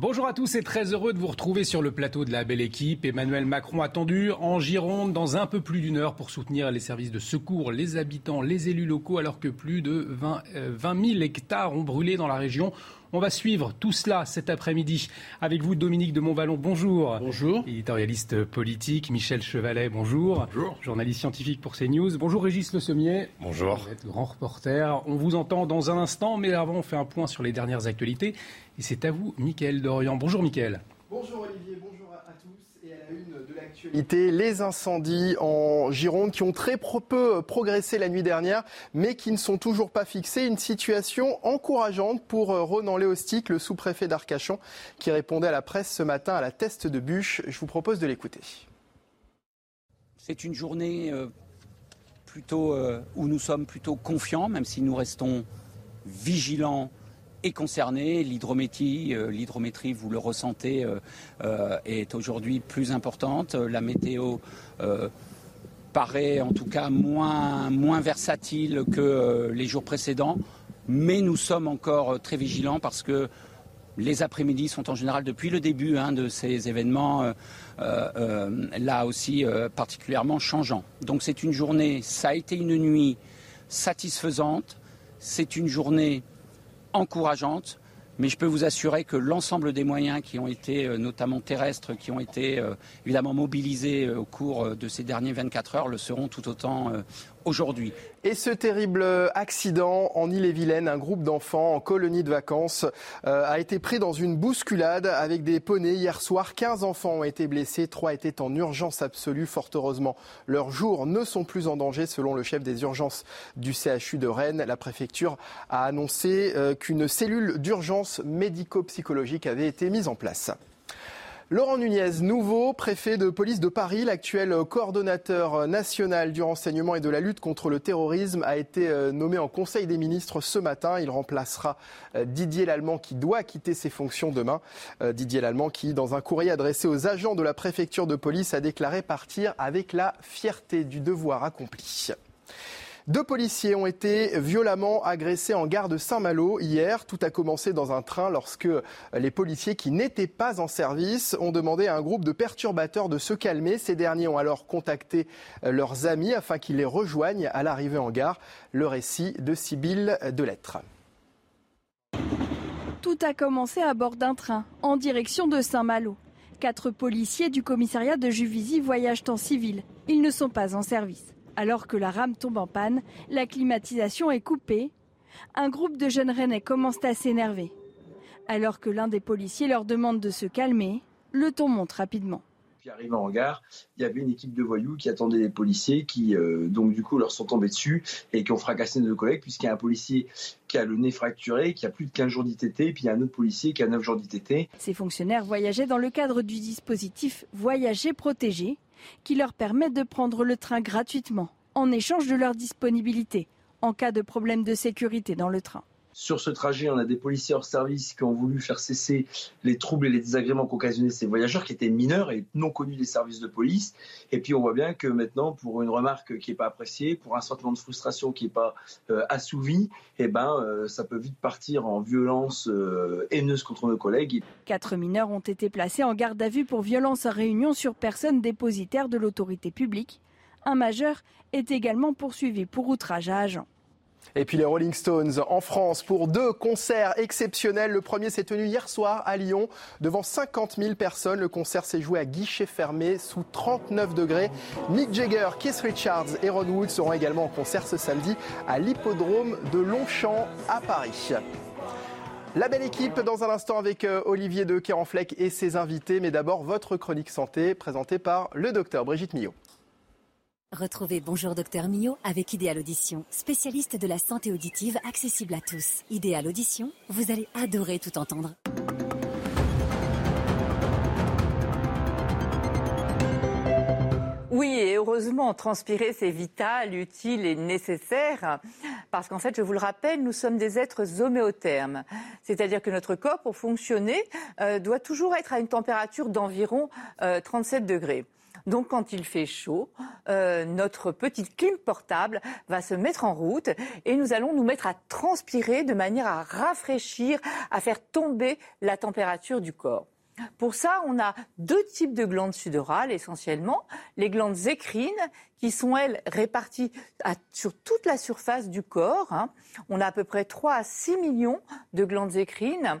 Bonjour à tous et très heureux de vous retrouver sur le plateau de la belle équipe. Emmanuel Macron attendu en Gironde dans un peu plus d'une heure pour soutenir les services de secours, les habitants, les élus locaux alors que plus de 20, 20 000 hectares ont brûlé dans la région. On va suivre tout cela cet après-midi avec vous, Dominique de Montvalon. Bonjour. Bonjour. Éditorialiste politique, Michel Chevalet. Bonjour. Bonjour. Journaliste scientifique pour CNews. Bonjour, Régis Le Sommier. Bonjour. Vous êtes grand reporter. On vous entend dans un instant, mais avant, on fait un point sur les dernières actualités. Et c'est à vous, Mickaël Dorian. Bonjour, Mickaël. Bonjour, Olivier. Bonjour à tous. Et à la une de les incendies en Gironde qui ont très peu progressé la nuit dernière, mais qui ne sont toujours pas fixés. Une situation encourageante pour Ronan Léostic, le sous-préfet d'Arcachon, qui répondait à la presse ce matin à la teste de bûche. Je vous propose de l'écouter. C'est une journée plutôt où nous sommes plutôt confiants, même si nous restons vigilants est concerné. L'hydrométrie, euh, l'hydrométrie, vous le ressentez, euh, euh, est aujourd'hui plus importante. La météo paraît en tout cas moins, moins versatile que les jours précédents. Mais nous sommes encore très vigilants parce que les après-midi sont en général depuis le début hein, de ces événements là aussi particulièrement changeants. Donc c'est une journée, ça a été une nuit satisfaisante, c'est une journée encourageante. Mais je peux vous assurer que l'ensemble des moyens qui ont été, euh, notamment terrestres, qui ont été euh, évidemment mobilisés euh, au cours de ces derniers 24 heures, le seront tout autant Et ce terrible accident en Ille-et-Vilaine, un groupe d'enfants en colonie de vacances a été pris dans une bousculade avec des poneys hier soir. 15 enfants ont été blessés, 3 étaient en urgence absolue. Fort heureusement, leurs jours ne sont plus en danger selon le chef des urgences du CHU de Rennes. La préfecture a annoncé qu'une cellule d'urgence médico-psychologique avait été mise en place. Laurent Nunez, nouveau préfet de police de Paris, l'actuel coordonnateur national du renseignement et de la lutte contre le terrorisme, a été nommé en Conseil des ministres ce matin. Il remplacera Didier Lallemand qui doit quitter ses fonctions demain. Didier Lallemand qui, dans un courrier adressé aux agents de la préfecture de police, a déclaré partir avec la fierté du devoir accompli. Deux policiers ont été violemment agressés en gare de Saint-Malo hier. Tout a commencé dans un train lorsque les policiers qui n'étaient pas en service ont demandé à un groupe de perturbateurs de se calmer. Ces derniers ont alors contacté leurs amis afin qu'ils les rejoignent à l'arrivée en gare. Le récit de Sybille Delettre. Tout a commencé à bord d'un train en direction de Saint-Malo. Quatre policiers du commissariat de Juvisy voyagent en civil. Ils ne sont pas en service. Alors que la rame tombe en panne, la climatisation est coupée. Un groupe de jeunes rennais commence à s'énerver. Alors que l'un des policiers leur demande de se calmer, le ton monte rapidement. Puis arrivant en gare, il y avait une équipe de voyous qui attendait les policiers, qui euh, donc du coup leur sont tombés dessus et qui ont fracassé nos collègues, puisqu'il y a un policier qui a le nez fracturé, qui a plus de 15 jours d'ITT, et puis il y a un autre policier qui a 9 jours d'ITT. Ces fonctionnaires voyageaient dans le cadre du dispositif Voyager protégé, qui leur permet de prendre le train gratuitement, en échange de leur disponibilité, en cas de problème de sécurité dans le train. Sur ce trajet, on a des policiers hors service qui ont voulu faire cesser les troubles et les désagréments qu'occasionnaient ces voyageurs qui étaient mineurs et non connus des services de police. Et puis on voit bien que maintenant, pour une remarque qui n'est pas appréciée, pour un sentiment de frustration qui n'est pas euh, assouvi, eh ben, euh, ça peut vite partir en violence euh, haineuse contre nos collègues. Quatre mineurs ont été placés en garde à vue pour violence à réunion sur personne dépositaire de l'autorité publique. Un majeur est également poursuivi pour outrage à agent. Et puis les Rolling Stones en France pour deux concerts exceptionnels. Le premier s'est tenu hier soir à Lyon devant 50 000 personnes. Le concert s'est joué à guichet fermé sous 39 degrés. Mick Jagger, Keith Richards et Ron Wood seront également en concert ce samedi à l'hippodrome de Longchamp à Paris. La belle équipe dans un instant avec Olivier de Kerenfleck et ses invités. Mais d'abord, votre chronique santé présentée par le docteur Brigitte Millot. Retrouvez Bonjour Docteur Mio avec Idéal Audition, spécialiste de la santé auditive accessible à tous. Idéal Audition, vous allez adorer tout entendre. Oui, et heureusement, transpirer, c'est vital, utile et nécessaire, parce qu'en fait, je vous le rappelle, nous sommes des êtres homéothermes, c'est-à-dire que notre corps, pour fonctionner, euh, doit toujours être à une température d'environ euh, 37 degrés. Donc quand il fait chaud, euh, notre petite clim portable va se mettre en route et nous allons nous mettre à transpirer de manière à rafraîchir, à faire tomber la température du corps. Pour ça, on a deux types de glandes sudorales essentiellement. Les glandes écrines, qui sont, elles, réparties sur toute la surface du corps. Hein. On a à peu près 3 à 6 millions de glandes écrines.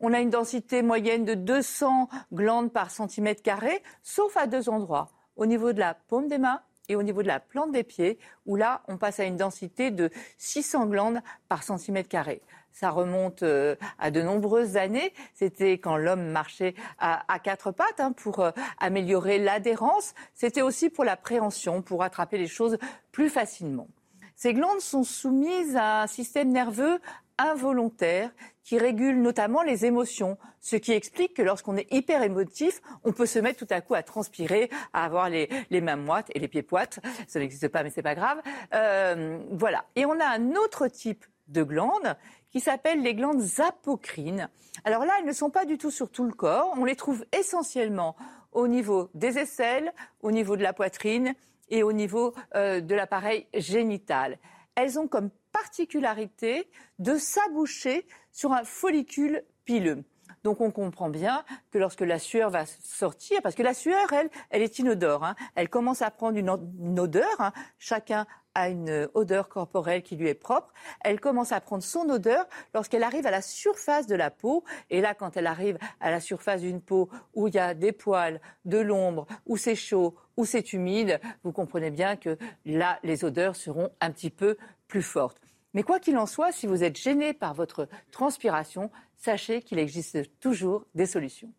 On a une densité moyenne de 200 glandes par centimètre carré, sauf à deux endroits, au niveau de la paume des mains et au niveau de la plante des pieds, où là, on passe à une densité de 600 glandes par centimètre carré. Ça remonte euh, à de nombreuses années. C'était quand l'homme marchait à, quatre pattes hein, pour euh, améliorer l'adhérence. C'était aussi pour la préhension, pour attraper les choses plus facilement. Ces glandes sont soumises à un système nerveux involontaire qui régule notamment les émotions, ce qui explique que lorsqu'on est hyper émotif, on peut se mettre tout à coup à transpirer, à avoir les, mains moites et les pieds poites. Ça n'existe pas, mais c'est pas grave. Euh, voilà. Et on a un autre type de glandes qui s'appellent les glandes apocrines. Alors là, elles ne sont pas du tout sur tout le corps. On les trouve essentiellement au niveau des aisselles, au niveau de la poitrine et au niveau euh, de l'appareil génital. Elles ont comme particularité de s'aboucher sur un follicule pileux. Donc on comprend bien que lorsque la sueur va sortir, parce que la sueur, elle, elle est inodore, hein. elle commence à prendre une, odeur, hein. chacun a une odeur corporelle qui lui est propre, elle commence à prendre son odeur lorsqu'elle arrive à la surface de la peau, et là quand elle arrive à la surface d'une peau où il y a des poils, de l'ombre, où c'est chaud, où c'est humide, vous comprenez bien que là, les odeurs seront un petit peu plus fortes. Mais quoi qu'il en soit, si vous êtes gêné par votre transpiration, sachez qu'il existe toujours des solutions.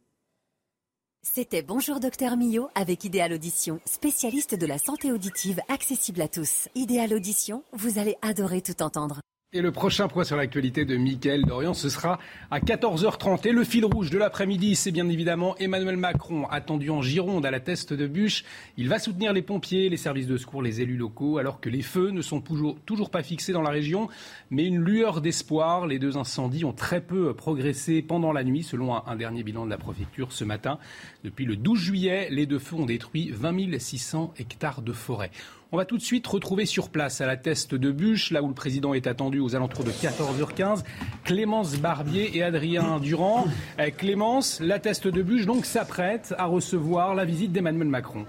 C'était Bonjour Docteur Millot avec Idéal Audition, spécialiste de la santé auditive accessible à tous. Idéal Audition, vous allez adorer tout entendre. Et le prochain point sur l'actualité de Mickaël Dorian, ce sera à 14h30. Et le fil rouge de l'après-midi, c'est bien évidemment Emmanuel Macron, attendu en Gironde à la teste de bûche. Il va soutenir les pompiers, les services de secours, les élus locaux, alors que les feux ne sont toujours, pas fixés dans la région. Mais une lueur d'espoir. Les deux incendies ont très peu progressé pendant la nuit, selon un, un dernier bilan de la préfecture ce matin. Depuis le 12 juillet, les deux feux ont détruit 20 600 hectares de forêt. On va tout de suite retrouver sur place à la teste de bûche, là où le président est attendu aux alentours de 14h15, Clémence Barbier et Adrien Durand. Eh, Clémence, la teste de bûche donc s'apprête à recevoir la visite d'Emmanuel Macron.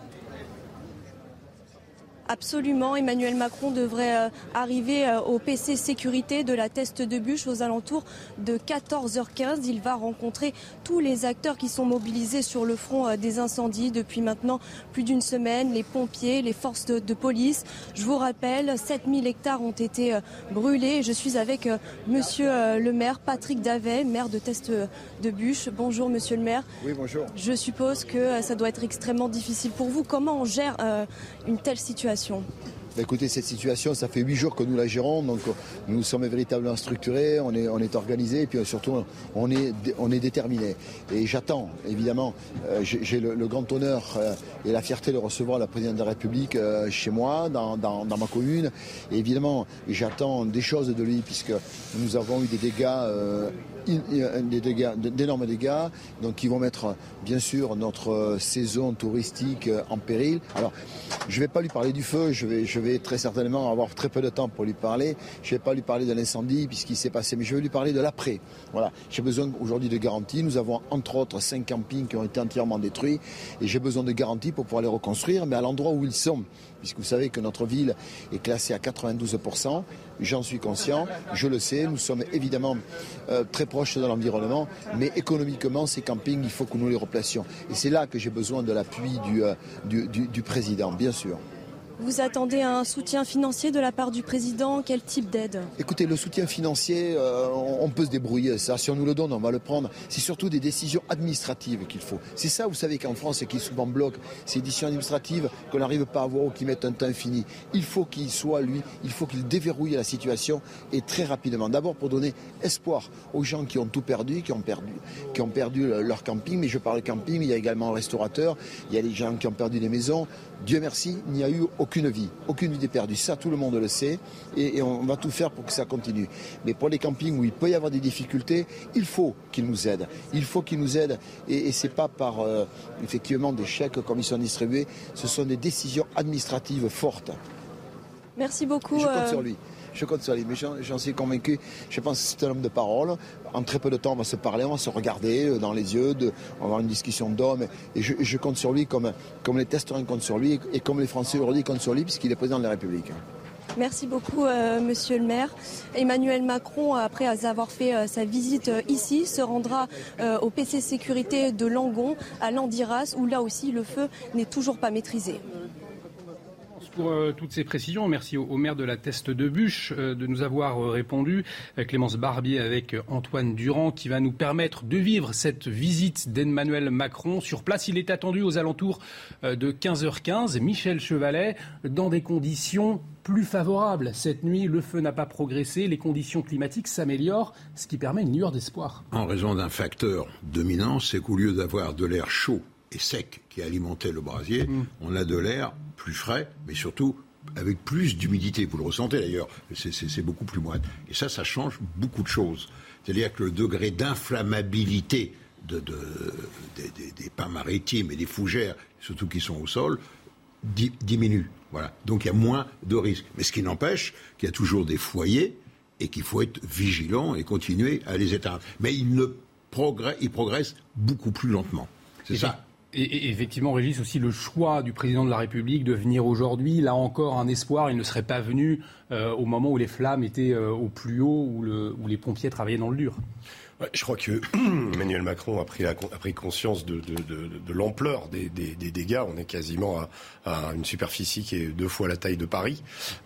Absolument, Emmanuel Macron devrait euh, arriver euh, au PC sécurité de la teste de bûche aux alentours de 14h15. Il va rencontrer tous les acteurs qui sont mobilisés sur le front euh, des incendies depuis maintenant plus d'une semaine, les pompiers, les forces de, police. Je vous rappelle, 7000 hectares ont été brûlés. Je suis avec monsieur le maire Patrick Davet, maire de Teste de Bûche. Bonjour monsieur le maire. Oui, bonjour. Je suppose que ça doit être extrêmement difficile pour vous. Comment on gère une telle situation bah, écoutez, cette situation, ça fait huit jours que nous la gérons, donc nous sommes véritablement structurés, on est, on est et puis surtout on est, on est déterminé. Et j'attends, évidemment, euh, j'ai le, grand honneur euh, et la fierté de recevoir la présidente de la République euh, chez moi, dans, ma commune. Et évidemment, j'attends des choses de lui, puisque nous avons eu des dégâts d'énormes dégâts, donc qui vont mettre bien sûr notre saison touristique en péril. Alors, je ne vais pas lui parler du feu, je vais, je vais très certainement avoir très peu de temps pour lui parler. Je ne vais pas lui parler de l'incendie puisqu'il s'est passé, mais je vais lui parler de l'après. Voilà, j'ai besoin aujourd'hui de garanties. Nous avons entre autres cinq campings qui ont été entièrement détruits et j'ai besoin de garanties pour pouvoir les reconstruire, mais à l'endroit où ils sont, puisque vous savez que notre ville est classée à 92%. J'en suis conscient, je le sais, nous sommes évidemment euh, très proches de l'environnement, mais économiquement, ces campings, il faut que nous les replacions. Et c'est là que j'ai besoin de l'appui du, euh, du président, bien sûr. Vous attendez un soutien financier de la part du président? Quel type d'aide? Écoutez, le soutien financier, euh, on peut se débrouiller. Ça, si on nous le donne, on va le prendre. C'est surtout des décisions administratives qu'il faut. C'est ça, vous savez qu'en France, et qui souvent bloque ces décisions administratives qu'on n'arrive pas à voir ou qui mettent un temps infini. Il faut qu'il soit, lui, il faut qu'il déverrouille la situation et très rapidement. D'abord pour donner espoir aux gens qui ont tout perdu, qui ont perdu, qui ont perdu leur camping. Mais je parle camping, il y a également restaurateurs, il y a des gens qui ont perdu des maisons. Dieu merci, il n'y a eu aucun aucune vie, aucune vie n'est perdue. Ça, tout le monde le sait, et, on va tout faire pour que ça continue. Mais pour les campings où il peut y avoir des difficultés, il faut qu'ils nous aident. Il faut qu'ils nous aident, et, et c'est pas par euh, effectivement des chèques comme ils sont distribués. Ce sont des décisions administratives fortes. Merci beaucoup. Je compte sur lui. Je compte sur lui, mais j'en suis convaincu. Je pense que c'est un homme de parole. En très peu de temps, on va se parler, on va se regarder euh, dans les yeux, on va avoir une discussion d'hommes. Et je, compte sur lui comme, les testerins comptent sur lui et comme les Français aujourd'hui comptent sur lui, puisqu'il est président de la République. Merci beaucoup, euh, monsieur le maire. Emmanuel Macron, après avoir fait euh, sa visite ici, se rendra au PC Sécurité de Langon, à Landiras, où là aussi le feu n'est toujours pas maîtrisé pour euh, toutes ces précisions. Merci au, maire de la Teste de Bûche euh, de nous avoir euh, répondu. Clémence Barbier avec Antoine Durand qui va nous permettre de vivre cette visite d'Emmanuel Macron. Sur place, il est attendu aux alentours de 15h15. Michel Chevalet, dans des conditions plus favorables. Cette nuit, le feu n'a pas progressé, les conditions climatiques s'améliorent, ce qui permet une lueur d'espoir. En raison d'un facteur dominant, c'est qu'au lieu d'avoir de l'air chaud et sec qui alimentait le brasier, mm. on a de l'air plus frais, mais surtout avec plus d'humidité. Vous le ressentez d'ailleurs, c'est beaucoup plus moite. Et ça, ça change beaucoup de choses. C'est-à-dire que le degré d'inflammabilité de, des, pins maritimes et des fougères, surtout qui sont au sol, diminue. Voilà. Donc il y a moins de risques. Mais ce qui n'empêche qu'il y a toujours des foyers et qu'il faut être vigilant et continuer à les éteindre. Mais ils, ne ils progressent beaucoup plus lentement. C'est ça. Et, effectivement, Régis, aussi le choix du président de la République de venir aujourd'hui, là encore un espoir, il ne serait pas venu euh, au moment où les flammes étaient euh, au plus haut, où, les pompiers travaillaient dans le dur je crois que Emmanuel Macron a pris, a pris conscience de, l'ampleur des, dégâts. On est quasiment à, une superficie qui est deux fois la taille de Paris,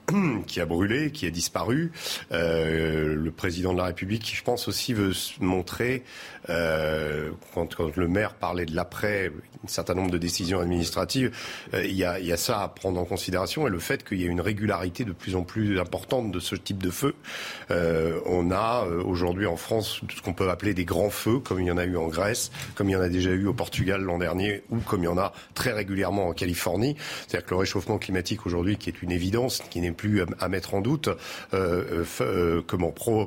qui a brûlé, qui a disparu. Euh, le président de la République, je pense aussi, veut montrer, euh, quand, le maire parlait de l'après, un certain nombre de décisions administratives, euh, il, y a, ça à prendre en considération et le fait qu'il y ait une régularité de plus en plus importante de ce type de feu. on a aujourd'hui en France ce qu'on peut appeler des grands feux, comme il y en a eu en Grèce, comme il y en a déjà eu au Portugal l'an dernier, ou comme il y en a très régulièrement en Californie. C'est-à-dire que le réchauffement climatique aujourd'hui, qui est une évidence, qui n'est plus à mettre en doute, euh, euh,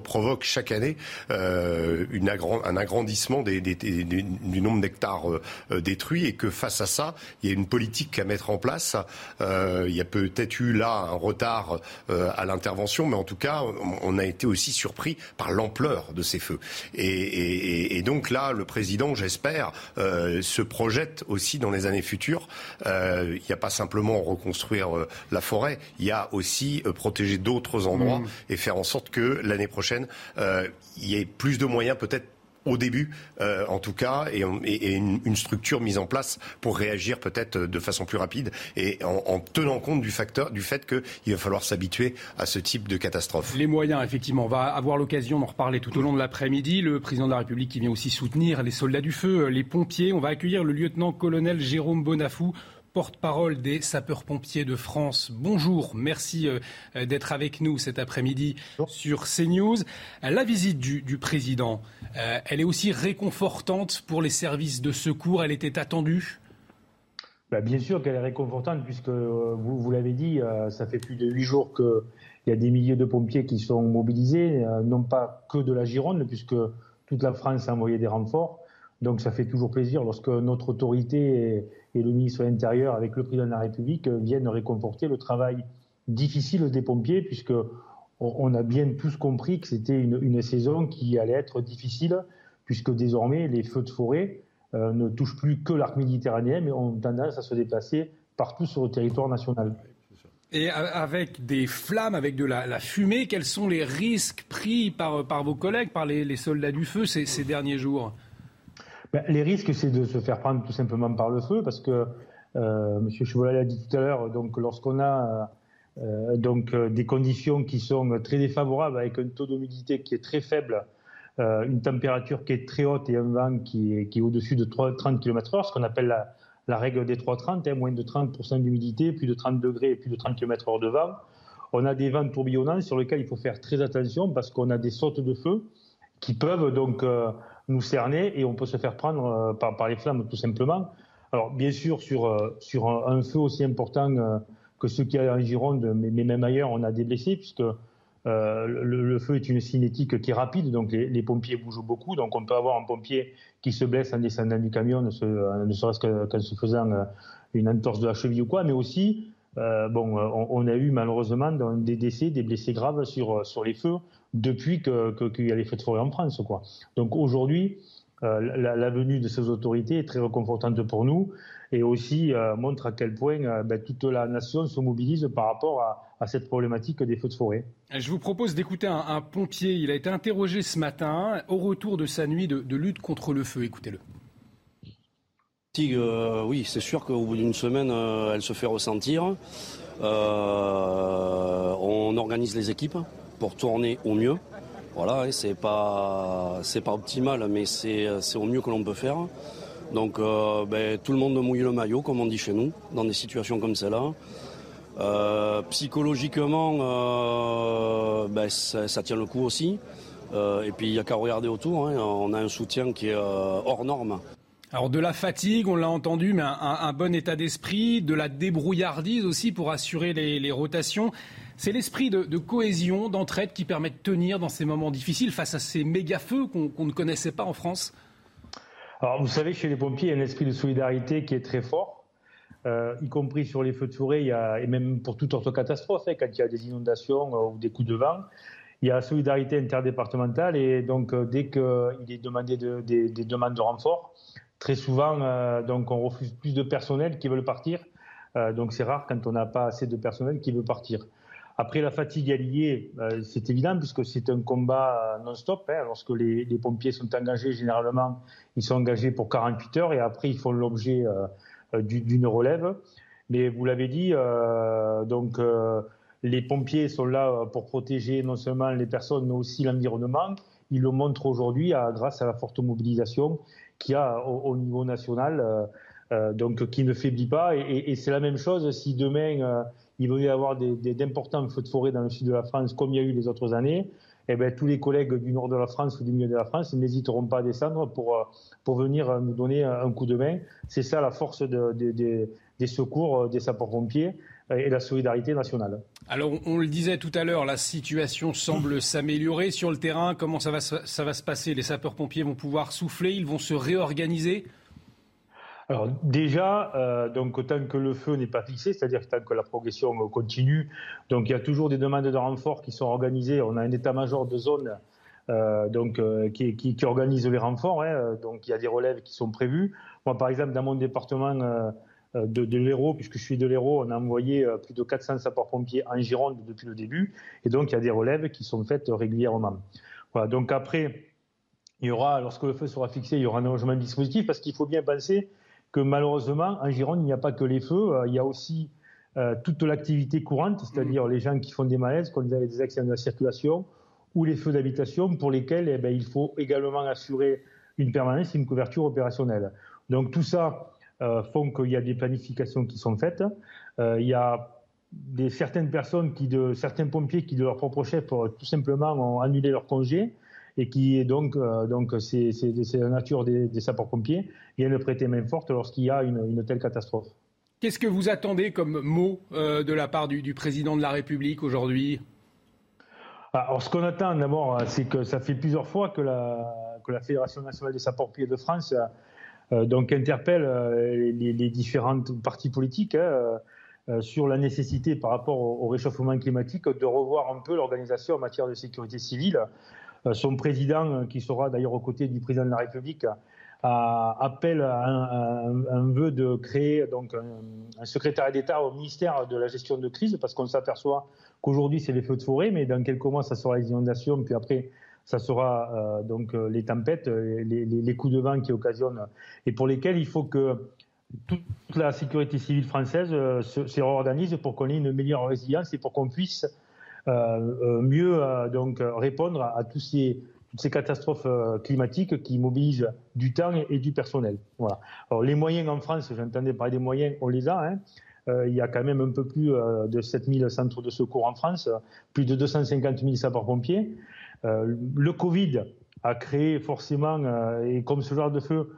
provoque chaque année euh, un agrandissement des, du nombre d'hectares détruits, et que face à ça, il y a une politique à mettre en place. il y a peut-être eu là un retard à l'intervention, mais en tout cas, on a été aussi surpris par l'ampleur de ces feux. Et et, donc là, le président, j'espère, euh, se projette aussi dans les années futures. Euh, il n'y a pas simplement reconstruire euh, la forêt, il y a aussi protéger d'autres endroits mmh. et faire en sorte que l'année prochaine, il y ait plus de moyens peut-être au début, euh, en tout cas, et, une, structure mise en place pour réagir peut-être de façon plus rapide et en, tenant compte du facteur, du fait qu'il va falloir s'habituer à ce type de catastrophe. Les moyens, effectivement, on va avoir l'occasion d'en reparler tout au long de l'après-midi. Le président de la République qui vient aussi soutenir les soldats du feu, les pompiers. On va accueillir le lieutenant-colonel Jérôme Bonafou porte-parole des sapeurs-pompiers de France. Bonjour, merci euh, d'être avec nous cet après-midi sur CNews. La visite du, président, euh, elle est aussi réconfortante pour les services de secours, elle était attendue? Bah, Bien sûr qu'elle est réconfortante puisque, euh, vous, vous l'avez dit, ça fait plus de huit jours qu'il y a des milliers de pompiers qui sont mobilisés, non pas que de la Gironde, puisque toute la France a envoyé des renforts. Donc ça fait toujours plaisir lorsque notre autorité et, le ministre de l'Intérieur, avec le président de la République, viennent réconforter le travail difficile des pompiers, puisque on a bien tous compris que c'était une, saison qui allait être difficile, puisque désormais les feux de forêt euh, ne touchent plus que l'arc méditerranéen, mais ont tendance à se déplacer partout sur le territoire national. Et avec des flammes, avec de la, fumée, quels sont les risques pris par, vos collègues, par les, soldats du feu ces derniers jours? Ben, les risques, c'est de se faire prendre tout simplement par le feu, parce que euh, M. Chevalier l'a dit tout à l'heure, donc lorsqu'on a euh, donc euh, des conditions qui sont très défavorables, avec un taux d'humidité qui est très faible, une température qui est très haute et un vent qui est, qui au-dessus de 30 km/h, ce qu'on appelle la, la, règle des 330, hein, moins de 30% d'humidité, plus de 30 degrés et plus de 30 km/h de vent. On a des vents tourbillonnants sur lesquels il faut faire très attention parce qu'on a des sautes de feu qui peuvent donc nous cerner et on peut se faire prendre euh, par, les flammes tout simplement. Alors bien sûr sur, euh, sur un, feu aussi important euh, que ce qu'il y a en Gironde, mais, même ailleurs, on a des blessés, puisque le, feu est une cinétique qui est rapide, donc les, pompiers bougent beaucoup. Donc on peut avoir un pompier qui se blesse en descendant du camion, ne, serait-ce qu'en se faisant une entorse de la cheville ou quoi, mais aussi euh, bon, euh, on, a eu malheureusement des décès, des blessés graves sur, sur les feux depuis qu'il que, y a les feux de forêt en France. Donc aujourd'hui, euh, la, venue de ces autorités est très réconfortante pour nous et aussi montre à quel point ben, toute la nation se mobilise par rapport à, cette problématique des feux de forêt. Je vous propose d'écouter un, pompier. Il a été interrogé ce matin au retour de sa nuit de lutte contre le feu. Écoutez-le. Euh, oui, c'est sûr qu'au bout d'une semaine, euh, elle se fait ressentir. Euh, on organise les équipes pour tourner au mieux. Voilà, c'est pas pas optimal, mais c'est au mieux que l'on peut faire. Donc, ben, tout le monde mouille le maillot, comme on dit chez nous, dans des situations comme celle-là. psychologiquement, ben, ça, tient le coup aussi. et puis il n'y a qu'à regarder autour. Hein. On a un soutien qui est hors norme. Alors de la fatigue, on l'a entendu, mais un, bon état d'esprit, de la débrouillardise aussi pour assurer les, rotations. C'est l'esprit de, cohésion, d'entraide qui permet de tenir dans ces moments difficiles face à ces méga-feux qu'on ne connaissait pas en France Alors vous savez, chez les pompiers, il y a un esprit de solidarité qui est très fort. Euh, y compris sur les feux de forêt, et même pour toute autre catastrophe, hein, quand il y a des inondations euh, ou des coups de vent, il y a la solidarité interdépartementale et donc euh, dès qu'il est demandé des, demandes de renfort, Très souvent, euh, donc, on refuse plus de personnel qui veulent partir. Euh, donc, c'est rare quand on n'a pas assez de personnel qui veut partir. Après, la fatigue alliée, euh, c'est évident puisque c'est un combat non-stop. Hein. Lorsque les, pompiers sont engagés, généralement, ils sont engagés pour 48 heures et après, ils font l'objet d'une relève. Mais vous l'avez dit, donc les pompiers sont là pour protéger non seulement les personnes, mais aussi l'environnement. Ils le montrent aujourd'hui grâce à la forte mobilisation qu'il y a au, niveau national, euh, euh, donc qui ne faiblit pas. Et, c'est la même chose si demain euh, il venait y avoir d'importants feux de forêt dans le sud de la France, comme il y a eu les autres années. Eh bien, tous les collègues du nord de la France ou du milieu de la France n'hésiteront pas à descendre pour, pour venir nous donner un coup de main. C'est ça la force des secours, des sapeurs-pompiers et la solidarité nationale. Alors, on le disait tout à l'heure, la situation semble s'améliorer sur le terrain. Comment ça va, ça va se passer? Les sapeurs-pompiers vont pouvoir souffler, ils vont se réorganiser? Alors déjà, euh, donc tant que le feu n'est pas fixé, c'est-à-dire tant que la progression continue, donc il y a toujours des demandes de renfort qui sont organisées. On a un état-major de zone euh, donc euh, qui, qui, organise les renforts. Hein, donc il y a des relèves qui sont prévues. Moi, par exemple, dans mon département, euh, de, de l'Hérault, puisque je suis de l'Hérault, on a envoyé euh, plus de 400 sapeurs-pompiers en Gironde depuis le début, et donc il y a des relèves qui sont faites régulièrement. Voilà, donc après, il y aura, lorsque le feu sera fixé, il y aura un logement dispositif, parce qu'il faut bien penser que malheureusement, en Gironde, il n'y a pas que les feux, euh, il y a aussi toute l'activité courante, c'est-à-dire mmh. les gens qui font des malaises, qui ont des accidents de la circulation, ou les feux d'habitation, pour lesquels eh ben, il faut également assurer une permanence et une couverture opérationnelle. Donc tout ça, euh, font qu'il y a des planifications qui sont faites. Euh, il y a des, certaines personnes, qui de, certains pompiers qui, de leur propre chef, tout simplement ont annulé leur congé et qui, donc, euh, donc c'est, la nature des, sapeurs-pompiers, viennent prêter main forte lorsqu'il y a une, telle catastrophe. Qu'est-ce que vous attendez comme mot de la part du, président de la République aujourd'hui? Ah, alors, ce qu'on attend d'abord, c'est que ça fait plusieurs fois que la, que la Fédération nationale des sapeurs-pompiers de France euh, donc interpelle euh, les, différentes parties politiques hein, euh, sur la nécessité par rapport au, réchauffement climatique de revoir un peu l'organisation en matière de sécurité civile. son président, qui sera d'ailleurs aux côtés du président de la République, appelle à un, vœu de créer donc un, secrétariat d'État au ministère de la gestion de crise, parce qu'on s'aperçoit qu'aujourd'hui c'est les feux de forêt, mais dans quelques mois ça sera les inondations, puis après ça sera euh, donc euh, les tempêtes, euh, les, coups de vent qui occasionnent et pour lesquels il faut que toute la sécurité civile française se, réorganise pour qu'on ait une meilleure résilience et pour qu'on puisse mieux donc répondre à, toutes ces catastrophes climatiques qui mobilisent du temps et, du personnel. Voilà. Alors les moyens en France, j'entendais parler des moyens, on les a. Hein. il y a quand même un peu plus de 7000 centres de secours en France, plus de 250 000 sapeurs-pompiers. Euh, le Covid a créé forcément, euh, et comme ce genre de feu,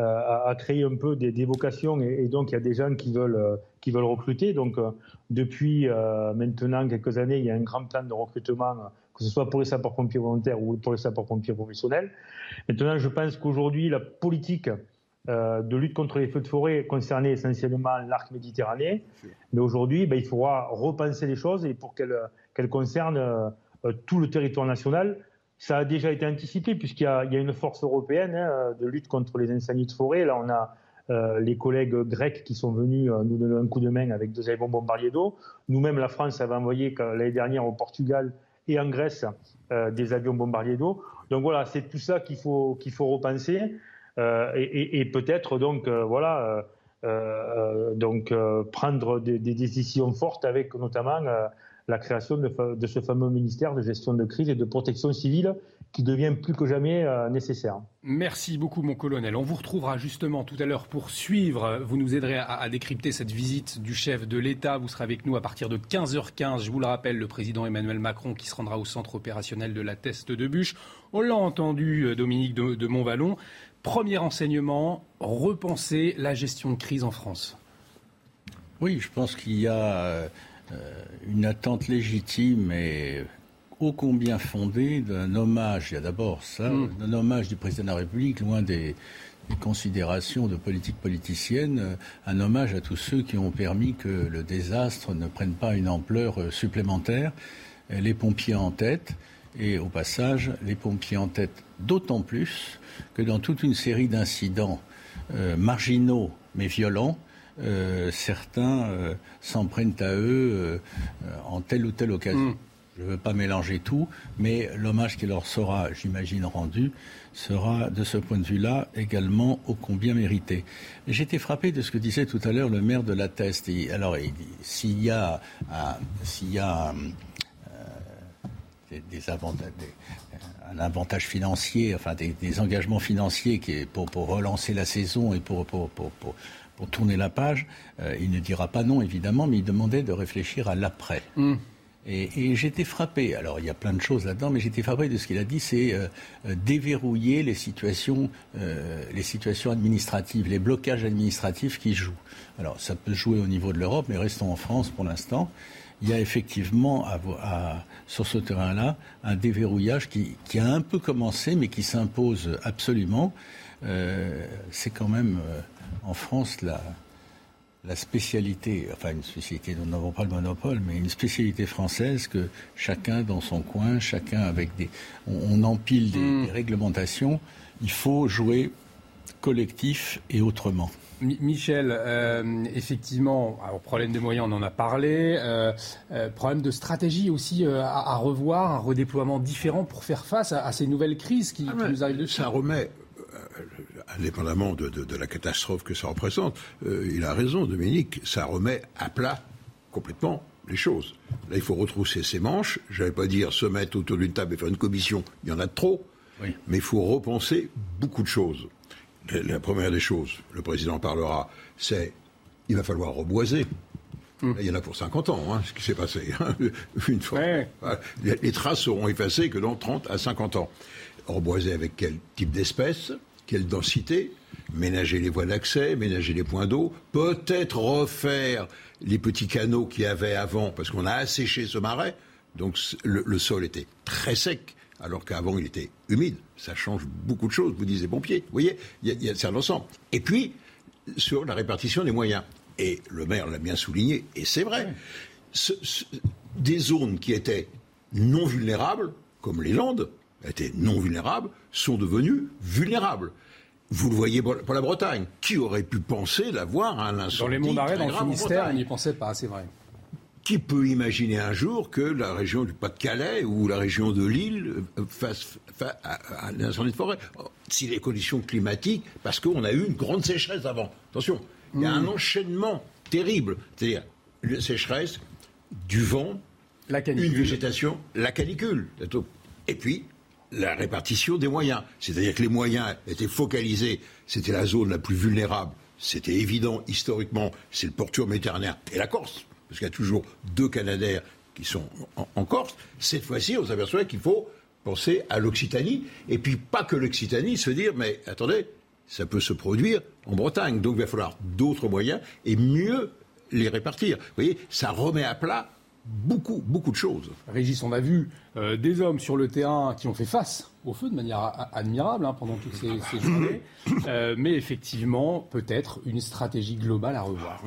a, créé un peu des, vocations et, donc il y a des gens qui veulent, qui veulent recruter. Donc depuis maintenant quelques années, il y a un grand plan de recrutement, que ce soit pour les sapeurs-pompiers volontaires ou pour les sapeurs-pompiers professionnels. Maintenant, je pense qu'aujourd'hui, la politique de lutte contre les feux de forêt concernait essentiellement l'arc méditerranéen. Mais aujourd'hui, ben, il faudra repenser les choses et pour qu'elles concernent tout le territoire national. Ça a déjà été anticipé puisqu'il y, a une force européenne hein, de lutte contre les incendies de forêt. Là, on a euh, les collègues grecs qui sont venus euh, nous donner un coup de main avec deux avions bombardiers d'eau. Nous-mêmes, la France avait envoyé l'année dernière au Portugal et en Grèce euh, des avions bombardiers d'eau. Donc voilà, c'est tout ça qu'il faut qu'il faut repenser et, peut-être donc voilà donc prendre des, décisions fortes avec notamment la création de, ce fameux ministère de gestion de crise et de protection civile qui devient plus que jamais euh, nécessaire. Merci beaucoup, mon colonel. On vous retrouvera justement tout à l'heure pour suivre. Vous nous aiderez à, décrypter cette visite du chef de l'État. Vous serez avec nous à partir de 15h15. Je vous le rappelle, le président Emmanuel Macron qui se rendra au centre opérationnel de la Teste de Bûche. On l'a entendu, euh, Dominique de, de Montvalon. Premier enseignement, repenser la gestion de crise en France. Oui, je pense qu'il y a euh, euh, une attente légitime et ô combien fondée d'un hommage, il y a d'abord ça, mm. d'un hommage du président de la République, loin des, considérations de politique politicienne, euh, un hommage à tous ceux qui ont permis que le désastre ne prenne pas une ampleur euh, supplémentaire, les pompiers en tête, et au passage, les pompiers en tête d'autant plus que dans toute une série d'incidents marginaux mais violents, euh, certains euh, s'en prennent à eux euh, en telle ou telle occasion. Mm. Je ne veux pas mélanger tout, mais l'hommage qui leur sera, j'imagine, rendu sera, de ce point de vue-là, également ô combien mérité. J'étais frappé de ce que disait tout à l'heure le maire de la Teste. alors, s'il y a, s'il y a des, avantages, un avantage financier, enfin des, engagements financiers qui est pour, pour, relancer la saison et pour, pour, pour, pour tourner la page, euh, il ne dira pas non, évidemment, mais il demandait de réfléchir à l'après. Mm. Et, j'étais frappé, alors il y a plein de choses là-dedans, mais j'étais frappé de ce qu'il a dit, c'est euh, euh, déverrouiller les situations, les situations administratives, les blocages administratifs qui jouent. Alors ça peut jouer au niveau de l'Europe, mais restons en France pour l'instant. Il y a effectivement à, sur ce terrain-là un déverrouillage qui, qui, a un peu commencé, mais qui s'impose absolument. c'est quand même en France, la, la spécialité, enfin une spécialité, nous n'avons pas le monopole, mais une spécialité française que chacun dans son coin, chacun avec des. On, empile hmm. des, réglementations. Il faut jouer collectif et autrement. Michel, euh, effectivement, alors, problème de moyens, on en a parlé. Euh, euh, problème de stratégie aussi à, revoir, un redéploiement différent pour faire face à, ces nouvelles crises qui, ah nous arrivent dessus. Ça remet indépendamment de, la catastrophe que ça représente, euh, il a raison, Dominique, ça remet à plat complètement les choses. Là, il faut retrousser ses manches. Je vais pas dire se mettre autour d'une table et faire une commission, il y en a trop. Mais il faut repenser beaucoup de choses. La, première des choses, le président parlera, c'est il va falloir reboiser. Hum. il y en a pour 50 ans, hein, ce qui s'est passé. Hein, une fois. Les, les, traces seront effacées que dans 30 à 50 ans. Reboiser avec quel type d'espèce? Quelle densité, ménager les voies d'accès, ménager les points d'eau, peut-être refaire les petits canaux qu'il y avait avant, parce qu'on a asséché ce marais, donc le, sol était très sec, alors qu'avant il était humide. Ça change beaucoup de choses, vous disiez pompiers. Vous voyez, il y a, c'est un ensemble. Et puis, sur la répartition des moyens. Et le maire l'a bien souligné, et c'est vrai. des zones qui étaient non vulnérables, comme les Landes, étaient non vulnérables, sont devenus vulnérables. Vous le voyez pour la Bretagne. Qui aurait pu penser d'avoir un incendie Dans les monts d'arrêt, dans le Finistère, on n'y pensait pas, c'est vrai. Qui peut imaginer un jour que la région du Pas-de-Calais ou la région de Lille euh, fasse face à un incendie de forêt? Si les conditions climatiques, parce qu'on a eu une grande sécheresse avant. Attention, il y a un mmh. enchaînement terrible. C'est-à-dire une sécheresse, du vent, la une végétation, la canicule. Et puis, la répartition des moyens. C'est-à-dire que les moyens étaient focalisés, c'était la zone la plus vulnérable, c'était évident historiquement, c'est le porture méditerranéen et la Corse, parce qu'il y a toujours deux Canadaires qui sont en, Corse. Cette fois-ci, on s'aperçoit qu'il faut penser à l'Occitanie, et puis pas que l'Occitanie, se dire, mais attendez, ça peut se produire en Bretagne. Donc il va falloir d'autres moyens et mieux les répartir. Vous voyez, ça remet à plat beaucoup, beaucoup de choses. Régis, on a vu euh, des hommes sur le terrain qui ont fait face au feu de manière admirable hein, pendant toutes ces, journées, euh, mais effectivement, peut-être une stratégie globale à revoir.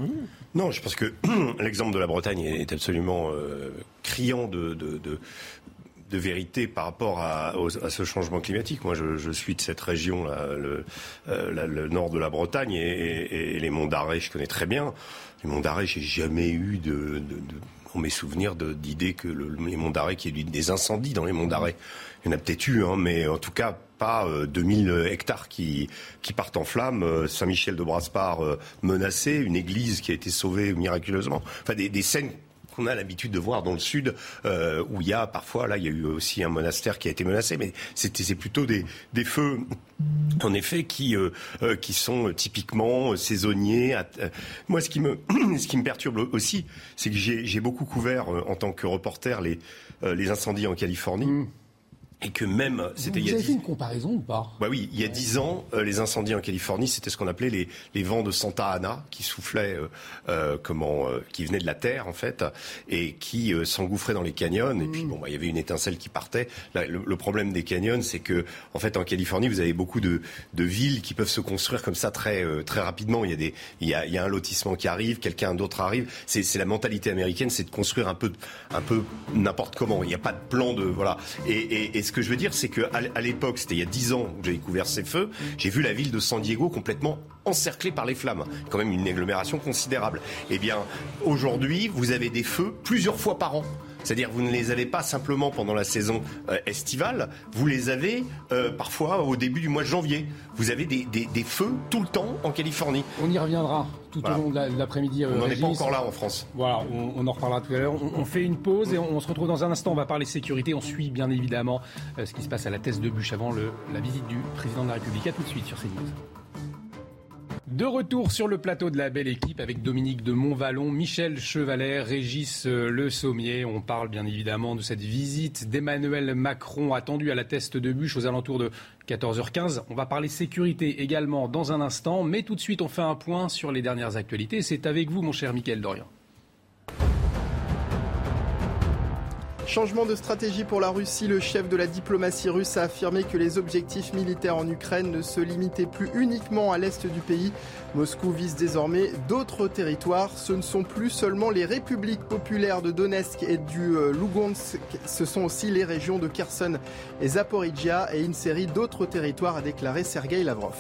Non, je pense que l'exemple de la Bretagne est absolument euh, criant de, de vérité par rapport à, ce changement climatique. Moi, je, suis de cette région, le, le, nord de la Bretagne et, les monts d'Arrée, je connais très bien. Les monts d'Arrêt, j'ai jamais eu de, on mes souvenirs d'idées que le, les monts d'Arrêt, qu'il y ait des incendies dans les monts d'Arrêt. Il y en a peut-être eu, hein, mais en tout cas pas 2000 euh, hectares qui, partent en flammes, euh, Saint-Michel de Braspar euh, menacé, une église qui a été sauvée miraculeusement. Enfin, des scènes qu'on a l'habitude de voir dans le sud, euh, où il y a parfois, là, il y a eu aussi un monastère qui a été menacé, mais c'est plutôt des, des feux en effet, qui, euh, euh, qui sont typiquement saisonniers. Moi, ce qui me, ce qui me perturbe aussi, c'est que j'ai beaucoup couvert en tant que reporter les, les incendies en Californie. Mmh et que même c'était il y a avez fait une comparaison ou pas? Bah oui, il y a dix ans, euh, les incendies en Californie, c'était ce qu'on appelait les, les vents de Santa Ana qui soufflaient, euh, euh comment, euh, qui venaient de la terre en fait, et qui s'engouffraient dans les canyons. Et puis mm. bon, bah, il y avait une étincelle qui partait. le, problème des canyons, c'est que en fait en Californie, vous avez beaucoup de, de villes qui peuvent se construire comme ça très très rapidement. Il y a des, il y a, il y a un lotissement qui arrive, quelqu'un d'autre arrive. C'est la mentalité américaine, c'est de construire un peu, un peu n'importe comment. Il n'y a pas de plan de voilà. Et, et, et ce que je veux dire, c'est qu'à l'époque, c'était il y a dix ans où j'ai découvert ces feux, j'ai vu la ville de San Diego complètement encerclée par les flammes. Quand même une agglomération considérable. Eh bien, aujourd'hui, vous avez des feux plusieurs fois par an. C'est-à-dire vous ne les avez pas simplement pendant la saison euh, estivale, vous les avez euh, parfois au début du mois de janvier. Vous avez des, feux tout le temps en Californie. On y reviendra tout au long de l'après-midi. on n'en est pas encore là en France. Voilà, on, en reparlera tout à l'heure. On, fait une pause et on, se retrouve dans un instant. On va parler sécurité. On suit bien évidemment euh, ce qui se passe à la thèse de bûche avant la visite du président de la République. A tout de suite sur CNews. De retour sur le plateau de la belle équipe avec Dominique de Montvalon, Michel Chevalet, Régis euh, Le Sommier. On parle bien évidemment de cette visite d'Emmanuel Macron attendue à la teste de bûche aux alentours de 14h15. On va parler sécurité également dans un instant, mais tout de suite on fait un point sur les dernières actualités. C'est avec vous mon cher Michael Dorian. Changement de stratégie pour la Russie, le chef de la diplomatie russe a affirmé que les objectifs militaires en Ukraine ne se limitaient plus uniquement à l'est du pays. Moscou vise désormais d'autres territoires. Ce ne sont plus seulement les républiques populaires de Donetsk et du euh, Lugansk, ce sont aussi les régions de Kherson et Zaporizhia et une série d'autres territoires, a déclaré Sergei Lavrov.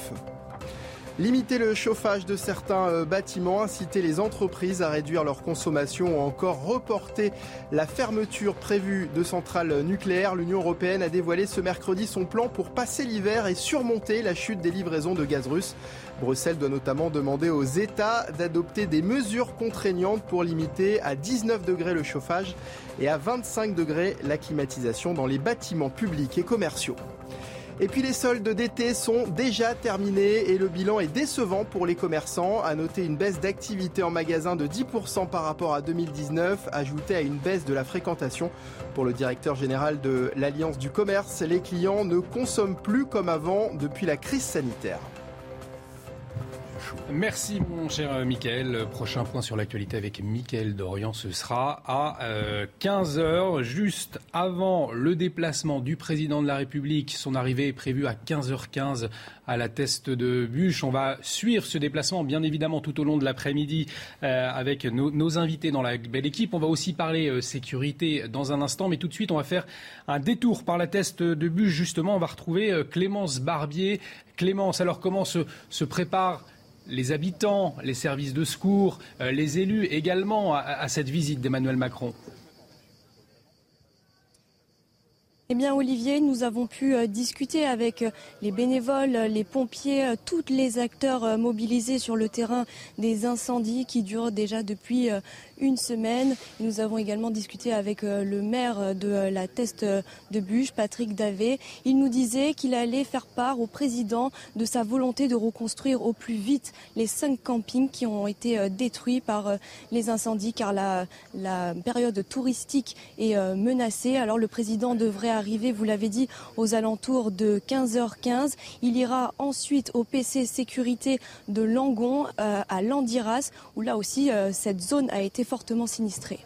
Limiter le chauffage de certains euh, bâtiments, inciter les entreprises à réduire leur consommation ou encore reporter la fermeture prévue de centrales nucléaires. L'Union européenne a dévoilé ce mercredi son plan pour passer l'hiver et surmonter la chute des livraisons de gaz russe. Bruxelles doit notamment demander aux États d'adopter des mesures contraignantes pour limiter à 19 degrés le chauffage et à 25 degrés la climatisation dans les bâtiments publics et commerciaux. Et puis les soldes d'été sont déjà terminés et le bilan est décevant pour les commerçants. À noter une baisse d'activité en magasin de 10% par rapport à 2019, ajoutée à une baisse de la fréquentation. Pour le directeur général de l'Alliance du commerce, les clients ne consomment plus comme avant depuis la crise sanitaire. Merci mon cher Mickaël. Prochain point sur l'actualité avec Mickaël Dorian, ce sera à 15h, euh, juste avant le déplacement du président de la République. Son arrivée est prévue à 15h15 à la teste de bûche. On va suivre ce déplacement bien évidemment tout au long de l'après-midi euh, avec nos, invités dans la belle équipe. On va aussi parler euh, sécurité dans un instant, mais tout de suite on va faire un détour par la teste de bûche. Justement, on va retrouver Clémence Barbier. Clémence, alors comment se, se prépare les habitants, les services de secours, euh, les élus également à cette visite d'Emmanuel Macron Eh bien, Olivier, nous avons pu euh, discuter avec euh, les bénévoles, euh, les pompiers, tous les acteurs mobilisés sur le terrain des incendies qui durent déjà depuis une semaine. Nous avons également discuté avec le maire de la Teste de Bûche, Patrick Davé. Il nous disait qu'il allait faire part au président de sa volonté de reconstruire au plus vite les cinq campings qui ont été détruits par les incendies car la, la période touristique est menacée. Alors le président devrait arriver, vous l'avez dit, aux alentours de 15h15. Il ira ensuite au PC sécurité de Langon euh, à Landiras, où là aussi euh, cette zone a été fortement sinistrée.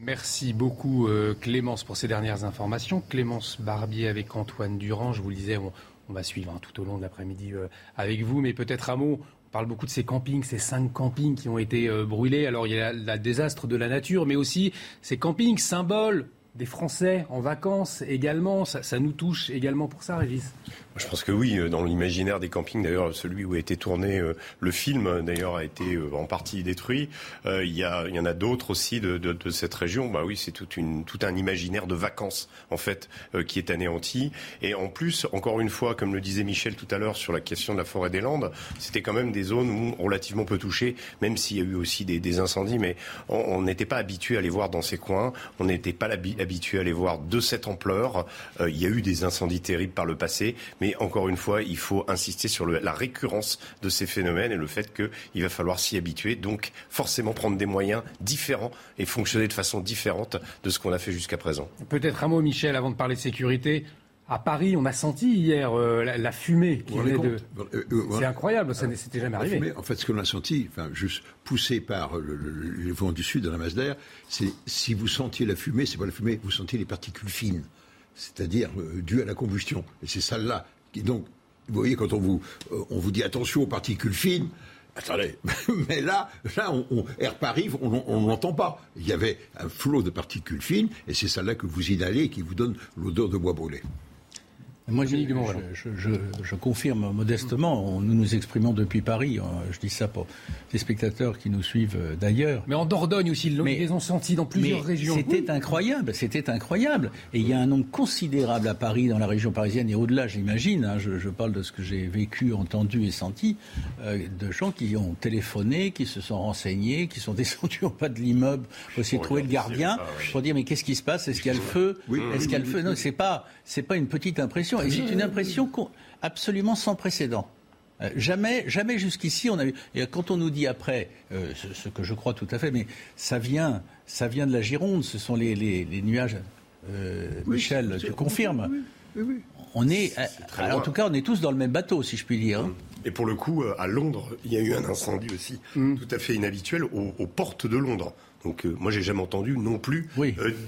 Merci beaucoup euh, Clémence pour ces dernières informations. Clémence Barbier avec Antoine Durand, je vous le disais, on, va suivre hein, tout au long de l'après-midi avec vous, mais peut-être un mot on parle beaucoup de ces campings, ces cinq campings qui ont été brûlés. Alors il y a le désastre de la nature, mais aussi ces campings symboles des Français en vacances également. Ça, nous touche également pour ça, Régis je pense que oui, euh, dans l'imaginaire des campings, d'ailleurs, celui où a été tourné euh, le film, d'ailleurs, a été euh, en partie détruit. Il y, a, il y en a d'autres aussi de, de, de, cette région. Bah oui, c'est toute une, tout un imaginaire de vacances, en fait, qui est anéanti. Et en plus, encore une fois, comme le disait Michel tout à l'heure sur la question de la forêt des Landes, c'était quand même des zones où relativement peu touchées, même s'il y a eu aussi des, des incendies, mais on n'était pas habitué à les voir dans ces coins. On n'était pas habitué à les voir de cette ampleur. il y a eu des incendies terribles par le passé, mais mais encore une fois, il faut insister sur la récurrence de ces phénomènes et le fait qu'il va falloir s'y habituer. Donc, forcément, prendre des moyens différents et fonctionner de façon différente de ce qu'on a fait jusqu'à présent. Peut-être un mot, Michel, avant de parler de sécurité. À Paris, on a senti hier euh, la, fumée qui venait de. Euh, euh, C'est incroyable, ça n'était jamais arrivé. en fait, ce qu'on a senti, enfin, juste poussé par le, les vents du sud de la masse d'air, c'est si vous sentiez la fumée, c'est pas la fumée, vous sentiez les particules fines, c'est-à-dire dues à la combustion. Et c'est celle-là donc, vous voyez, quand on vous, euh, on vous dit attention aux particules fines, Attendez, mais là, là on, Air Paris, on ne l'entend pas. Il y avait un flot de particules fines, et c'est celle-là que vous inhalez et qui vous donne l'odeur de bois brûlé. Moi, je, je, je, confirme modestement, nous nous exprimons depuis Paris, hein, je dis ça pour les spectateurs qui nous suivent euh, d'ailleurs. Mais en Dordogne aussi, ils les ont sentis dans plusieurs régions. C'était incroyable, c'était incroyable. Et il y a un nombre considérable à Paris, dans la région parisienne et au-delà, j'imagine, hein, je, parle de ce que j'ai vécu, entendu et senti, euh, de gens qui ont téléphoné, qui se sont renseignés, qui sont descendus au pas de l'immeuble pour essayer de trouver le gardien, pour dire mais qu'est-ce qui se passe? Est-ce qu'il y a le feu? Est-ce qu'il y a le feu? Non, c'est pas, c'est pas une petite impression. Et c'est une impression absolument sans précédent. Euh, jamais, jamais jusqu'ici on a eu. Et quand on nous dit après, euh, ce, que je crois tout à fait, mais ça vient, ça vient de la Gironde. Ce sont les, nuages. Euh, Michel, tu confirmes On est, en tout cas, on est tous dans le même bateau, si je puis dire. Hein. Et pour le coup, à Londres, il y a eu un incendie aussi, mm. tout à fait inhabituel, aux, portes de Londres. Donc, moi, j'ai jamais entendu non plus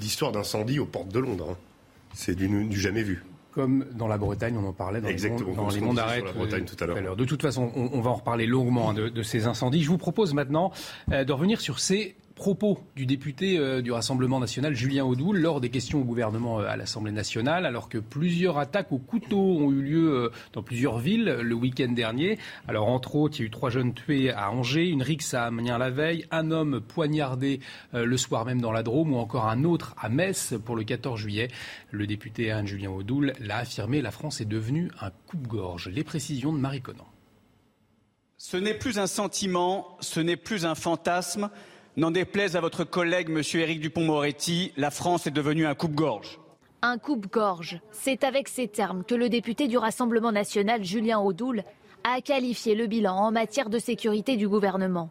d'histoire d'incendie aux portes de Londres. Hein. C'est du jamais vu comme dans la Bretagne, on en parlait dans, les, mondes d'arrêt tout à l'heure. De toute façon, on, va en reparler longuement hein, de, ces incendies. Je vous propose maintenant euh, de revenir sur ces propos du député euh, du Rassemblement national Julien Audoul lors des questions au gouvernement euh, à l'Assemblée nationale, alors que plusieurs attaques au couteau ont eu lieu euh, dans plusieurs villes le week-end dernier. Alors entre autres, il y a eu trois jeunes tués à Angers, une rixe à Amiens la veille, un homme poignardé le soir même dans la Drôme ou encore un autre à Metz pour le 14 juillet. Le député Anne Julien Audoul l'a affirmé, la France est devenue un coupe-gorge. Les précisions de Marie Conan. Ce n'est plus un sentiment, ce n'est plus un fantasme, N'en déplaise à votre collègue, M. Éric Dupont-Moretti, la France est devenue un coupe-gorge. Un coupe-gorge, c'est avec ces termes que le député du Rassemblement national, Julien Audoul, a qualifié le bilan en matière de sécurité du gouvernement.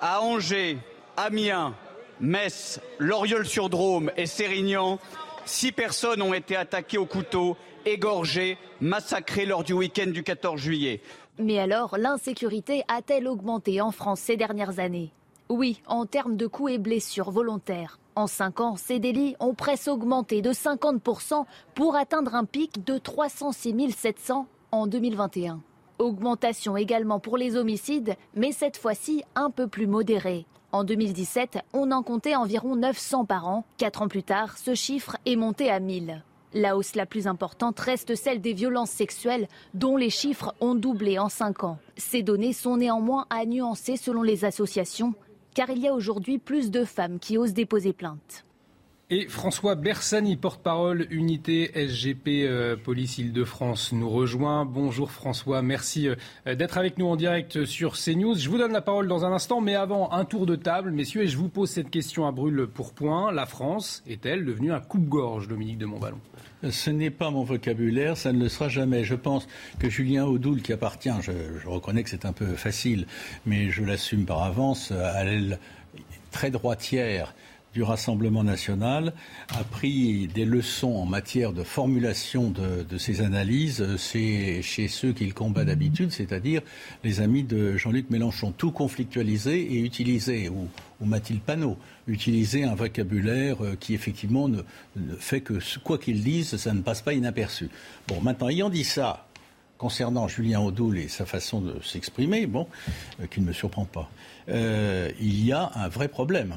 À Angers, Amiens, Metz, Loriol-sur-Drôme et Sérignan, six personnes ont été attaquées au couteau, égorgées, massacrées lors du week-end du 14 juillet. Mais alors, l'insécurité a-t-elle augmenté en France ces dernières années? Oui, en termes de coups et blessures volontaires. En cinq ans, ces délits ont presque augmenté de 50% pour atteindre un pic de 306 700 en 2021. Augmentation également pour les homicides, mais cette fois-ci un peu plus modérée. En 2017, on en comptait environ 900 par an. Quatre ans plus tard, ce chiffre est monté à 1000. La hausse la plus importante reste celle des violences sexuelles, dont les chiffres ont doublé en cinq ans. Ces données sont néanmoins à nuancer selon les associations car il y a aujourd'hui plus de femmes qui osent déposer plainte. Et François Bersani, porte-parole unité SGP euh, Police Île-de-France, nous rejoint. Bonjour François, merci euh, d'être avec nous en direct sur CNews. Je vous donne la parole dans un instant, mais avant, un tour de table, messieurs, et je vous pose cette question à brûle pour point. La France est-elle devenue un coupe-gorge, Dominique de Montballon? Ce n'est pas mon vocabulaire, ça ne le sera jamais. Je pense que Julien Audoul, qui appartient, je, reconnais que c'est un peu facile, mais je l'assume par avance, à l'aile très droitière du Rassemblement national a pris des leçons en matière de formulation de, ces analyses. C'est chez ceux qu'il combat d'habitude, c'est-à-dire les amis de Jean-Luc Mélenchon. Tout conflictualisé et utilisé, ou, Mathilde Panot, utiliser un vocabulaire euh, qui effectivement ne, fait que quoi qu'ils disent, ça ne passe pas inaperçu. Bon, maintenant, ayant dit ça, concernant Julien Audoul et sa façon de s'exprimer, bon, euh, qui ne me surprend pas, euh, il y a un vrai problème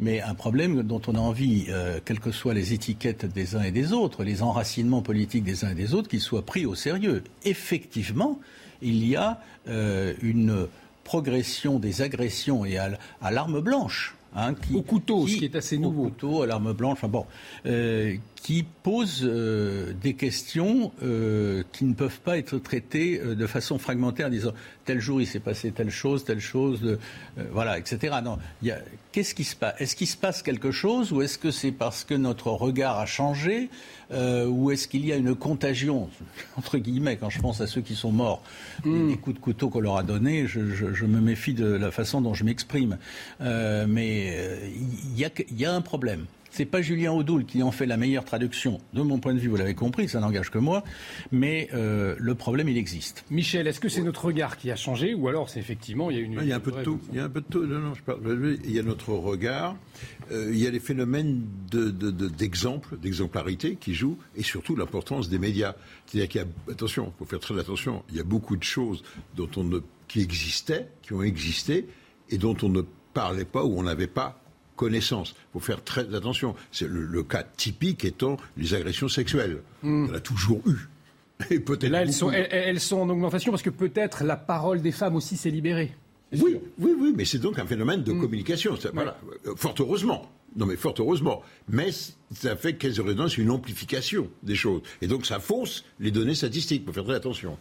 mais un problème dont on a envie, euh, quelles que soient les étiquettes des uns et des autres, les enracinements politiques des uns et des autres, qu'ils soient pris au sérieux. Effectivement, il y a euh, une progression des agressions et à l'arme blanche Hein, au couteau, ce qui est assez nouveau. Au couteau, à l'arme blanche, enfin bon, euh, qui pose euh, des questions euh, qui ne peuvent pas être traitées de façon fragmentaire en disant tel jour il s'est passé telle chose, telle chose, voilà, etc. Non, qu'est-ce qui se passe Est-ce qu'il se passe quelque chose ou est-ce que c'est parce que notre regard a changé ou est-ce qu'il y a une contagion entre guillemets quand je pense à ceux qui sont morts hmm. des coups de couteau qu'on leur a donnés, je, je, me méfie de la façon dont je m'exprime, mais il euh, y, a un problème. C'est pas Julien Audoul qui en fait la meilleure traduction, de mon point de vue, vous l'avez compris, ça n'engage que moi, mais euh, le problème, il existe. Michel, est-ce que c'est notre regard qui a changé ou alors c'est effectivement, il y a une... Il y a un peu de tout. Il y a un peu de tout. Non, non, je parle. Il y a notre regard, euh, il y a les phénomènes d'exemple, d'exemplarité qui jouent, et surtout l'importance des médias. C'est-à-dire qu'il y a, attention, il faut faire très attention, il y a beaucoup de choses dont on ne, qui existaient, qui ont existé, et dont on ne parlait pas ou on n'avait pas connaissance. Il faut faire très attention. C'est le, cas typique étant les agressions sexuelles. Hmm. On a toujours eu. Et peut-être. Là, elles sont, elles, sont, en augmentation parce que peut-être la parole des femmes aussi s'est libérée. Oui, oui, oui, mais c'est donc un phénomène de hmm. communication. Voilà. Fort heureusement. Non, mais fort heureusement. Mais ça fait qu'elles auraient une amplification des choses. Et donc ça fausse les données statistiques. Il faut faire très attention.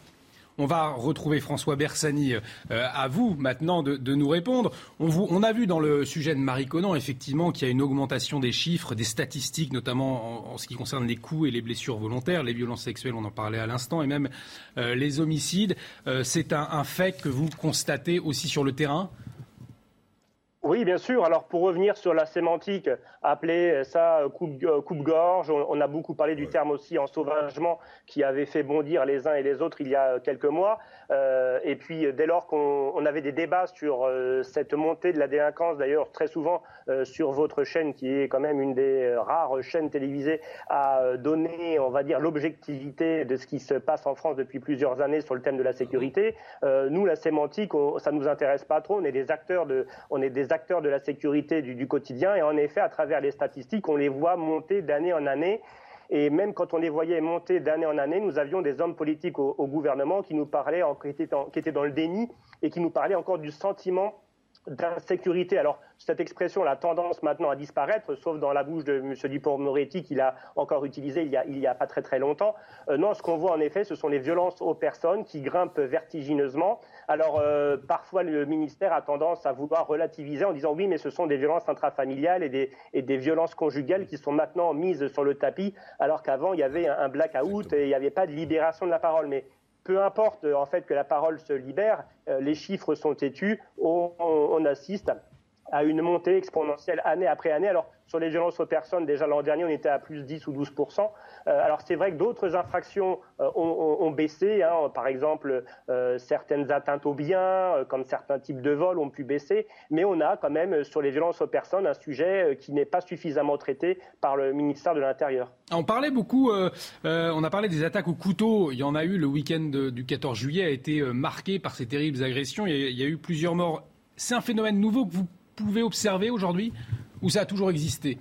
On va retrouver François Bersani euh, à vous maintenant de, nous répondre. On, a vu dans le sujet de Marie Conan effectivement qu'il y a une augmentation des chiffres, des statistiques, notamment en, ce qui concerne les coups et les blessures volontaires, les violences sexuelles, on en parlait à l'instant, et même euh, les homicides. Euh, c'est un fait que vous constatez aussi sur le terrain? Oui, bien sûr. Alors pour revenir sur la sémantique, appeler ça euh, coupe-gorge, on, a beaucoup parlé du terme aussi en sauvagement qui avait fait bondir les uns et les autres il y a quelques mois. Euh, et puis dès lors qu'on avait des débats sur euh, cette montée de la délinquance, d'ailleurs très souvent sur votre chaîne qui est quand même une des rares chaînes télévisées à donner, on va dire, l'objectivité de ce qui se passe en France depuis plusieurs années sur le thème de la sécurité. nous, la sémantique, ça nous intéresse pas trop. On est des acteurs de, on est des acteurs de la sécurité du, quotidien. Et en effet, à travers les statistiques, on les voit monter d'année en année. Et même quand on les voyait monter d'année en année, nous avions des hommes politiques au, gouvernement qui nous parlaient, qui étaient dans le déni et qui nous parlaient encore du sentiment d'insécurité. Alors, cette expression a tendance maintenant à disparaître, sauf dans la bouche de M. Dupont-Moretti, qu'il a encore utilisé il y a, il y a pas très très longtemps. Euh, non, ce qu'on voit en effet, ce sont les violences aux personnes qui grimpent vertigineusement. Alors, euh, parfois, le ministère a tendance à vouloir relativiser en disant oui, mais ce sont des violences intrafamiliales et des, et des violences conjugales qui sont maintenant mises sur le tapis, alors qu'avant, il y avait un, blackout et il n'y avait pas de libération de la parole. Mais peu importe en fait que la parole se libère, euh, les chiffres sont têtus, on, assiste à une montée exponentielle année après année. Alors sur les violences aux personnes, déjà l'an dernier, on était à plus 10 ou 12 euh, Alors c'est vrai que d'autres infractions euh, ont, baissé. Hein. Par exemple, certaines atteintes aux biens, comme certains types de vols, ont pu baisser. Mais on a quand même sur les violences aux personnes un sujet qui n'est pas suffisamment traité par le ministère de l'Intérieur. On parlait beaucoup, euh, euh, on a parlé des attaques au couteau. Il y en a eu le week-end du 14 juillet a été euh, marqué par ces terribles agressions. Il y a, eu plusieurs morts. C'est un phénomène nouveau que vous pouvez observer aujourd'hui ou ça a toujours existé?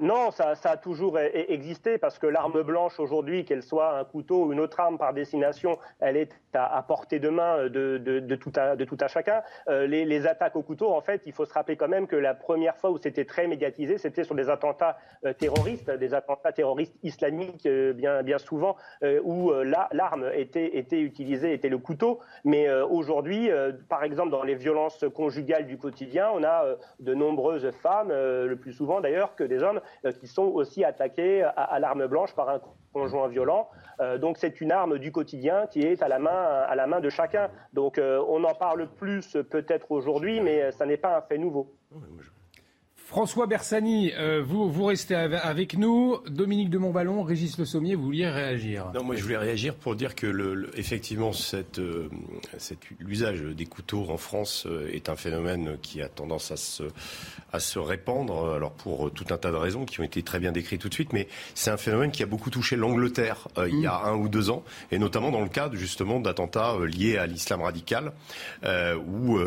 Non, ça, a toujours e-, e-, existé parce que l'arme blanche aujourd'hui, qu'elle soit un couteau ou une autre arme par destination, elle est à, portée de main de, tout, à, de tout à chacun. Euh, les, attaques au couteau, en fait, il faut se rappeler quand même que la première fois où c'était très médiatisé, c'était sur des attentats euh, terroristes, des attentats terroristes islamiques euh, bien, souvent, où l'arme était utilisée, était le couteau. Mais aujourd'hui, par exemple, dans les violences conjugales du quotidien, on a de nombreuses femmes, le plus souvent d'ailleurs que des hommes, qui sont aussi attaquées à, à l'arme blanche par un conjoint violent. Euh, donc c'est une arme du quotidien qui est à la main, à la main de chacun. Donc euh, on en parle plus peut-être aujourd'hui, mais ça n'est pas un fait nouveau. François Bersani, euh, vous, vous restez avec nous. Dominique de Montballon, Régis Le Sommier, vous vouliez réagir Non, moi je voulais réagir pour dire que le, effectivement, euh, l'usage des couteaux en France euh, est un phénomène qui a tendance à se, à se répandre, alors pour tout un tas de raisons qui ont été très bien décrites tout de suite, mais c'est un phénomène qui a beaucoup touché l'Angleterre il y a mm. un ou deux ans, et notamment dans le cadre justement d'attentats liés à l'islam radical, ou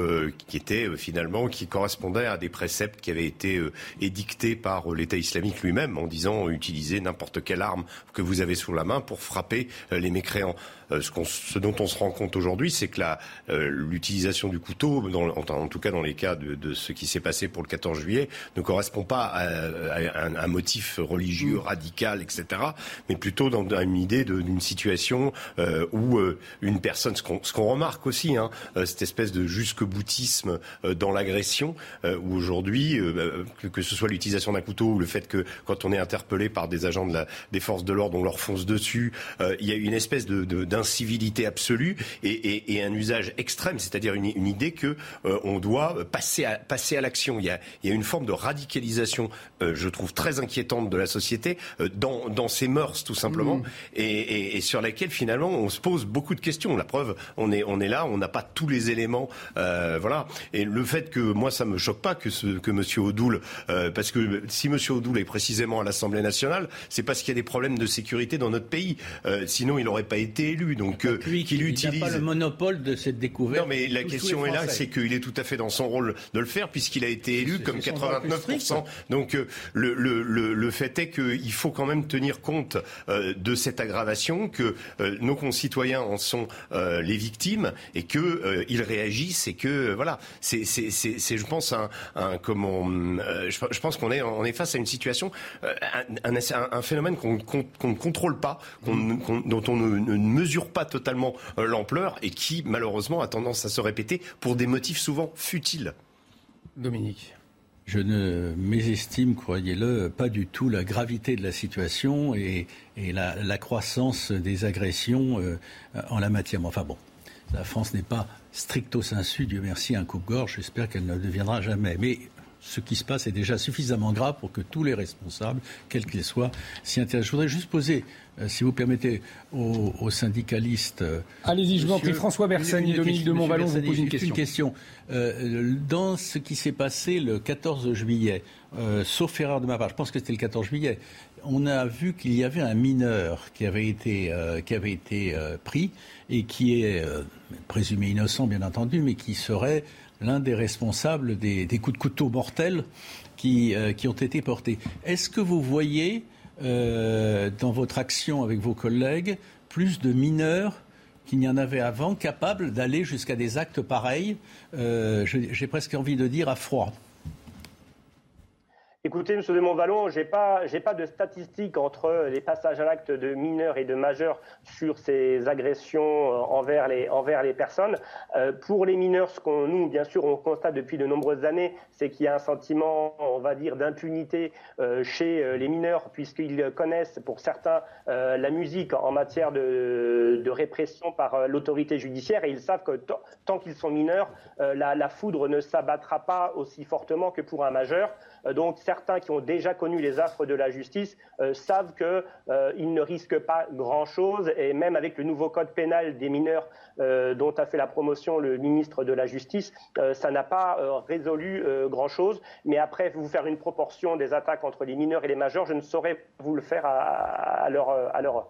qui étaient finalement, qui correspondaient à des préceptes qui avaient été euh, édicté par euh, l'État islamique lui-même en disant utilisez n'importe quelle arme que vous avez sous la main pour frapper euh, les mécréants. Euh, ce, dont on se rend compte aujourd'hui, c'est que euh, l'utilisation du couteau, en, tout cas dans les cas de, ce qui s'est passé pour le 14 juillet, ne correspond pas à, un, motif religieux mm. radical, etc., mais plutôt dans, une idée d'une situation euh, où une personne, ce qu'on remarque aussi, hein, cette espèce de jusque-boutisme dans l'agression, où aujourd'hui, que, ce soit l'utilisation d'un couteau ou le fait que quand on est interpellé par des agents de la, des forces de l'ordre, on leur fonce dessus, il y a une espèce de d'incivilité absolue et, et, un usage extrême, c'est-à-dire une, une, idée que euh, on doit passer à, passer à l'action. Il, y a, il y a une forme de radicalisation, euh, je trouve très inquiétante de la société euh, dans, dans ses mœurs tout simplement, mmh. et, et, sur laquelle finalement on se pose beaucoup de questions. La preuve, on est, on est là, on n'a pas tous les éléments, voilà. Et le fait que moi ça me choque pas que ce, que Monsieur Odoul, parce que si Monsieur Odoul est précisément à l'Assemblée nationale, c'est parce qu'il y a des problèmes de sécurité dans notre pays. sinon, il n'aurait pas été élu. Donc, euh, qu'il utilise. Il n'a pas le monopole de cette découverte. Non, mais la question est là, c'est qu'il est tout à fait dans son rôle de le faire, puisqu'il a été élu comme 89%. Donc, euh, le, le, le, fait est qu'il faut quand même tenir compte euh, de cette aggravation, que nos concitoyens en sont les victimes et qu'ils réagissent et que, voilà, c'est, je pense, un, un comment, je, pense qu'on est, on est face à une situation, un, un, phénomène qu'on ne contrôle pas, dont on ne, ne mesure pas totalement euh, l'ampleur et qui, malheureusement, a tendance à se répéter pour des motifs souvent futiles. Dominique. Je ne mésestime, croyez-le, pas du tout la gravité de la situation et, la, croissance des agressions euh, en la matière. Enfin bon, la France n'est pas stricto sensu, Dieu merci, un coupe-gorge. J'espère qu'elle ne le deviendra jamais. Mais ce qui se passe est déjà suffisamment grave pour que tous les responsables, quels qu'ils soient, s'y intéressent. Je voudrais juste poser si vous permettez, aux, syndicalistes. Euh, Allez-y, je vous en prie, François Bersani, Dominique de Montvalon vous pose une question. Une question. Euh, dans ce qui s'est passé le 14 juillet, sauf erreur de ma part, je pense que c'était le 14 juillet, on a vu qu'il y avait un mineur qui avait été, qui avait été pris et qui est présumé innocent, bien entendu, mais qui serait l'un des responsables des, des, coups de couteau mortels qui, qui ont été portés. Est-ce que vous voyez euh, dans votre action avec vos collègues plus de mineurs qu'il n'y en avait avant, capables d'aller jusqu'à des actes pareils, euh, j'ai presque envie de dire à froid. Écoutez, M. de Montvallon, je n'ai pas, de statistiques entre les passages à l'acte de mineurs et de majeurs sur ces agressions euh, envers les, personnes. Euh, pour les mineurs, ce qu'on nous, bien sûr, on constate depuis de nombreuses années, c'est qu'il y a un sentiment, on va dire, d'impunité euh, chez les mineurs, puisqu'ils connaissent, pour certains, la musique en matière de, répression par l'autorité judiciaire, et ils savent que tant qu'ils sont mineurs, la foudre ne s'abattra pas aussi fortement que pour un majeur. Donc, certains qui ont déjà connu les affres de la justice euh, savent qu'ils euh, ne risquent pas grand-chose. Et même avec le nouveau code pénal des mineurs euh, dont a fait la promotion le ministre de la Justice, ça n'a pas résolu grand-chose. Mais après, vous faire une proportion des attaques entre les mineurs et les majeurs, je ne saurais vous le faire à, à leur, à leur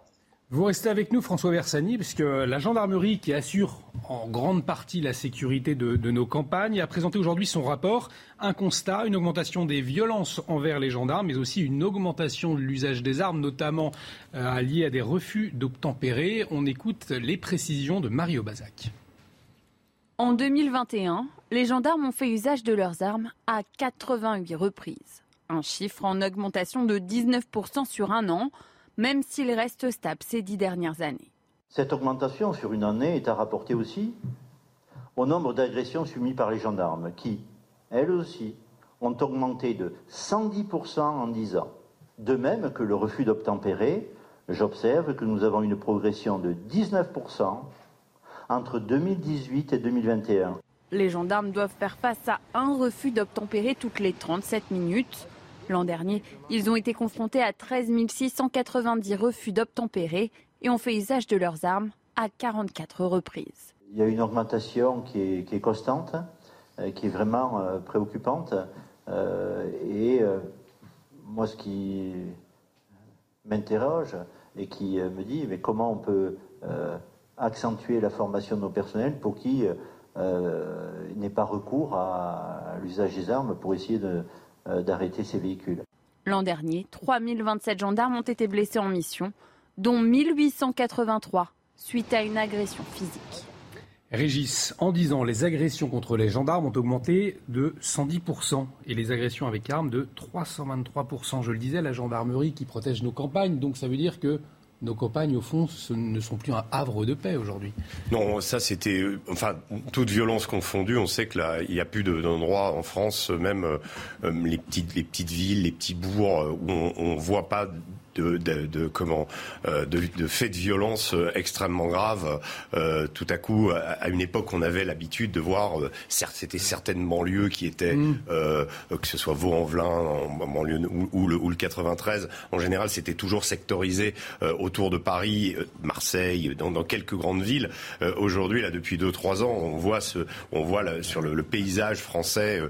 vous restez avec nous, François Versani, puisque la gendarmerie, qui assure en grande partie la sécurité de, nos campagnes, a présenté aujourd'hui son rapport. Un constat, une augmentation des violences envers les gendarmes, mais aussi une augmentation de l'usage des armes, notamment euh, liée à des refus d'obtempérer. On écoute les précisions de Mario Bazac. En 2021, les gendarmes ont fait usage de leurs armes à 88 reprises. Un chiffre en augmentation de 19% sur un an même s'il reste stable ces dix dernières années. Cette augmentation sur une année est à rapporter aussi au nombre d'agressions subies par les gendarmes, qui, elles aussi, ont augmenté de 110% en dix ans. De même que le refus d'obtempérer, j'observe que nous avons une progression de 19% entre 2018 et 2021. Les gendarmes doivent faire face à un refus d'obtempérer toutes les 37 minutes. L'an dernier, ils ont été confrontés à 13 690 refus d'obtempérer et ont fait usage de leurs armes à 44 reprises. Il y a une augmentation qui est, constante, euh, qui est vraiment euh, préoccupante. Euh, et moi, ce qui m'interroge et qui me dit mais comment on peut accentuer la formation de nos personnels pour qu'il n'ait pas recours à l'usage des armes pour essayer d'arrêter ces véhicules. L'an dernier, 3027 gendarmes ont été blessés en mission, dont 1883 suite à une agression physique. Régis, en disant les agressions contre les gendarmes ont augmenté de 110% et les agressions avec armes de 323%. Je le disais, la gendarmerie qui protège nos campagnes, donc ça veut dire que nos campagnes, au fond, ne sont plus un havre de paix aujourd'hui. Non, ça c'était, enfin, toute violence confondue. On sait que là, n'y a plus d'endroits en France, même euh, les petites, les petites villes, les petits bourgs euh, où on, ne voit pas de, comment euh, de, de, faits de violence euh, extrêmement graves. Euh, tout à coup, à, une époque, on avait l'habitude de voir, certes, c'était certaines banlieues qui étaient, mm. que ce soit Vaux-en-Velin, en banlieue ou, le, ou, le, 93. En général, c'était toujours sectorisé autour de Paris, Marseille, dans, dans quelques grandes villes. Aujourd'hui, là, depuis deux trois ans, on voit ce, on voit sur le, paysage français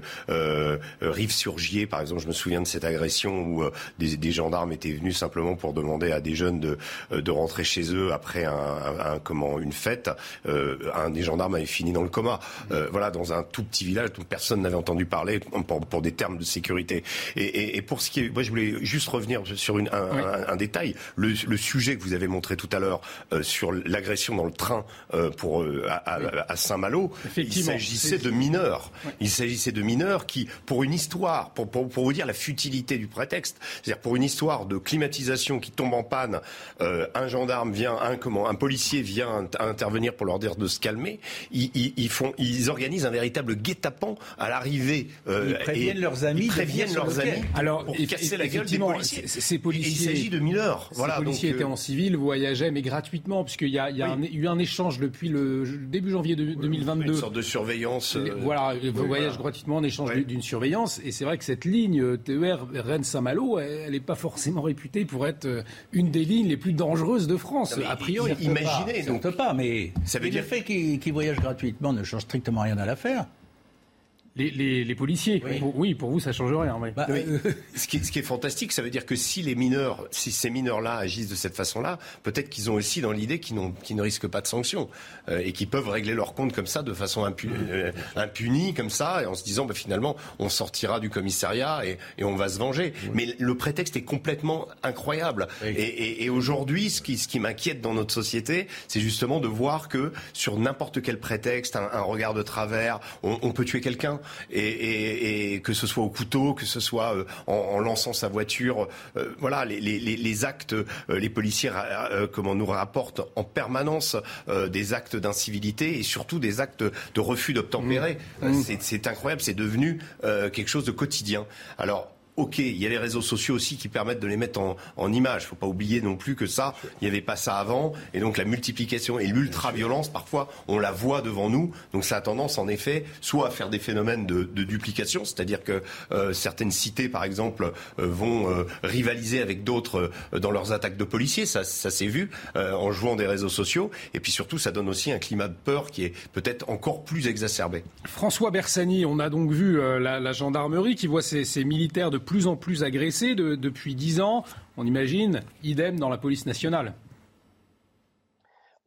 Rive-sur-Gier, par exemple. Je me souviens de cette agression où des, des gendarmes étaient venus simplement pour demander à des jeunes de, euh, de rentrer chez eux après un, un, comment, une fête. Euh, un des gendarmes avait fini dans le coma. Euh, voilà, dans un tout petit village dont personne n'avait entendu parler pour, pour, des termes de sécurité. Et, et, et, pour ce qui est, moi je voulais juste revenir sur une, un, un, détail. Le, le, sujet que vous avez montré tout à l'heure euh, sur l'agression dans le train pour à, à, Saint-Malo, il s'agissait de mineurs. Il s'agissait de mineurs qui, pour une histoire, pour, pour, pour vous dire la futilité du prétexte, c'est-à-dire pour une histoire de climatisation qui tombe en panne, euh, un gendarme vient, un comment, un policier vient intervenir pour leur dire de se calmer. Ils, font, ils organisent un véritable guet-apens à l'arrivée. Euh, ils préviennent leurs amis. Ils préviennent leurs amis. Alors, pour casser la gueule des policiers. Ces policiers. il s'agit de mineurs. Voilà. Ces policiers étaient euh, en civil, voyageaient, mais gratuitement, puisqu'il y a, y a eu un échange depuis le début janvier 2022. Une sorte de surveillance. voilà, voyage gratuitement en échange d'une surveillance. Et c'est vrai que cette ligne TER Rennes-Saint-Malo, elle n'est pas forcément réputée pour être euh, une des lignes les plus dangereuses de France, a priori. Imaginez. Donc, pas, mais ça veut dire... le fait qu'ils voyagent gratuitement ne change strictement rien à l'affaire. Les, policiers, oui. Pour, vous, ça change rien. Bah, euh, ce, qui, est fantastique, ça veut dire que si les mineurs, si ces mineurs-là agissent de cette façon-là, peut-être qu'ils ont aussi dans l'idée qu'ils, ne risquent pas de sanctions euh, et qu'ils peuvent régler leur compte comme ça, de façon euh, impunie, comme ça, et en se disant bah, finalement, on sortira du commissariat et, on va se venger. Mais le prétexte est complètement incroyable. Et, aujourd'hui, ce qui, ce qui m'inquiète dans notre société, c'est justement de voir que sur n'importe quel prétexte, un, regard de travers, on peut tuer quelqu'un et, que ce soit au couteau, que ce soit euh, en, lançant sa voiture. Euh, voilà, les, actes, euh, les policiers comment nous rapportent en permanence des actes d'incivilité et surtout des actes de refus d'obtempérer. Mmh. Mmh. C'est incroyable, c'est devenu quelque chose de quotidien. Alors Ok, il y a les réseaux sociaux aussi qui permettent de les mettre en, en image. Faut pas oublier non plus que ça, il n'y avait pas ça avant. Et donc la multiplication et l'ultra-violence, parfois, on la voit devant nous. Donc ça a tendance, en effet, soit à faire des phénomènes de, duplication, c'est-à-dire que euh, certaines cités, par exemple, euh, vont euh, rivaliser avec d'autres dans leurs attaques de policiers. Ça, s'est vu en jouant des réseaux sociaux. Et puis surtout, ça donne aussi un climat de peur qui est peut-être encore plus exacerbé. François Bersani, on a donc vu la, la, gendarmerie qui voit ses, ses militaires de plus en plus agressés depuis dix ans. On imagine, idem dans la police nationale.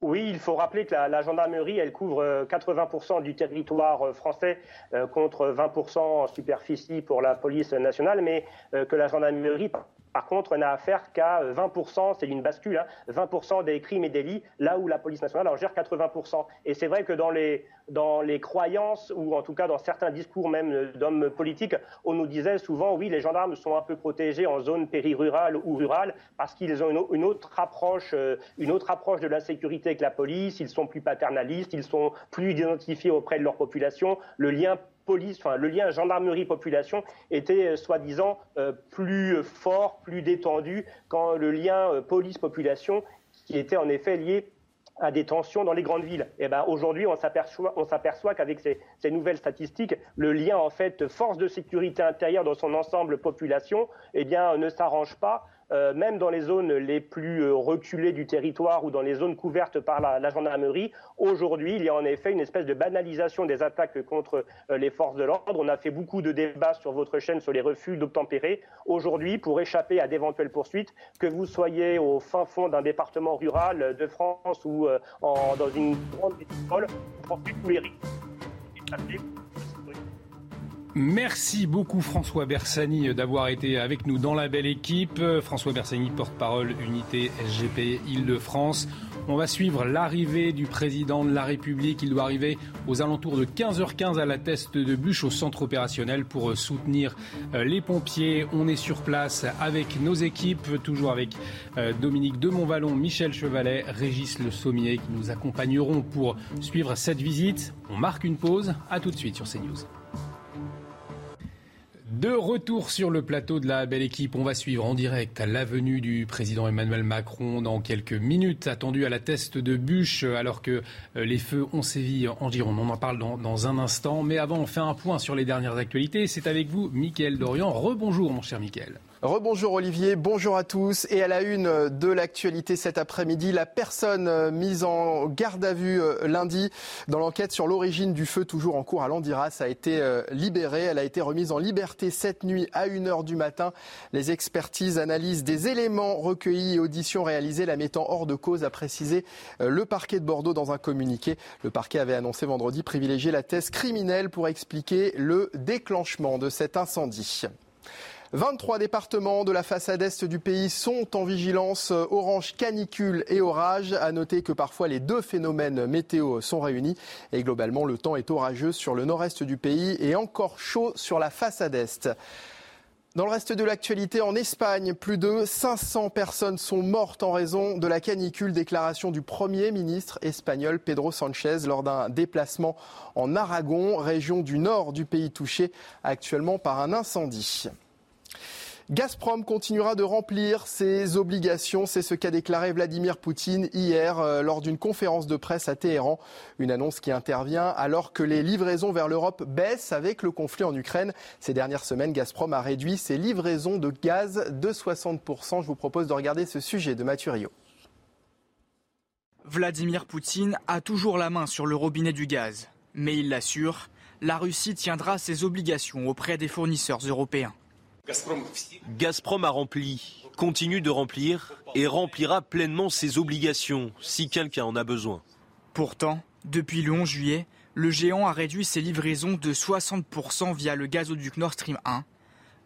Oui, il faut rappeler que la, gendarmerie, elle couvre 80% euh, du territoire euh, français euh, contre 20% en superficie pour la police nationale, mais que la gendarmerie par contre, on n'a affaire qu'à 20%, c'est une bascule, 20% hein, des crimes et délits, là où la police nationale en gère 80%. Et c'est vrai que dans les, dans les croyances, ou en tout cas dans certains discours même d'hommes politiques, on nous disait souvent, oui, les gendarmes sont un peu protégés en zone périrurale ou rurale, parce qu'ils ont une, autre approche, euh, une autre approche de la sécurité que la police, ils sont plus paternalistes, ils sont plus identifiés auprès de leur population, le lien police, enfin, le lien gendarmerie-population était euh, soi-disant euh, plus fort, plus détendu quand le lien euh, police-population, qui était en effet lié à des tensions dans les grandes villes. Et eh ben aujourd'hui, on s'aperçoit, qu'avec ces, ces, nouvelles statistiques, le lien en fait force de sécurité intérieure dans son ensemble population, eh bien, ne s'arrange pas euh, même dans les zones les plus euh, reculées du territoire ou dans les zones couvertes par la, gendarmerie, aujourd'hui, il y a en effet une espèce de banalisation des attaques contre euh, les forces de l'ordre. On a fait beaucoup de débats sur votre chaîne sur les refus d'obtempérer. Aujourd'hui, pour échapper à d'éventuelles poursuites, que vous soyez au fin fond d'un département rural de France ou dans une grande métropole, vous tous les risques. Merci beaucoup François Bersani d'avoir été avec nous dans la belle équipe. François Bersani, porte-parole unité SGP Île-de-France. On va suivre l'arrivée du président de la République. Il doit arriver aux alentours de 15h15 à la teste de bûche au centre opérationnel pour soutenir euh, les pompiers. On est sur place avec nos équipes, toujours avec euh, Dominique de Montvalon, Michel Chevalet, Régis Le Sommier qui nous accompagneront pour suivre cette visite. On marque une pause. À tout de suite sur CNews. De retour sur le plateau de la belle équipe, on va suivre en direct la venue du président Emmanuel Macron dans quelques minutes, attendu à la teste de bûche alors que euh, les feux ont sévi en Gironde. On en parle dans, un instant, mais avant on fait un point sur les dernières actualités. C'est avec vous, Mickaël Dorian. Rebonjour mon cher Mickaël. Rebonjour Olivier, bonjour à tous. Et à la une de l'actualité cet après-midi, la personne mise en garde à vue euh, lundi dans l'enquête sur l'origine du feu toujours en cours à Landiras a été euh, libérée. Elle a été remise en liberté cette nuit à 1h du matin. Les expertises analysent des éléments recueillis et auditions réalisées la mettant hors de cause, a précisé euh, le parquet de Bordeaux dans un communiqué. Le parquet avait annoncé vendredi privilégier la thèse criminelle pour expliquer le déclenchement de cet incendie. 23 départements de la façade est du pays sont en vigilance orange canicule et orage. À noter que parfois les deux phénomènes météo sont réunis et globalement le temps est orageux sur le nord-est du pays et encore chaud sur la façade est. Dans le reste de l'actualité, en Espagne, plus de 500 personnes sont mortes en raison de la canicule. Déclaration du Premier ministre espagnol Pedro Sanchez lors d'un déplacement en Aragon, région du nord du pays touchée actuellement par un incendie. Gazprom continuera de remplir ses obligations. C'est ce qu'a déclaré Vladimir Poutine hier euh, lors d'une conférence de presse à Téhéran. Une annonce qui intervient alors que les livraisons vers l'Europe baissent avec le conflit en Ukraine. Ces dernières semaines, Gazprom a réduit ses livraisons de gaz de 60%. Je vous propose de regarder ce sujet de Mathurio. Vladimir Poutine a toujours la main sur le robinet du gaz. Mais il l'assure, la Russie tiendra ses obligations auprès des fournisseurs européens. Gazprom a rempli, continue de remplir et remplira pleinement ses obligations si quelqu'un en a besoin. Pourtant, depuis le 11 juillet, le géant a réduit ses livraisons de 60% via le gazoduc Nord Stream 1.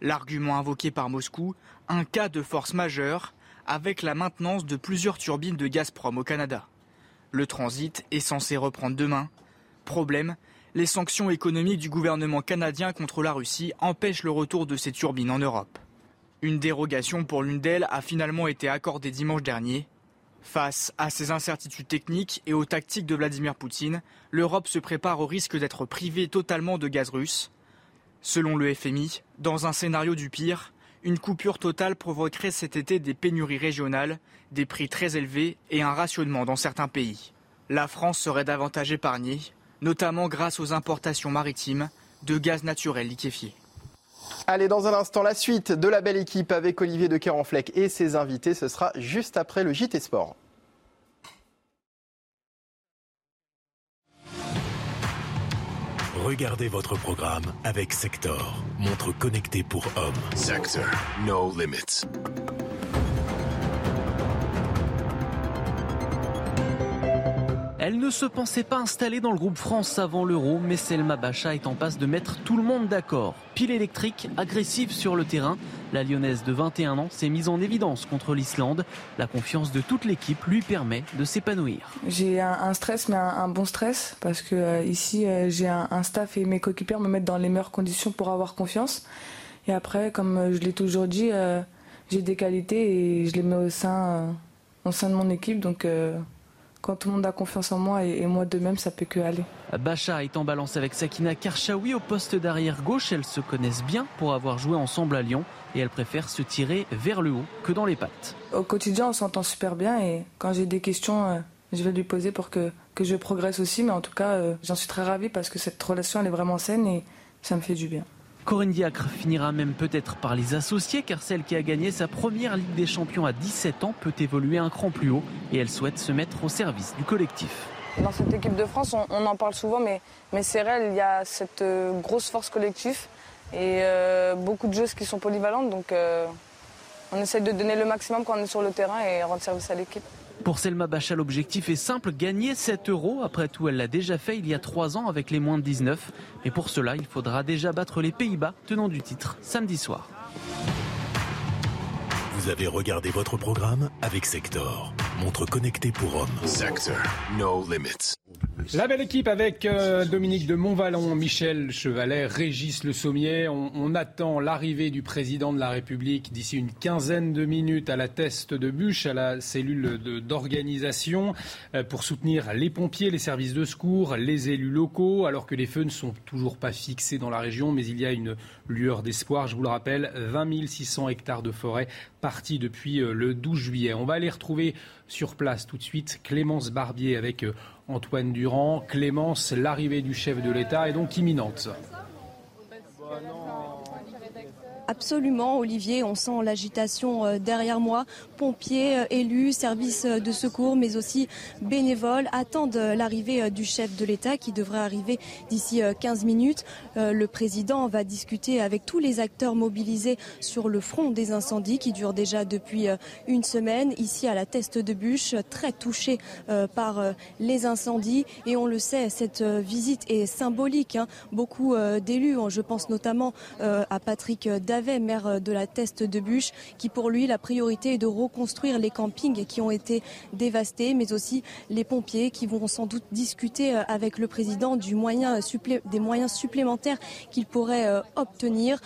L'argument invoqué par Moscou, un cas de force majeure avec la maintenance de plusieurs turbines de Gazprom au Canada. Le transit est censé reprendre demain. Problème, les sanctions économiques du gouvernement canadien contre la Russie empêchent le retour de ces turbines en Europe. Une dérogation pour l'une d'elles a finalement été accordée dimanche dernier. Face à ces incertitudes techniques et aux tactiques de Vladimir Poutine, l'Europe se prépare au risque d'être privée totalement de gaz russe. Selon le FMI, dans un scénario du pire, une coupure totale provoquerait cet été des pénuries régionales, des prix très élevés et un rationnement dans certains pays. La France serait davantage épargnée, notamment grâce aux importations maritimes de gaz naturel liquéfié. Allez, dans un instant, la suite de la belle équipe avec Olivier de Kerenfleck et ses invités. Ce sera juste après le JT Sport. Regardez votre programme avec Sector, montre connectée pour hommes. Sector, no limits. Elle ne se pensait pas installée dans le groupe France avant l'euro, mais Selma Bacha est en passe de mettre tout le monde d'accord. Pile électrique, agressive sur le terrain, la lyonnaise de 21 ans s'est mise en évidence contre l'Islande. La confiance de toute l'équipe lui permet de s'épanouir. J'ai un, stress, mais un, bon stress, parce que euh, ici, euh, j'ai un, staff et mes coéquipiers me mettent dans les meilleures conditions pour avoir confiance. Et après, comme euh, je l'ai toujours dit, j'ai des qualités et je les mets au sein, au sein de mon équipe. Donc quand tout le monde a confiance en moi et, moi de même, ça peut que aller. Bacha est en balance avec Sakina Karchaoui au poste d'arrière gauche. Elles se connaissent bien pour avoir joué ensemble à Lyon et elles préfèrent se tirer vers le haut que dans les pattes. Au quotidien, on s'entend super bien et quand j'ai des questions, euh, je vais lui poser pour que, que je progresse aussi. Mais en tout cas, j'en suis très ravie parce que cette relation, elle est vraiment saine et ça me fait du bien. Corinne Diacre finira même peut-être par les associer car celle qui a gagné sa première Ligue des Champions à 17 ans peut évoluer un cran plus haut et elle souhaite se mettre au service du collectif. Dans cette équipe de France, on, en parle souvent, mais, c'est réel, il y a cette euh, grosse force collective et euh, beaucoup de joueuses qui sont polyvalentes. Donc euh, on essaie de donner le maximum quand on est sur le terrain et rendre service à l'équipe. Pour Selma Bachal, l'objectif est simple, gagner 7 euros. Après tout, elle l'a déjà fait il y a 3 ans avec les moins de 19. Mais pour cela, il faudra déjà battre les Pays-Bas, tenant du titre, samedi soir. Vous avez regardé votre programme avec Sector, montre connectée pour hommes. Sector, no limits. La belle équipe avec euh, Dominique de Montvalon, Michel Chevalet, Régis Le Sommier. On, attend l'arrivée du président de la République d'ici une quinzaine de minutes à la teste de bûche, à la cellule d'organisation, euh, pour soutenir les pompiers, les services de secours, les élus locaux, alors que les feux ne sont toujours pas fixés dans la région, mais il y a une lueur d'espoir. Je vous le rappelle, 20 600 hectares de forêt euh, le 12 juillet. On va aller retrouver sur place tout de suite Clémence Barbier avec Antoine Durand. Clémence, l'arrivée du chef de l'État est donc imminente. Absolument, Olivier. On sent l'agitation euh, derrière moi. Pompiers, euh, élus, services euh, de secours, mais aussi bénévoles attendent l'arrivée du chef de l'État qui devrait arriver d'ici 15 minutes. Le président va discuter avec tous les acteurs mobilisés sur le front des incendies qui durent déjà depuis une semaine. Ici à la Teste de Bûche, très touché par les incendies. Et on le sait, cette visite est symbolique. Hein. Beaucoup d'élus, je pense notamment à Patrick maire euh, de la Teste de Bûche, qui pour lui, la priorité est de reconstruire les campings qui ont été dévastés, mais aussi les pompiers qui vont sans doute discuter euh, avec le président du moyen des moyens supplémentaires qu'il pourrait euh, obtenir.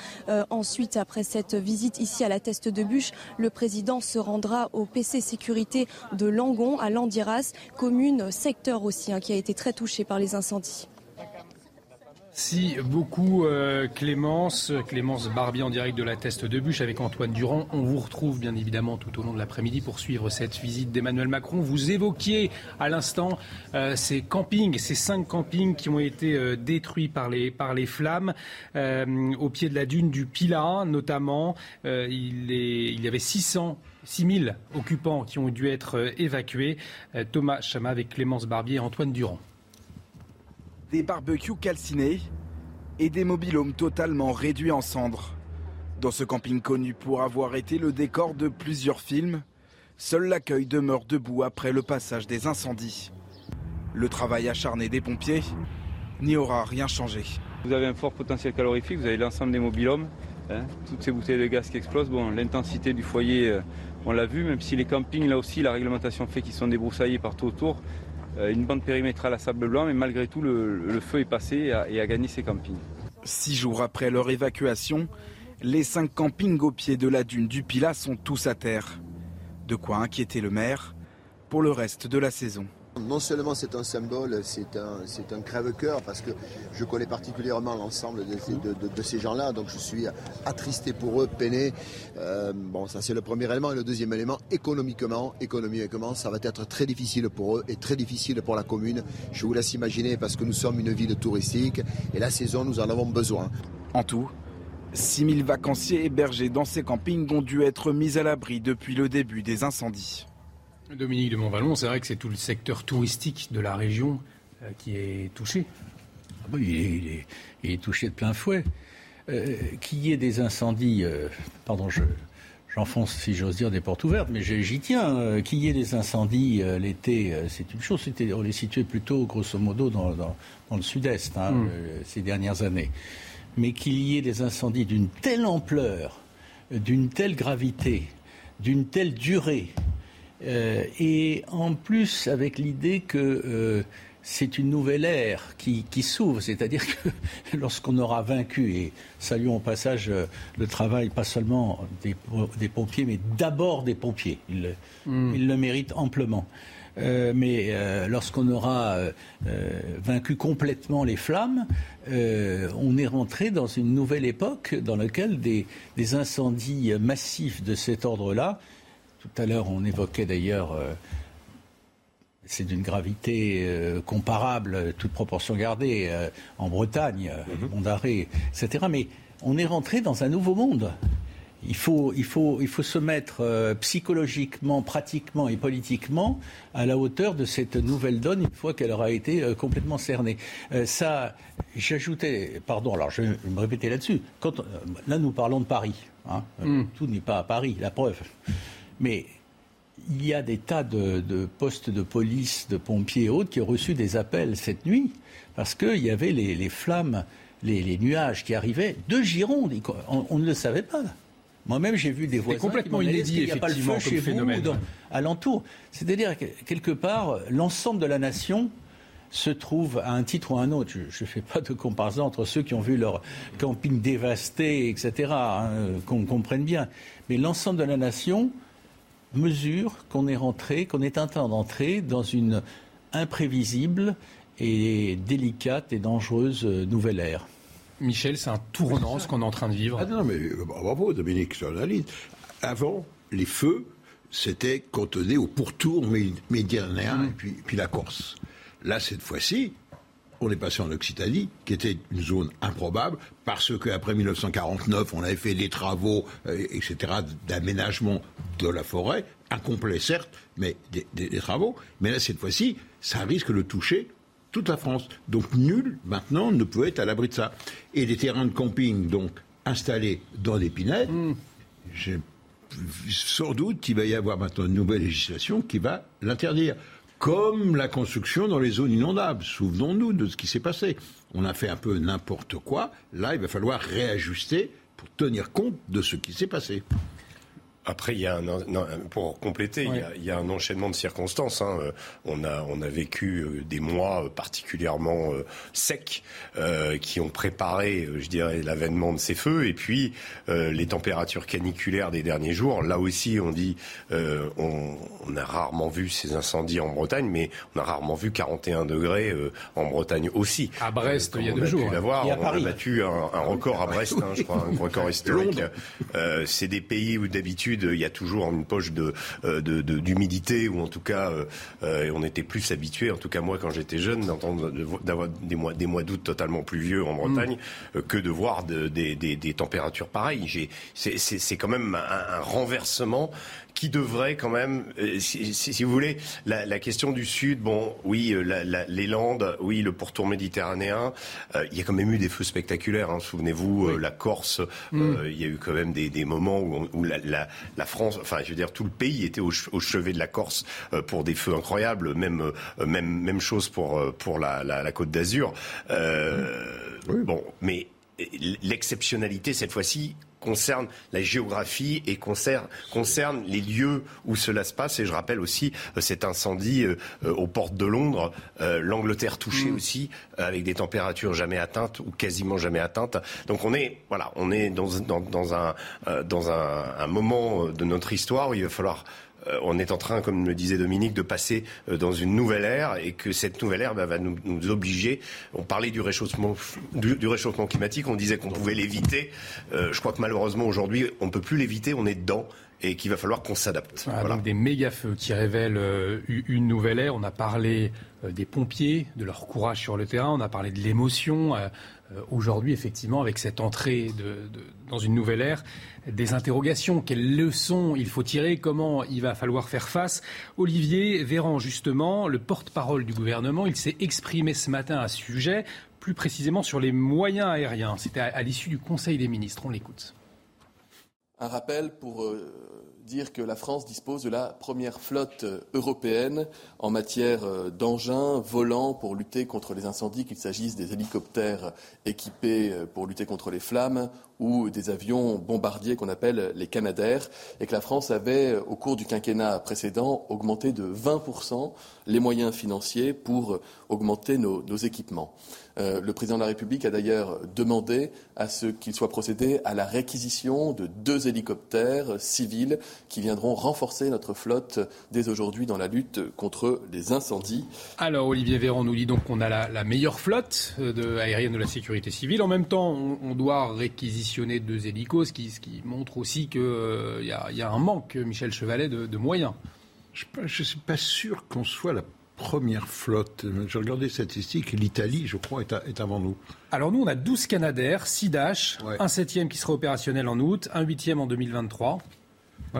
ensuite, après cette visite ici à la Teste de Bûche, le président se rendra au PC sécurité de Langon à Landiras, commune, secteur aussi, hein, qui a été très touché par les incendies. Merci beaucoup euh, Clémence. Clémence Barbier en direct de la Teste de Bûche avec Antoine Durand. On vous retrouve bien évidemment tout au long de l'après-midi pour suivre cette visite d'Emmanuel Macron. Vous évoquiez à l'instant euh, ces campings, ces cinq campings qui ont été euh, détruits par les, par les flammes au pied de la dune du Pilat notamment. il, il y avait 600 6000 occupants qui ont dû être évacués. Thomas Chama avec Clémence Barbier et Antoine Durand des barbecues calcinés et des mobilhomes totalement réduits en cendres. Dans ce camping connu pour avoir été le décor de plusieurs films, seul l'accueil demeure debout après le passage des incendies. Le travail acharné des pompiers n'y aura rien changé. Vous avez un fort potentiel calorifique, vous avez l'ensemble des mobilhomes, hein, toutes ces bouteilles de gaz qui explosent. Bon, l'intensité du foyer, euh, on l'a vu, même si les campings, là aussi, la réglementation fait qu'ils sont débroussaillés partout autour. Euh, une bande périmétrale à sable blanc, mais malgré tout, le, feu est passé et a, gagné ses campings. Six jours après leur évacuation, les cinq campings au pied de la dune du Pilat sont tous à terre. De quoi inquiéter le maire pour le reste de la saison. Non seulement c'est un symbole, c'est un, un crève-cœur parce que je connais particulièrement l'ensemble de, ces gens-là, donc je suis attristé pour eux, peiné. Euh, bon, ça c'est le premier élément. Et le deuxième élément, économiquement, économiquement, ça va être très difficile pour eux et très difficile pour la commune. Je vous laisse imaginer parce que nous sommes une ville touristique et la saison, nous en avons besoin. En tout, 6000 vacanciers hébergés dans ces campings ont dû être mis à l'abri depuis le début des incendies. Dominique de Montvalon, c'est vrai que c'est tout le secteur touristique de la région euh, qui est touché. Ah oui, il est, touché de plein fouet. Euh, qu'il y ait des incendies, euh, pardon, je, j'enfonce, si j'ose dire, des portes ouvertes, mais j'y tiens. qu'il y ait des incendies l'été, c'est une chose. C'était, on les situait plutôt, grosso modo, dans, le sud-est hein, hmm. ces dernières années. Mais qu'il y ait des incendies d'une telle ampleur, d'une telle gravité, d'une telle durée, euh, et en plus, avec l'idée que euh, c'est une nouvelle ère qui, s'ouvre, c'est-à-dire que lorsqu'on aura vaincu, et saluons au passage euh, le travail pas seulement des, pompiers, mais d'abord des pompiers, ils, hmm. le méritent amplement. mais lorsqu'on aura vaincu complètement les flammes, on est rentré dans une nouvelle époque dans laquelle des incendies massifs de cet ordre-là tout à l'heure, on évoquait d'ailleurs euh, c'est d'une gravité euh, comparable, toute proportion gardée, euh, en Bretagne, mm monde d'arrêt, etc. Mais on est rentré dans un nouveau monde. Il faut, il faut, il faut se mettre psychologiquement, pratiquement et politiquement à la hauteur de cette nouvelle donne une fois qu'elle aura été complètement cernée. ça, j'ajoutais, pardon, alors je vais me répéter là-dessus. Quand, là, nous parlons de Paris. Hein, mm. Tout n'est pas à Paris, la preuve. Mais il y a des tas de, postes de police, de pompiers et autres qui ont reçu des appels cette nuit parce qu'il y avait les, flammes, les, nuages qui arrivaient de Gironde. On, ne le savait pas. Moi-même, j'ai vu des voisins complètement inédit, il a pas le feu chez phénomène, vous, alentour. C'est-à-dire que quelque part, l'ensemble de la nation se trouve à un titre ou à un autre. Je ne fais pas de comparaison entre ceux qui ont vu leur camping dévasté, etc., hein, qu'on comprenne bien. Mais l'ensemble de la nation mesure qu'on est rentré, qu'on est en train d'entrer dans une imprévisible et délicate et dangereuse nouvelle ère. Michel, c'est un tournant ce qu'on est en train de vivre. Ah non, mais euh, bravo Dominique sur l'analyse. Avant, les feux, c'était cantonné au pourtour méditerranéen et puis, puis la Corse. Là, cette fois-ci, on est passé en Occitanie, qui était une zone improbable, parce qu'après 1949, on avait fait des travaux, euh, etc., d'aménagement de la forêt, incomplets certes, mais des, travaux. Mais là, cette fois-ci, ça risque de toucher toute la France. Donc nul, maintenant, ne peut être à l'abri de ça. Et les terrains de camping, donc, installés dans des pinettes, hmm. sans doute il va y avoir maintenant une nouvelle législation qui va l'interdire comme la construction dans les zones inondables. Souvenons-nous de ce qui s'est passé. On a fait un peu n'importe quoi. Là, il va falloir réajuster pour tenir compte de ce qui s'est passé. Après, il y a un, pour compléter, il, y a, un enchaînement de circonstances. Hein. On a on a vécu euh, des mois particulièrement euh, secs euh, qui ont préparé, je dirais, l'avènement de ces feux. Et puis les températures caniculaires des derniers jours. Là aussi, on dit, on, a rarement vu ces incendies en Bretagne, mais on a rarement vu 41 degrés en Bretagne aussi. À Brest, il y a deux jours. Hein. on a battu un, record à Brest, hein, je crois, un record historique. C'est des pays où d'habitude il y a toujours une poche de euh, d'humidité ou en tout cas, euh, euh, on était plus habitué, en tout cas moi quand j'étais jeune, d'entendre d'avoir des mois des mois d'août totalement pluvieux en Bretagne mm. que de voir des, températures pareilles. C'est quand même un renversement qui devrait quand même, euh, si, vous voulez, la, question du Sud, bon, oui, euh, les Landes, oui, le pourtour méditerranéen, euh, il y a quand même eu des feux spectaculaires. Hein. Souvenez-vous, la Corse, mm. il y a eu quand même des, moments où, la, France, enfin, je veux dire, tout le pays était au, chevet de la Corse pour des feux incroyables. Même, même, même chose pour pour la, Côte d'Azur. Bon, mais l'exceptionnalité cette fois-ci concerne la géographie et concerne, concerne les lieux où cela se passe. Et je rappelle aussi euh, cet incendie euh, euh, aux portes de Londres, l'Angleterre touchée mm. aussi, avec des températures jamais atteintes ou quasiment jamais atteintes. Donc on est, voilà, on est dans, dans, dans un, dans un, un moment de notre histoire où il va falloir euh, on est en train, comme le disait Dominique, de passer euh, dans une nouvelle ère et que cette nouvelle ère bah, va nous, obliger. On parlait du réchauffement, du, réchauffement climatique, on disait qu'on pouvait l'éviter. Euh, je crois que malheureusement aujourd'hui, on ne peut plus l'éviter, on est dedans et qu'il va falloir qu'on s'adapte. Ah, voilà. Des méga feux qui révèlent une nouvelle ère. On a parlé des pompiers, de leur courage sur le terrain. On a parlé de l'émotion. Aujourd'hui, effectivement, avec cette entrée dans une nouvelle ère, des interrogations. Quelles leçons il faut tirer? Comment il va falloir faire face? Olivier Véran, justement, le porte-parole du gouvernement, il s'est exprimé ce matin à ce sujet, plus précisément sur les moyens aériens. C'était à, l'issue du Conseil des ministres. On l'écoute. Un rappel pour euh, dire que la France dispose de la première flotte européenne en matière euh, d'engins volants pour lutter contre les incendies, qu'il s'agisse des hélicoptères équipés euh, pour lutter contre les flammes ou des avions bombardiers qu'on appelle les Canadair, et que la France avait, au cours du quinquennat précédent, augmenté de 20% les moyens financiers pour augmenter nos, équipements. Euh, le président de la République a d'ailleurs demandé à ce qu'il soit procédé à la réquisition de deux hélicoptères civils qui viendront renforcer notre flotte dès aujourd'hui dans la lutte contre les incendies. Alors Olivier Véran nous dit donc qu'on a la, meilleure flotte euh, aérienne de la sécurité civile. En même temps, on, doit réquisitionner deux hélicos, ce qui, montre aussi qu'il euh, y, a un manque, Michel Chevalet, de, moyens. Je ne suis pas sûr qu'on soit la première flotte J'ai regardé les statistiques, l'Italie, je crois, est, avant nous. Alors nous, on a 12 Canadair, 6 Dash, un septième qui sera opérationnel en août, un huitième en 2023.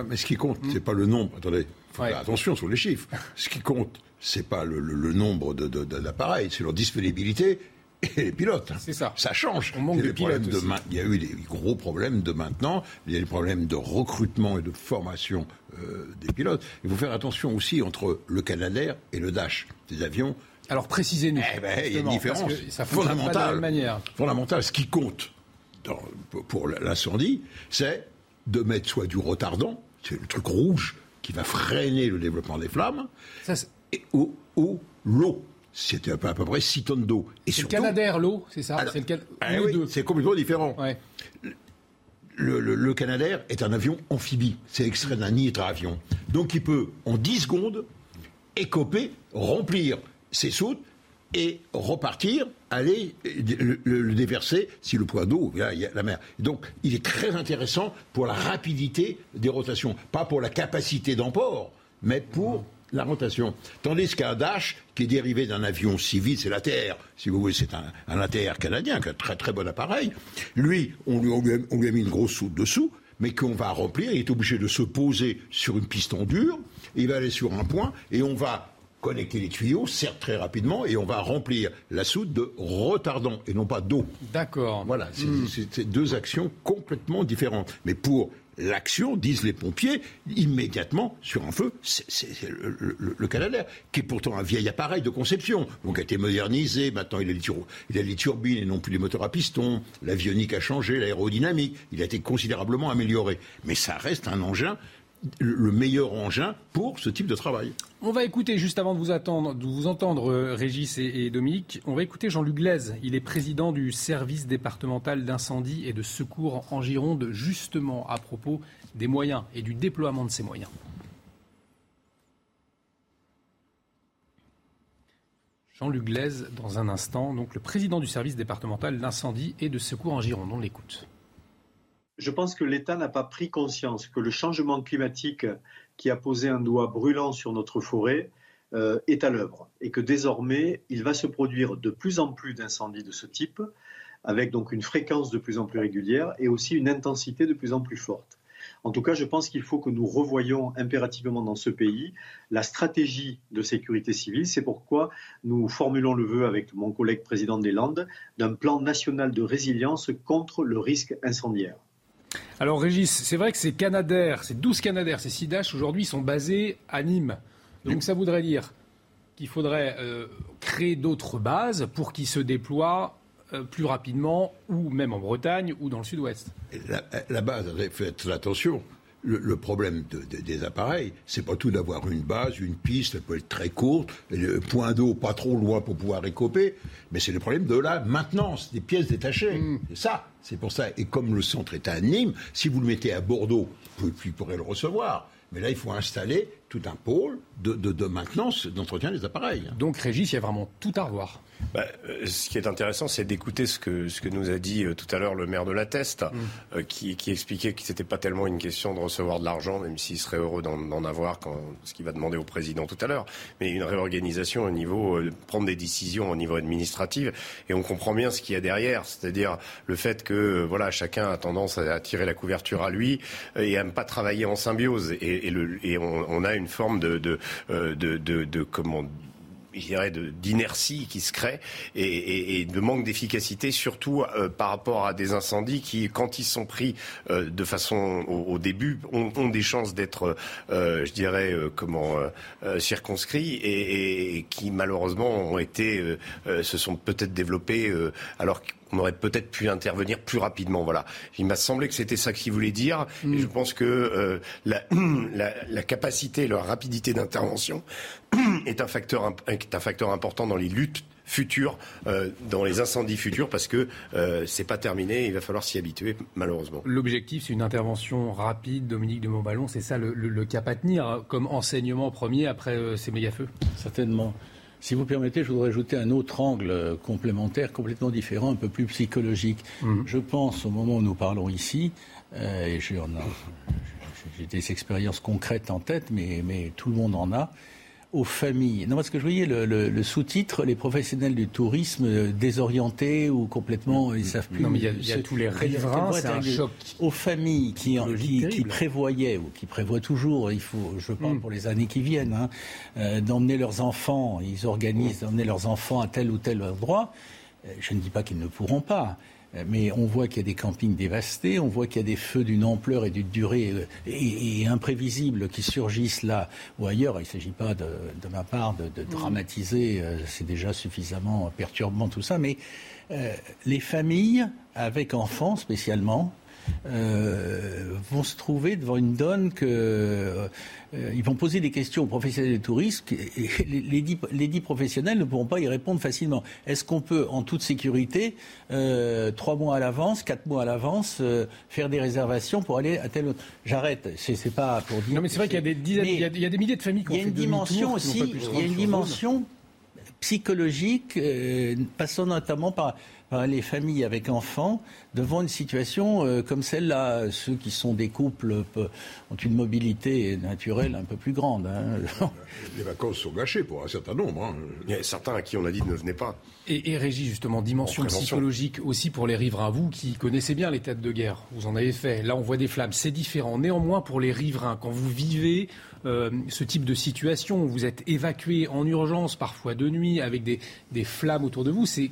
mais ce qui compte, ce c'est pas le nombre. Attendez, faut faire attention sur les chiffres. Ce qui compte, c'est pas le, nombre d'appareils, c'est leur disponibilité et les pilotes. C'est ça. Ça change. On manque de pilotes. il y a eu des gros problèmes de maintenant. Il y a des problèmes de recrutement et de formation euh, des pilotes. Il faut faire attention aussi entre le Canadair et le Dash, des avions. Alors précisez-nous. Eh ben, il y a une différence fondamentale. manière. Fondamentale. Ce qui compte pour l'incendie, c'est de mettre soit du retardant, c'est le truc rouge qui va freiner le développement des flammes, et, ou l'eau c'était à peu, près 6 tonnes d'eau. C'est le Canadair, l'eau, c'est ça ah C'est complètement différent. Le, Canadair est un avion amphibie. C'est extrait d'un hydravion. Donc il peut, en 10 secondes, écoper, remplir ses soutes et repartir, aller le, déverser si le poids d'eau, il y a la mer. Donc il est très intéressant pour la rapidité des rotations. Pas pour la capacité d'emport, mais pour la rotation. Tandis qu'un Dash, qui est dérivé d'un avion civil, c'est l'ATR, si vous voulez, c'est un, un, ATR canadien, qui a un très très bon appareil. Lui, on lui, a, mis une grosse soute dessous, mais qu'on va remplir, il est obligé de se poser sur une piston dure, il va aller sur un point, et on va connecter les tuyaux, certes très rapidement, et on va remplir la soute de retardant et non pas d'eau. D'accord. Voilà, c'est hmm. deux actions complètement différentes. Mais pour l'action, disent les pompiers, immédiatement sur un feu, c'est le, le, qui est pourtant un vieil appareil de conception, donc a été modernisé, maintenant il a, les il a les turbines et non plus les moteurs à piston, l'avionique a changé, l'aérodynamique, il a été considérablement amélioré. Mais ça reste un engin le meilleur engin pour ce type de travail. On va écouter, juste avant de vous, entendre, euh, Régis et, Dominique, on va écouter Jean-Luc Glaise. Il est président du service départemental d'incendie et de secours en Gironde, justement à propos des moyens et du déploiement de ces moyens. Jean-Luc Glaise, dans un instant, donc le président du service départemental d'incendie et de secours en Gironde. On l'écoute je pense que l'État n'a pas pris conscience que le changement climatique qui a posé un doigt brûlant sur notre forêt euh, est à l'œuvre et que désormais il va se produire de plus en plus d'incendies de ce type avec donc une fréquence de plus en plus régulière et aussi une intensité de plus en plus forte. En tout cas, je pense qu'il faut que nous revoyions impérativement dans ce pays la stratégie de sécurité civile. C'est pourquoi nous formulons le vœu avec mon collègue président des Landes d'un plan national de résilience contre le risque incendiaire. Alors Régis, c'est vrai que ces Canadair, ces 12 Canadair, ces 6 Dash aujourd'hui sont basés à Nîmes. Donc ça voudrait dire qu'il faudrait euh, créer d'autres bases pour qu'ils se déploient euh, plus rapidement, ou même en Bretagne, ou dans le sud-ouest. La, la, base, faites attention, le, problème des appareils, c'est pas tout d'avoir une base, une piste, elle peut être très courte, le point d'eau pas trop loin pour pouvoir écoper, mais c'est le problème de la maintenance des pièces détachées. Mm. C'est ça, c'est pour ça. Et comme le centre est à Nîmes, si vous le mettez à Bordeaux, vous, vous pourrez le recevoir. Mais là, il faut installer tout un pôle de, maintenance, d'entretien des appareils. Donc, Régis, il y a vraiment tout à revoir. Bah, euh, ce qui est intéressant, c'est d'écouter ce que, ce que nous a dit euh, tout à l'heure le maire de la Teste, mm. euh, qui, qui, expliquait que c'était pas tellement une question de recevoir de l'argent, même s'il serait heureux d'en avoir, quand, ce qu'il va demander au président tout à l'heure, mais une réorganisation au niveau, prendre des décisions au niveau administratif. Et on comprend bien ce qu'il y a derrière, c'est-à-dire le fait que voilà, chacun a tendance à tirer la couverture à lui et à ne pas travailler en symbiose. Et, et, le, et on, on, a une forme de, de, de, de, de comment d'inertie qui se crée et, de manque d'efficacité, surtout euh, par rapport à des incendies qui, quand ils sont pris euh, de façon au, début, ont, des chances d'être, euh, je dirais, comment circonscrits et, qui malheureusement ont été, se sont peut-être développés alors on aurait peut-être pu intervenir plus rapidement. Voilà. Il m'a semblé que c'était ça qu'il voulait dire. Et mm. je pense que euh, la, la, la, capacité, la rapidité d'intervention est un facteur, est un facteur important dans les luttes futures, euh, dans les incendies futurs, parce que euh, c'est pas terminé. Il va falloir s'y habituer, malheureusement. L'objectif, c'est une intervention rapide. Dominique de Montballon, c'est ça le, le, cap à tenir comme enseignement premier après euh, ces méga-feux? Certainement. Si vous permettez, je voudrais ajouter un autre angle complémentaire, complètement différent, un peu plus psychologique. Mhm. Je pense, au moment où nous parlons ici, euh, et j'ai des expériences concrètes en tête, mais, mais tout le monde en a, aux familles. Non, parce que je voyais le, sous-titre, les professionnels du tourisme euh, désorientés ou complètement, ils savent plus. Non, mais il y a, tous les riverains, c'est un choc. Aux familles qui, qui, prévoyaient ou qui prévoient toujours, il faut, je parle mm. pour les années qui viennent, hein, euh, d'emmener leurs enfants, ils organisent d'emmener leurs enfants à tel ou tel endroit. Euh, je ne dis pas qu'ils ne pourront pas. Euh, mais on voit qu'il y a des campings dévastés, on voit qu'il y a des feux d'une ampleur et d'une durée euh, et, imprévisible qui surgissent là ou ailleurs. Il ne s'agit pas de, ma part de, mm. dramatiser, euh, c'est déjà suffisamment perturbant tout ça, mais les familles avec enfants spécialement, euh, vont se trouver devant une donne que euh, ils vont poser des questions aux professionnels du tourisme et les, dix, professionnels ne pourront pas y répondre facilement. Est-ce qu'on peut, en toute sécurité, euh, trois mois à l'avance, quatre mois à l'avance, faire des réservations pour aller à tel autre? J'arrête. C'est pas pour dire. Non, mais c'est vrai qu'il y a des dizaines, il, y a, des milliers de familles qui ont Il y a une dimension aussi. Il y a une dimension psychologique, passant notamment par les familles avec enfants devant une situation euh, comme celle-là. Ceux qui sont des couples ont une mobilité naturelle un peu plus grande. Hein. Les vacances sont gâchées pour un certain nombre. Hein. Il y a certains à qui on a dit ne venez pas. Et, et Régis, justement, dimension psychologique aussi pour les riverains. Vous qui connaissez bien les têtes de guerre, vous en avez fait. Là, on voit des flammes, c'est différent. Néanmoins, pour les riverains, quand vous vivez euh, ce type de situation, vous êtes évacué en urgence, parfois de nuit, avec des, des flammes autour de vous, c'est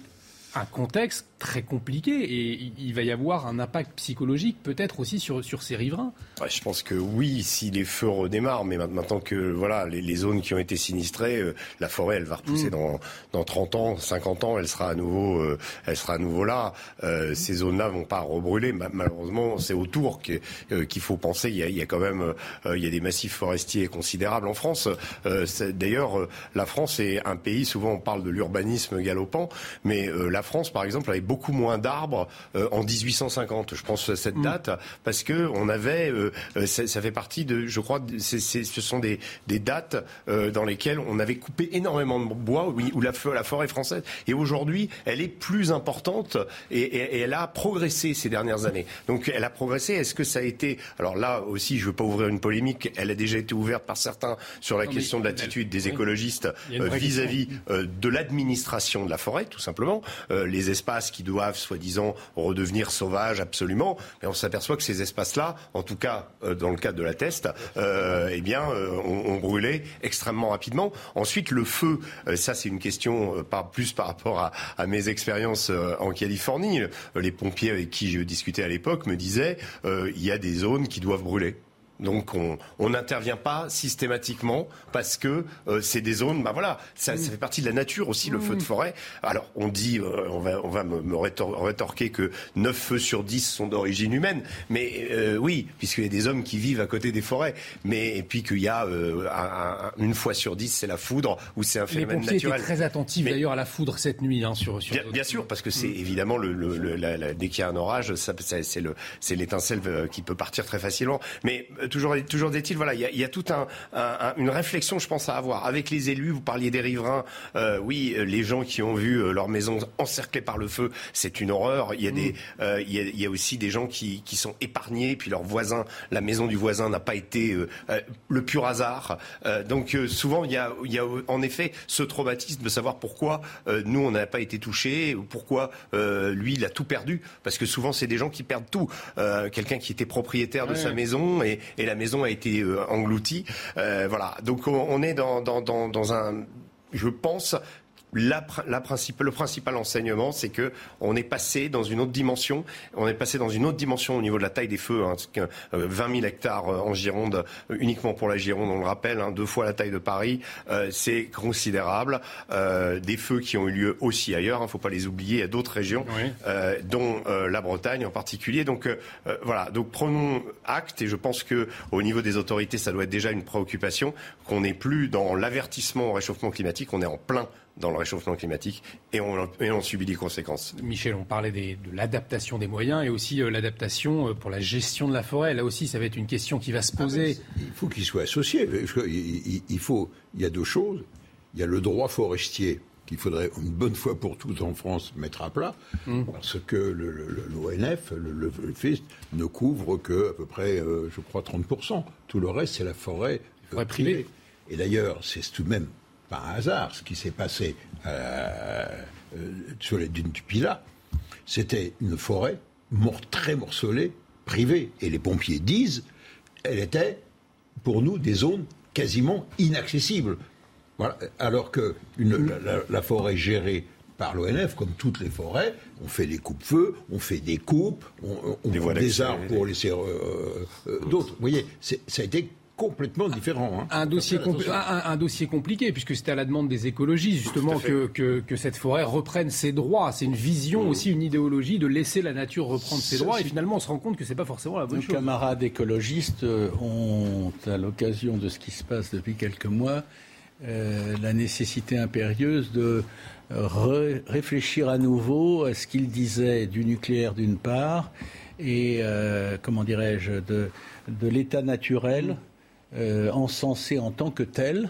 un contexte très compliqué et il va y avoir un impact psychologique peut-être aussi sur, sur ces riverains. je pense que oui, si les feux redémarrent, mais maintenant que voilà, les, zones qui ont été sinistrées, euh, la forêt, elle va repousser mm. dans, dans 30 ans, 50 ans, elle sera à nouveau, euh, elle sera à nouveau là. Euh, ces zones-là vont pas rebrûler. Malheureusement, c'est autour qu'il faut penser. Il y, a, il y a quand même il y a des massifs forestiers considérables en France. D'ailleurs, la France est un pays, souvent on parle de l'urbanisme galopant, mais la France, par exemple, avait beaucoup moins d'arbres euh, en 1850. Je pense à cette mm. date parce que on avait, euh, euh, ça, fait partie de, je crois, ce sont des, des dates dans lesquelles on avait coupé énormément de bois, oui, où la, la forêt française. Et aujourd'hui, elle est plus importante et, et, elle a progressé ces dernières années. Donc, elle a progressé. Est-ce que ça a été, alors là aussi, je ne veux pas ouvrir une polémique. Elle a déjà été ouverte par certains sur la question de l'attitude des écologistes vis-à-vis de l'administration de la forêt, tout simplement. les espaces qui doivent soi-disant redevenir sauvages absolument, mais on s'aperçoit que ces espaces-là, en tout cas euh, dans le cadre de la test, euh, eh bien, euh, ont, brûlé extrêmement rapidement. Ensuite, le feu, ça c'est une question par, plus par rapport à, à mes expériences en Californie. Les pompiers avec qui je discutais à l'époque me disaient il y a des zones qui doivent brûler. Donc on n'intervient pas systématiquement parce que euh, c'est des zones, bah voilà, ça, ça, fait partie de la nature aussi le feu de forêt. Alors on dit, euh, on va, on va me, rétorquer que 9 feux sur 10 sont d'origine humaine, mais euh, oui, puisqu'il y a des hommes qui vivent à côté des forêts, mais et puis qu'il y a une fois sur 10 c'est la foudre ou c'est un phénomène Les pompiers naturel. Étaient très attentifs d'ailleurs à la foudre cette nuit hein, sur, sur bien, sûr parce que c'est mm. évidemment le, le, la, dès qu'il y a un orage, ça, c'est l'étincelle qui peut partir très facilement, mais toujours, toujours est-il, voilà, il y a, y a toute un, une réflexion, je pense, à avoir avec les élus. Vous parliez des riverains, euh, oui, les gens qui ont vu euh, leur maison encerclée par le feu, c'est une horreur. Il y a des, mm. euh, il, y a, il, y a, aussi des gens qui, qui sont épargnés, puis leur voisin, la maison du voisin n'a pas été le pur hasard. donc souvent, il y, a, il y a en effet ce traumatisme de savoir pourquoi nous on n'a pas été touchés, ou pourquoi lui il a tout perdu, parce que souvent c'est des gens qui perdent tout. Quelqu'un qui était propriétaire de sa maison et, et la maison a été euh, engloutie. Euh, voilà. Donc on, est dans, dans, dans, dans un, je pense, la, la le principal enseignement, c'est que on est passé dans une autre dimension. On est passé dans une autre dimension au niveau de la taille des feux. Hein, 20 000 hectares euh, en Gironde, euh, uniquement pour la Gironde, on le rappelle, hein, deux fois la taille de Paris, euh, c'est considérable. Euh, des feux qui ont eu lieu aussi ailleurs, il hein, ne faut pas les oublier, à d'autres régions, euh, dont la Bretagne en particulier. Donc voilà, donc prenons acte et je pense que au niveau des autorités, ça doit être déjà une préoccupation qu'on n'est plus dans l'avertissement au réchauffement climatique, on est en plein dans le réchauffement climatique et on, subit les conséquences. Michel, on parlait de l'adaptation des moyens et aussi euh, l'adaptation euh, pour la gestion de la forêt. Là aussi, ça va être une question qui va se poser. Ah, il faut qu'il soit associé. Il, faut, il y a deux choses. Il y a le droit forestier qu'il faudrait une bonne fois pour toutes en France mettre à plat, mmh. parce que l'ONF, le, le, FIST, ne couvre que à peu près, euh, je crois, 30%. Tout le reste, c'est la forêt, forêt privée. Et d'ailleurs, c'est tout de même pas un hasard ce qui s'est passé euh, euh, sur les dunes du Pila. C'était une forêt très morcelée, privée. Et les pompiers disent, elle était pour nous des zones quasiment inaccessibles. Voilà. Alors que la, forêt gérée par l'ONF, comme toutes les forêts, on fait des coupes-feux, on fait des coupes, on, on des, des arbres pour laisser euh, d'autres. Vous voyez, ça a été complètement différent. Hein. Un, dossier un, dossier compliqué, puisque c'était à la demande des écologistes, justement, que, que, cette forêt reprenne ses droits. C'est une vision aussi, une idéologie de laisser la nature reprendre ses droits. Et finalement, on se rend compte que c'est pas forcément la bonne chose. Nos camarades écologistes euh, ont, à l'occasion de ce qui se passe depuis quelques mois, euh, la nécessité impérieuse de réfléchir à nouveau à ce qu'ils disaient du nucléaire d'une part et, euh, comment dirais-je, de, de l'état naturel euh, encensé en tant que tel.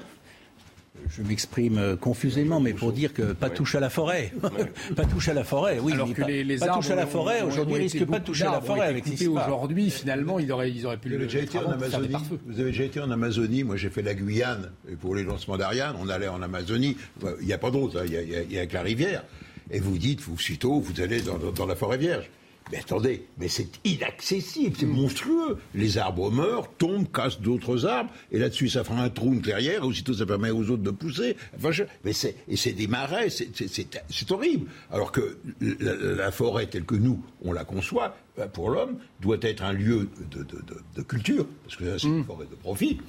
Je m'exprime euh, confusément, mais pour dire que pas touche à la forêt. pas touche à la forêt, oui. Alors que pas, les, les pas touche à la forêt, aujourd'hui risque pas de toucher à la forêt avec Aujourd'hui, finalement, ils auraient, ils auraient pu vous le déjà été en Amazonie. Vous avez déjà été en Amazonie. Moi, j'ai fait la Guyane. Et pour les lancements d'Ariane, on allait en Amazonie. Il n'y a pas d'autre, hein. il y, a, que la rivière. Et vous dites, vous, sitôt, vous allez dans la forêt vierge. Mais attendez, mais c'est inaccessible, c'est monstrueux. Les arbres meurent, tombent, cassent d'autres arbres, et là-dessus ça fera un trou, une clairière, et aussitôt ça permet aux autres de pousser. Enfin, mais c'est, et c'est des marais, c'est, horrible. Alors que la, forêt telle que nous, on la conçoit, ben, pour l'homme, doit être un lieu de, culture, parce que c'est une mm. forêt de profit,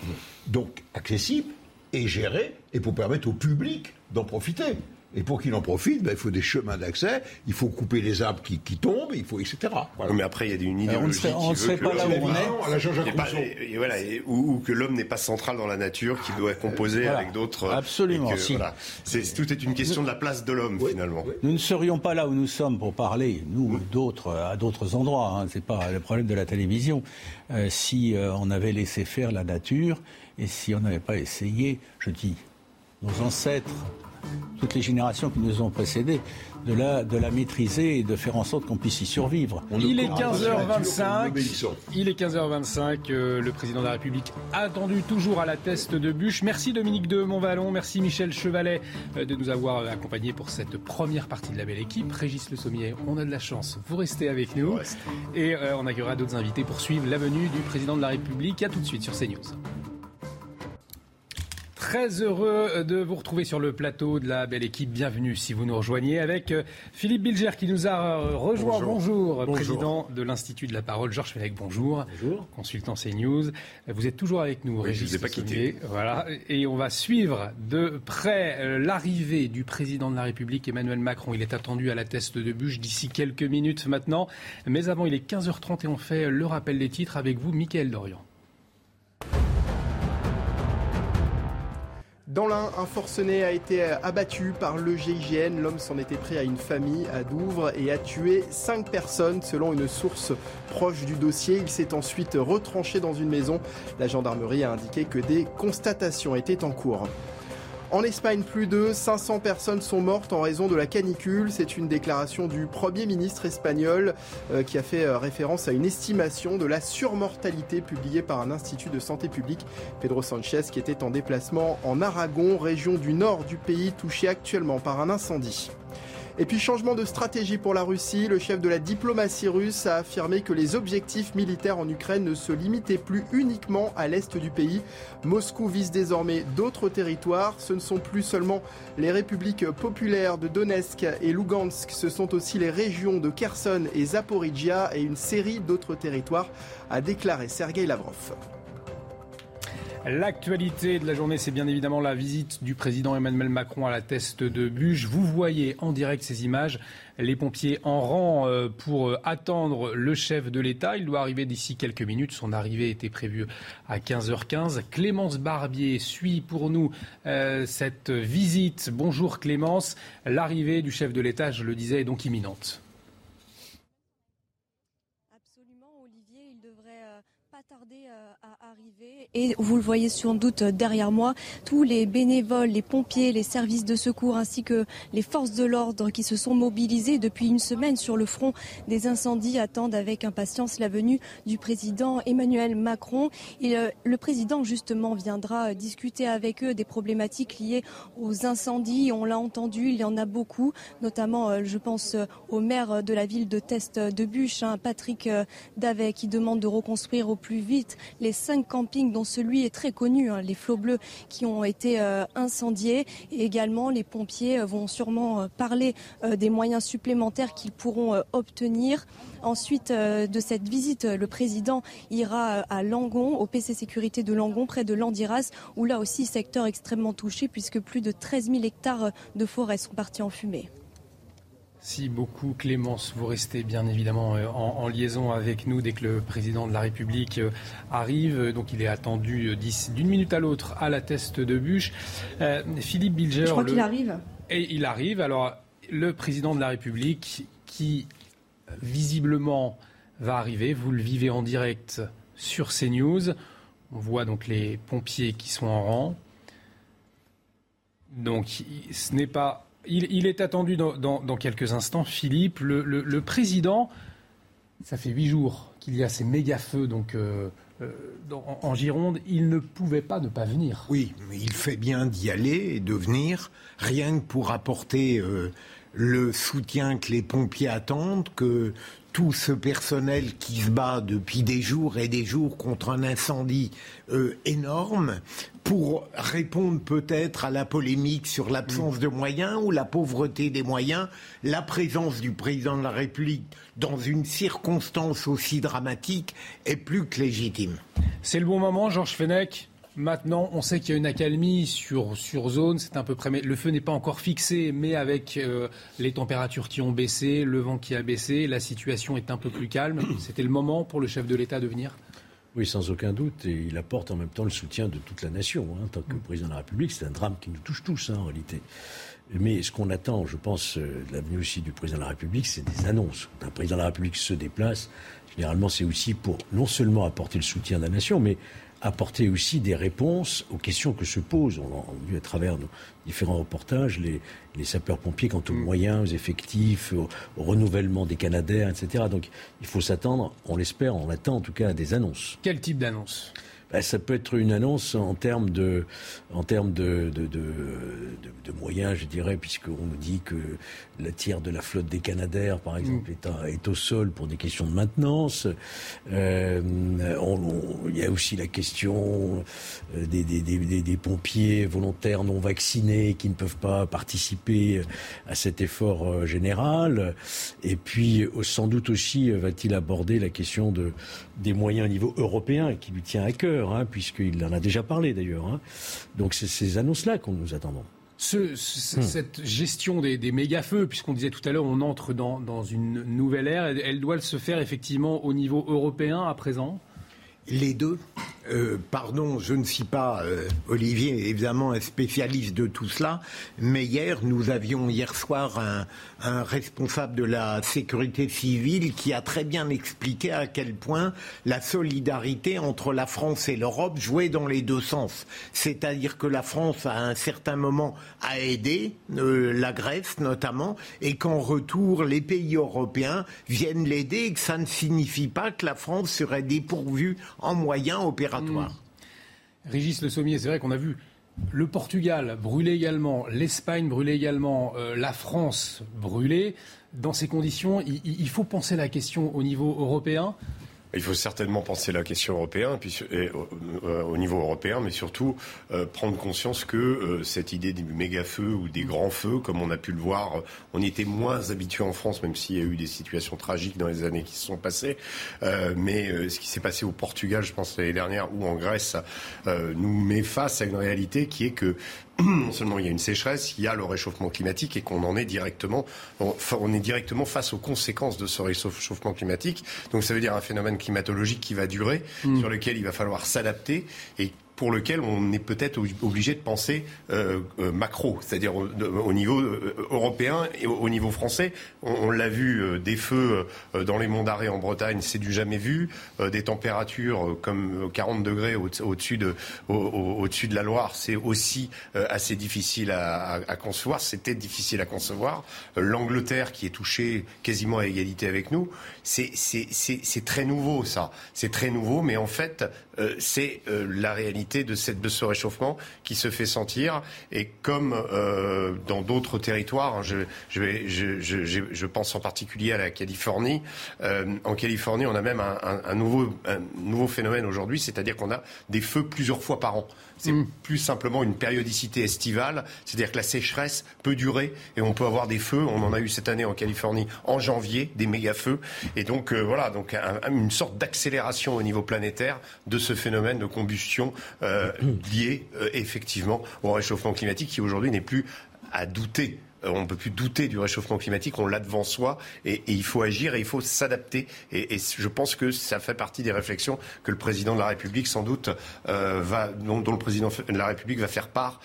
donc accessible et gérée, et pour permettre au public d'en profiter. Et pour qu'il en profite, ben, il faut des chemins d'accès, il faut couper les arbres qui, tombent, il faut, etc. Mais après, il y a une idéologie on ne serait pas là où on est. voilà, ou, que l'homme n'est pas central dans la nature, qu'il doit composer avec d'autres. Absolument. c'est, tout est une question de la place de l'homme, finalement. Nous ne serions pas là où nous sommes pour parler, nous, d'autres, à d'autres endroits. Hein, c'est pas le problème de la télévision. Euh, si euh, on avait laissé faire la nature et si on n'avait pas essayé, je dis, nos ancêtres toutes les générations qui nous ont précédés, de la, de la maîtriser et de faire en sorte qu'on puisse y survivre. il est 15h25. Il est 15h25. Euh, le président de la République attendu toujours à la teste de bûche. Merci Dominique de Montvalon. Merci Michel Chevalet euh, de nous avoir accompagnés pour cette première partie de la belle équipe. Régis Le Sommier, on a de la chance. Vous restez avec nous. Et euh, on accueillera d'autres invités pour suivre la venue du président de la République. À tout de suite sur CNews. Très heureux de vous retrouver sur le plateau de la belle équipe. Bienvenue si vous nous rejoignez avec euh, Philippe Bilger qui nous a euh, rejoint. Bonjour, président de l'Institut de la Parole. Georges Fenech, bonjour. Bonjour. Consultant CNews. Vous êtes toujours avec nous, Régis. Je vous ai pas quitté. Voilà. Et on va suivre de près euh, l'arrivée du président de la République, Emmanuel Macron. Il est attendu à la teste de bûche d'ici quelques minutes maintenant. Mais avant, il est 15h30 et on fait le rappel des titres avec vous, Mickaël Dorian. Dans l'un, un forcené a été abattu par le GIGN. L'homme s'en était pris à une famille à Douvres et a tué cinq personnes selon une source proche du dossier. Il s'est ensuite retranché dans une maison. La gendarmerie a indiqué que des constatations étaient en cours. En Espagne, plus de 500 personnes sont mortes en raison de la canicule. C'est une déclaration du Premier ministre espagnol euh, qui a fait euh, référence à une estimation de la surmortalité publiée par un institut de santé publique. Pedro Sanchez qui était en déplacement en Aragon, région du nord du pays touchée actuellement par un incendie. Et puis changement de stratégie pour la Russie, le chef de la diplomatie russe a affirmé que les objectifs militaires en Ukraine ne se limitaient plus uniquement à l'est du pays. Moscou vise désormais d'autres territoires. Ce ne sont plus seulement les républiques populaires de Donetsk et Lugansk, ce sont aussi les régions de Kherson et Zaporizhia et une série d'autres territoires, a déclaré Sergei Lavrov. L'actualité de la journée, c'est bien évidemment la visite du président Emmanuel Macron à la teste de Bûche. Vous voyez en direct ces images, les pompiers en rang euh, pour euh, attendre le chef de l'État. Il doit arriver d'ici quelques minutes. Son arrivée était prévue à 15h15. Clémence Barbier suit pour nous euh, cette visite. Bonjour Clémence. L'arrivée du chef de l'État, je le disais, est donc imminente. pas tarder euh, à arriver. Et vous le voyez sans doute derrière moi, tous les bénévoles, les pompiers, les services de secours ainsi que les forces de l'ordre qui se sont mobilisés depuis une semaine sur le front des incendies attendent avec impatience la venue du président Emmanuel Macron. Euh, le président justement viendra discuter avec eux des problématiques liées aux incendies. On l'a entendu, il y en a beaucoup, notamment euh, je pense au maire de la ville de Test de Bûche, hein, Patrick Davet, qui demande de reconstruire au plus vite les cinq campings, dont celui est très connu, hein, les flots bleus qui ont été euh, incendiés. Et également, les pompiers euh, vont sûrement euh, parler des moyens supplémentaires qu'ils pourront obtenir. Ensuite de cette visite, le président ira à Langon, au PC Sécurité de Langon, près de Landiras, où là aussi secteur extrêmement touché puisque plus de 13 000 hectares de forêt sont partis en fumée. Merci beaucoup Clémence. Vous restez bien évidemment euh, en, liaison avec nous dès que le président de la République euh, arrive. Donc il est attendu euh, d'une minute à l'autre à la teste de bûche. Philippe Bilger. Je crois qu'il arrive. Et il arrive. Alors le président de la République qui visiblement va arriver. Vous le vivez en direct sur CNews. On voit donc les pompiers qui sont en rang. Donc ce n'est pas il, est attendu dans, quelques instants. Philippe, le, président, ça fait huit jours qu'il y a ces méga feux donc, euh, euh, en, Gironde. Il ne pouvait pas ne pas venir. Oui, mais il fait bien d'y aller et de venir, rien que pour apporter euh, le soutien que les pompiers attendent, que tout ce personnel qui se bat depuis des jours et des jours contre un incendie euh, énorme pour répondre peut-être à la polémique sur l'absence de moyens ou la pauvreté des moyens, la présence du président de la République dans une circonstance aussi dramatique est plus que légitime. C'est le bon moment, Georges Fenech? Maintenant, on sait qu'il y a une accalmie sur, sur zone. C'est un peu près. Le feu n'est pas encore fixé, mais avec euh, les températures qui ont baissé, le vent qui a baissé, la situation est un peu plus calme. C'était le moment pour le chef de l'État de venir? Oui, sans aucun doute. Et il apporte en même temps le soutien de toute la nation. Hein, en tant que président de la République, c'est un drame qui nous touche tous, hein, en réalité. Mais ce qu'on attend, je pense, euh, de l'avenue aussi du président de la République, c'est des annonces. Quand un président de la République se déplace, généralement, c'est aussi pour non seulement apporter le soutien de la nation, mais apporter aussi des réponses aux questions que se posent. On l'a vu à travers nos différents reportages, les, sapeurs-pompiers quant aux mm. moyens, aux effectifs, au, au, renouvellement des Canadaires, etc. Donc il faut s'attendre, on l'espère, on attend en tout cas à des annonces. Quel type d'annonces bah, ça peut être une annonce en termes de, en termes de, de, de, de moyens, je dirais, puisqu'on nous dit que la tiers de la flotte des Canadaires, par exemple, mm. est, est, au sol pour des questions de maintenance. Euh, il y a aussi la question euh, des, des, des, des, pompiers volontaires non vaccinés qui ne peuvent pas participer à cet effort euh, général. Et puis, sans doute aussi, va-t-il aborder la question de, des moyens au niveau européen qui lui tient à cœur. Hein, puisqu'il en a déjà parlé d'ailleurs. Hein. Donc c'est ces annonces-là qu'on nous attendons. Ce, hmm. Cette gestion des, des méga-feux, puisqu'on disait tout à l'heure, on entre dans, dans une nouvelle ère, elle doit se faire effectivement au niveau européen à présent? Les deux. Euh, pardon, je ne suis pas, euh, Olivier, évidemment un spécialiste de tout cela, mais hier, nous avions hier soir un, responsable de la sécurité civile qui a très bien expliqué à quel point la solidarité entre la France et l'Europe jouait dans les deux sens. C'est-à-dire que la France, à un certain moment, a aidé euh, la Grèce notamment, et qu'en retour, les pays européens viennent l'aider, et que ça ne signifie pas que la France serait dépourvue en moyens Mmh. Régis Le Sommier, c'est vrai qu'on a vu le Portugal brûler également, l'Espagne brûler également, euh, la France brûler. Dans ces conditions, il, faut penser la question au niveau européen. Il faut certainement penser la question européenne, puis, euh, au niveau européen, mais surtout euh, prendre conscience que euh, cette idée des méga-feux ou des grands feux, comme on a pu le voir, on était moins habitué en France, même s'il y a eu des situations tragiques dans les années qui se sont passées. mais ce qui s'est passé au Portugal, je pense l'année dernière, ou en Grèce, nous met face à une réalité qui est que non seulement il y a une sécheresse, il y a le réchauffement climatique et qu'on en est directement, on, est directement face aux conséquences de ce réchauffement climatique. Donc ça veut dire un phénomène climatologique qui va durer, mm. sur lequel il va falloir s'adapter et pour lequel on est peut-être obligé de penser euh, euh, macro, c'est-à-dire au, niveau euh, européen et au, niveau français. On, l'a vu, des feux dans les monts d'arrêt en Bretagne, c'est du jamais vu. des températures comme 40 degrés au-dessus de, la Loire, c'est aussi assez difficile à, à concevoir. C'était difficile à concevoir. L'Angleterre, qui est touchée quasiment à égalité avec nous, c'est très nouveau ça. C'est très nouveau, mais en fait, euh, c'est euh, la réalité de, cette, de ce réchauffement qui se fait sentir. Et comme euh, dans d'autres territoires, hein, je, vais, je, pense en particulier à la Californie. en Californie, on a même un, un, nouveau, un nouveau phénomène aujourd'hui, c'est-à-dire qu'on a des feux plusieurs fois par an. C'est mm. plus simplement une périodicité estivale, c'est-à-dire que la sécheresse peut durer et on peut avoir des feux. On en a eu cette année en Californie en janvier, des méga feux. Et donc voilà, donc une sorte d'accélération au niveau planétaire de ce phénomène de combustion euh, lié euh, effectivement au réchauffement climatique qui aujourd'hui n'est plus à douter euh, on ne peut plus douter du réchauffement climatique, on l'a devant soi et, il faut agir et il faut s'adapter. Et, je pense que ça fait partie des réflexions que le président de la République, sans doute, va, dont, le président de la République va faire part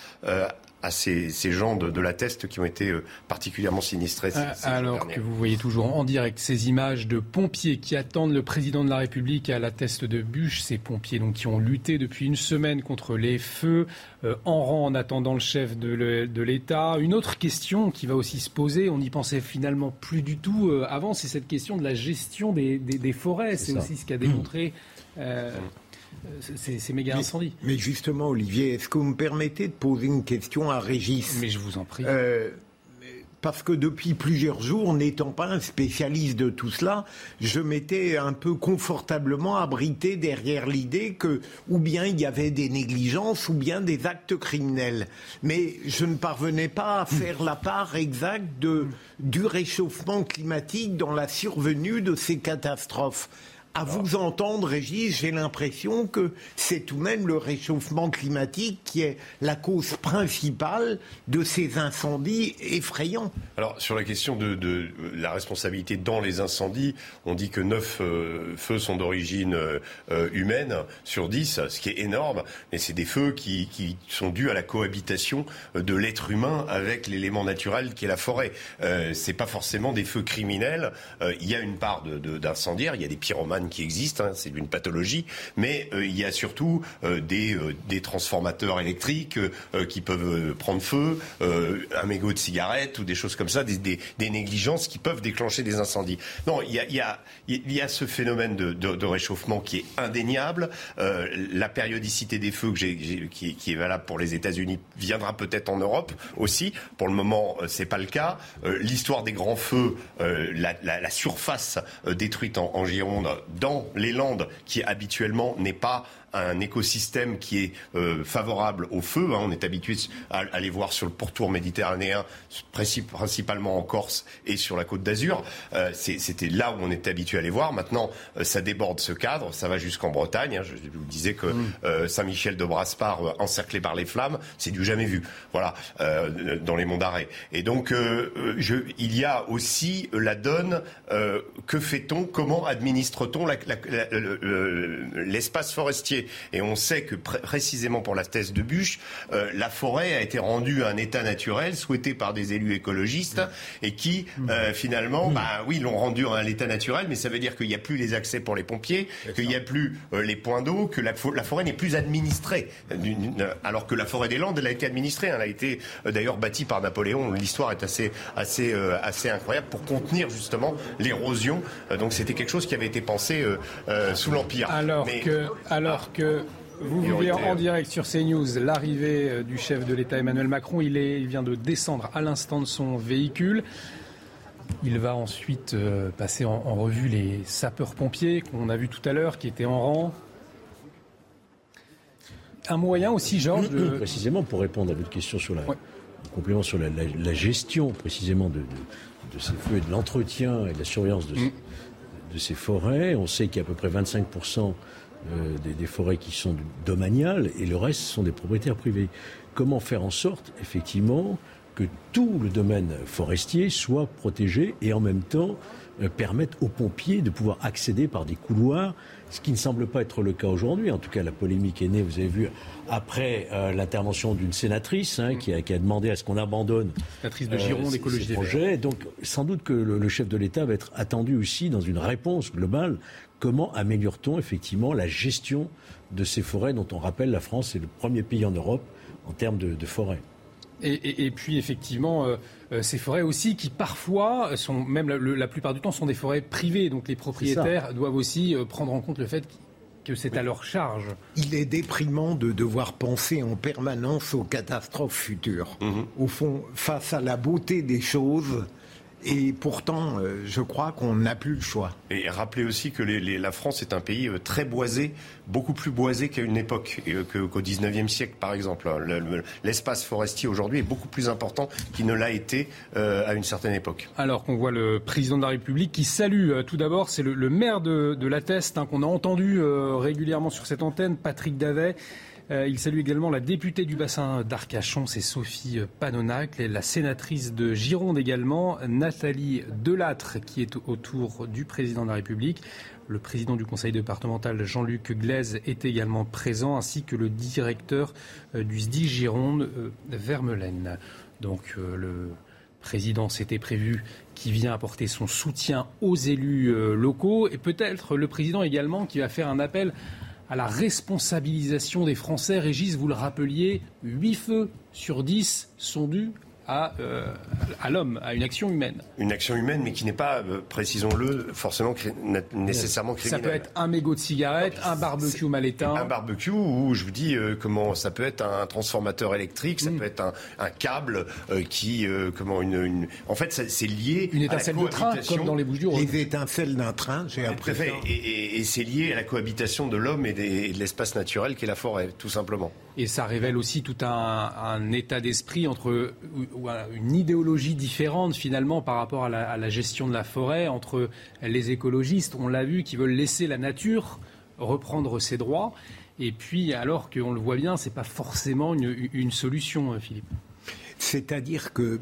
à ces, gens de, la Teste qui ont été euh, particulièrement sinistrés. Ces, Alors que vous voyez toujours en direct ces images de pompiers qui attendent le président de la République à la Teste de Bûche, ces pompiers donc qui ont lutté depuis une semaine contre les feux, euh, en rang en attendant le chef de l'État. Une autre question qui va aussi se poser, on n'y pensait finalement plus du tout euh, avant, c'est cette question de la gestion des, forêts. C'est aussi ce qu'a démontré. Euh, ces, méga incendies. Mais, justement, Olivier, est-ce que vous me permettez de poser une question à Régis? Mais je vous en prie. Euh, parce que depuis plusieurs jours, n'étant pas un spécialiste de tout cela, je m'étais un peu confortablement abrité derrière l'idée que ou bien il y avait des négligences ou bien des actes criminels. Mais je ne parvenais pas à faire la part exacte de, du réchauffement climatique dans la survenue de ces catastrophes. À vous entendre, Régis, j'ai l'impression que c'est tout de même le réchauffement climatique qui est la cause principale de ces incendies effrayants. Alors, sur la question de, la responsabilité dans les incendies, on dit que 9 euh, feux sont d'origine euh, humaine sur 10, ce qui est énorme, mais c'est des feux qui, qui, sont dus à la cohabitation de l'être humain avec l'élément naturel qui est la forêt. Euh, c'est pas forcément des feux criminels. Euh, il y a une part d'incendiaires, il y a des pyromanes qui existent, hein, c'est une pathologie, mais euh, il y a surtout euh, des, euh, des, transformateurs électriques qui peuvent prendre feu, un mégot de cigarette ou des choses comme ça, des, des, négligences qui peuvent déclencher des incendies. Non, il y a, il y a, ce phénomène de, de, réchauffement qui est indéniable. la périodicité des feux que qui, est valable pour les États-Unis viendra peut-être en Europe aussi. Pour le moment, c'est pas le cas. L'histoire des grands feux, la, la, surface détruite en Gironde dans les Landes, qui habituellement n'est pas un écosystème qui est euh, favorable au feu. Hein. On est habitué à, à, les voir sur le pourtour méditerranéen, principalement en Corse et sur la côte d'Azur. Euh, C'était là où on était habitué à les voir. Maintenant, euh, ça déborde ce cadre, ça va jusqu'en Bretagne. Hein. Je, vous disais que euh, Saint-Michel de Braspar, encerclé par les flammes, c'est du jamais vu. Voilà, dans les monts d'Arrée. Et donc, je, il y a aussi la donne. que fait-on Comment administre-t-on l'espace forestier? Et on sait que précisément pour la thèse de Bûche, euh, la forêt a été rendue à un état naturel souhaité par des élus écologistes et qui euh, finalement, bah oui, l'ont rendu à l'état naturel, mais ça veut dire qu'il n'y a plus les accès pour les pompiers, qu'il n'y a plus euh, les points d'eau, que la, forêt n'est plus administrée. Alors que la forêt des Landes, elle a été administrée. Elle a été d'ailleurs bâtie par Napoléon. L'histoire est assez, assez, assez incroyable pour contenir justement l'érosion. donc c'était quelque chose qui avait été pensé sous l'Empire. Alors que, alors que vous vivez en direct sur CNews l'arrivée euh, du chef de l'État Emmanuel Macron. Il, est, il vient de descendre à l'instant de son véhicule. Il va ensuite euh, passer en, revue les sapeurs-pompiers qu'on a vus tout à l'heure, qui étaient en rang. Un moyen aussi, Georges. Précisément pour répondre à votre question sur la, complément sur la, gestion précisément de, ces feux et de l'entretien et de la surveillance de, mm. de ces forêts. On sait qu'il y a à peu près 25 euh, des, forêts qui sont domaniales et le reste sont des propriétaires privés. Comment faire en sorte, effectivement, que tout le domaine forestier soit protégé et en même temps euh, permettent aux pompiers de pouvoir accéder par des couloirs, ce qui ne semble pas être le cas aujourd'hui. En tout cas, la polémique est née, vous avez vu, après euh, l'intervention d'une sénatrice hein, qui, a, demandé à ce qu'on abandonne sénatrice de Gironde, euh, projets. Donc, sans doute que le, chef de l'État va être attendu aussi dans une réponse globale. Comment améliore-t-on effectivement la gestion de ces forêts dont on rappelle la France est le premier pays en Europe en termes de, forêts? Et, puis effectivement, euh, ces forêts aussi qui parfois sont, même la, plupart du temps, sont des forêts privées. Donc les propriétaires doivent aussi euh, prendre en compte le fait que c'est à leur charge. Il est déprimant de devoir penser en permanence aux catastrophes futures. Mhm. Au fond, face à la beauté des choses, et pourtant, euh, je crois qu'on n'a plus le choix. Et rappelez aussi que la France est un pays euh, très boisé, beaucoup plus boisé qu'à une époque, euh, qu'au 19e siècle par exemple. L'espace forestier aujourd'hui est beaucoup plus important qu'il ne l'a été à une certaine époque. Alors qu'on voit le président de la République qui salue tout d'abord, c'est le, maire de, la Teste hein, qu'on a entendu régulièrement sur cette antenne, Patrick Davet. Euh, il salue également la députée du bassin d'Arcachon, c'est Sophie Panonac, et la sénatrice de Gironde également, Nathalie Delattre, qui est autour du président de la République. Le président du conseil départemental, Jean-Luc Glaise, est également présent, ainsi que le directeur euh, du SDI Gironde, euh, Vermelaine. Donc le président s'était prévu qui vient apporter son soutien aux élus locaux et peut-être le président également qui va faire un appel à la responsabilisation des Français. Régis, vous le rappeliez, 8 feux sur 10 sont dus à, euh, à l'homme, à une action humaine. Une action humaine, mais qui n'est pas, euh, précisons-le, forcément nécessairement criminelle. Ça peut être un mégot de cigarette, un barbecue mal éteint. Un barbecue, ou je vous dis euh, comment ça peut être un transformateur électrique, ça mm. peut être un, un câble qui, comment une, en fait, c'est lié. Une étincelle de train, comme dans les Bouches-du-Rhône. Les étincelles d'un train, j'ai appris. Et, et, c'est lié à la cohabitation de l'homme et, et de l'espace naturel qui est la forêt, tout simplement. Et ça révèle aussi tout un, un état d'esprit entre une idéologie différente finalement par rapport à la, gestion de la forêt entre les écologistes, on l'a vu, qui veulent laisser la nature reprendre ses droits, et puis alors qu'on le voit bien, c'est pas forcément une, solution, Philippe. C'est-à-dire que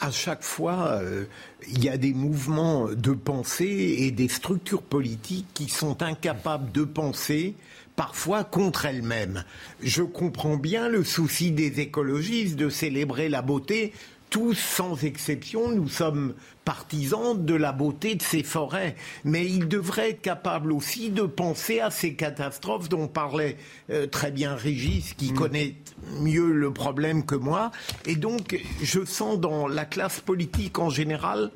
à chaque fois, euh, il y a des mouvements de pensée et des structures politiques qui sont incapables de penser parfois contre elles-mêmes. Je comprends bien le souci des écologistes de célébrer la beauté. Tous, sans exception, nous sommes partisans de la beauté de ces forêts. Mais ils devraient être capables aussi de penser à ces catastrophes dont parlait euh, très bien Régis, qui mm. connaît mieux le problème que moi. Et donc, je sens dans la classe politique en général,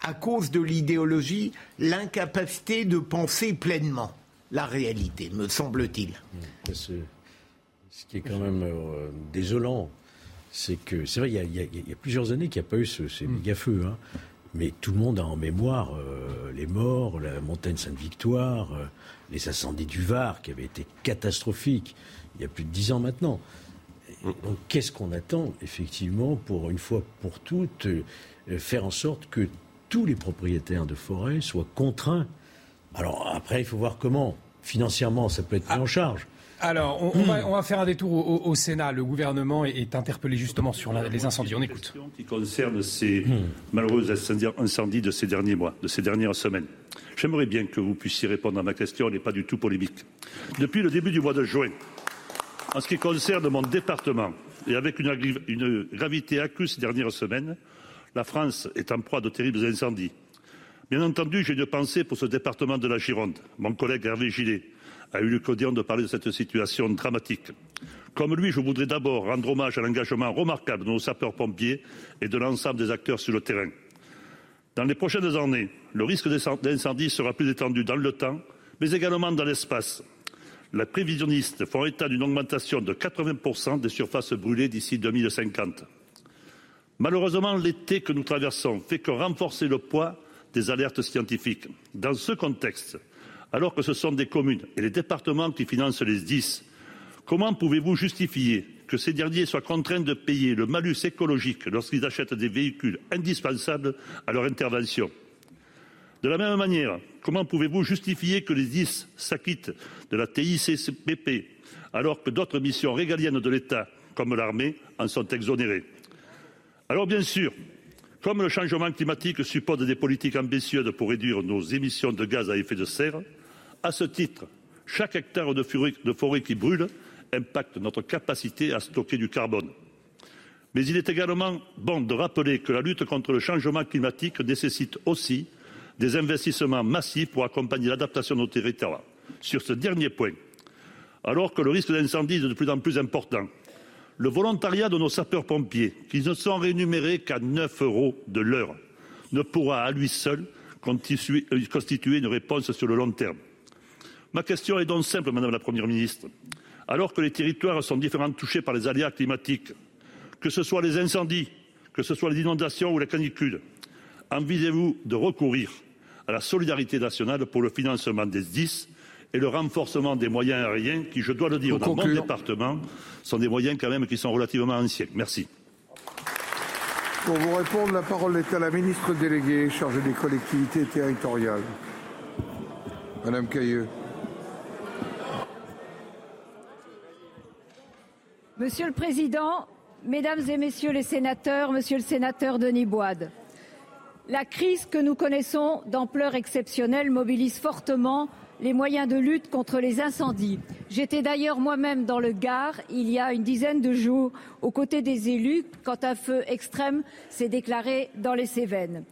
à cause de l'idéologie, l'incapacité de penser pleinement la réalité, me semble-t-il. Ce qui est quand même euh, désolant, c'est que, c'est vrai, il y, a, plusieurs années qu'il n'y a pas eu ces mm. méga-feux, hein. mais tout le monde a en mémoire euh, les morts, la montagne Sainte-Victoire, euh, les incendies du Var qui avaient été catastrophiques il y a plus de dix ans maintenant. Mm. donc, qu'est-ce qu'on attend, effectivement, pour une fois pour toutes, faire en sorte que tous les propriétaires de forêts soient contraints? Alors après, il faut voir comment. Financièrement, ça peut être pris en charge. Alors, on, va, faire un détour au, Sénat. Le gouvernement est, interpellé justement sur les incendies. On écoute. Qui concerne ces malheureux incendies de ces derniers mois, de ces dernières semaines. J'aimerais bien que vous puissiez répondre à ma question. Elle n'est pas du tout polémique. Depuis le début du mois de juin, en ce qui concerne mon département, et avec une, une gravité accrue ces dernières semaines, la France est en proie de terribles incendies. Bien entendu, j'ai une pensée pour ce département de la Gironde. Mon collègue Hervé Gillet a eu l'occasion de parler de cette situation dramatique. Comme lui, je voudrais d'abord rendre hommage à l'engagement remarquable de nos sapeurs-pompiers et de l'ensemble des acteurs sur le terrain. Dans les prochaines années, le risque d'incendie sera plus étendu dans le temps, mais également dans l'espace. Les prévisionnistes font état d'une augmentation de 80% des surfaces brûlées d'ici 2050. Malheureusement, l'été que nous traversons fait que renforcer le poids des alertes scientifiques. Dans ce contexte, alors que ce sont des communes et les départements qui financent les SDIS, comment pouvez-vous justifier que ces derniers soient contraints de payer le malus écologique lorsqu'ils achètent des véhicules indispensables à leur intervention? De la même manière, comment pouvez-vous justifier que les SDIS s'acquittent de la TICPP alors que d'autres missions régaliennes de l'État, comme l'armée, en sont exonérées? Alors bien sûr, Comme le changement climatique suppose des politiques ambitieuses pour réduire nos émissions de gaz à effet de serre, à ce titre, chaque hectare de forêt qui brûle impacte notre capacité à stocker du carbone. Mais il est également bon de rappeler que la lutte contre le changement climatique nécessite aussi des investissements massifs pour accompagner l'adaptation de nos territoires. Sur ce dernier point, alors que le risque d'incendie est de plus en plus important, le volontariat de nos sapeurs-pompiers, qui ne sont rémunérés qu'à 9 euros de l'heure, ne pourra à lui seul constituer une réponse sur le long terme. Ma question est donc simple, Madame la Première ministre. Alors que les territoires sont différemment touchés par les aléas climatiques, que ce soit les incendies, que ce soit les inondations ou la canicule, envisagez-vous de recourir à la solidarité nationale pour le financement des SDIS et le renforcement des moyens aériens qui, je dois le dire, dans mon département, sont des moyens quand même qui sont relativement anciens. Merci. Pour vous répondre, la parole est à la ministre déléguée chargée des collectivités territoriales. Madame Cailleux. Monsieur le Président, Mesdames et Messieurs les sénateurs, Monsieur le sénateur Denis Boide, la crise que nous connaissons d'ampleur exceptionnelle mobilise fortement les moyens de lutte contre les incendies. J'étais d'ailleurs moi-même dans le Gard il y a une dizaine de jours aux côtés des élus quand un feu extrême s'est déclaré dans les Cévennes.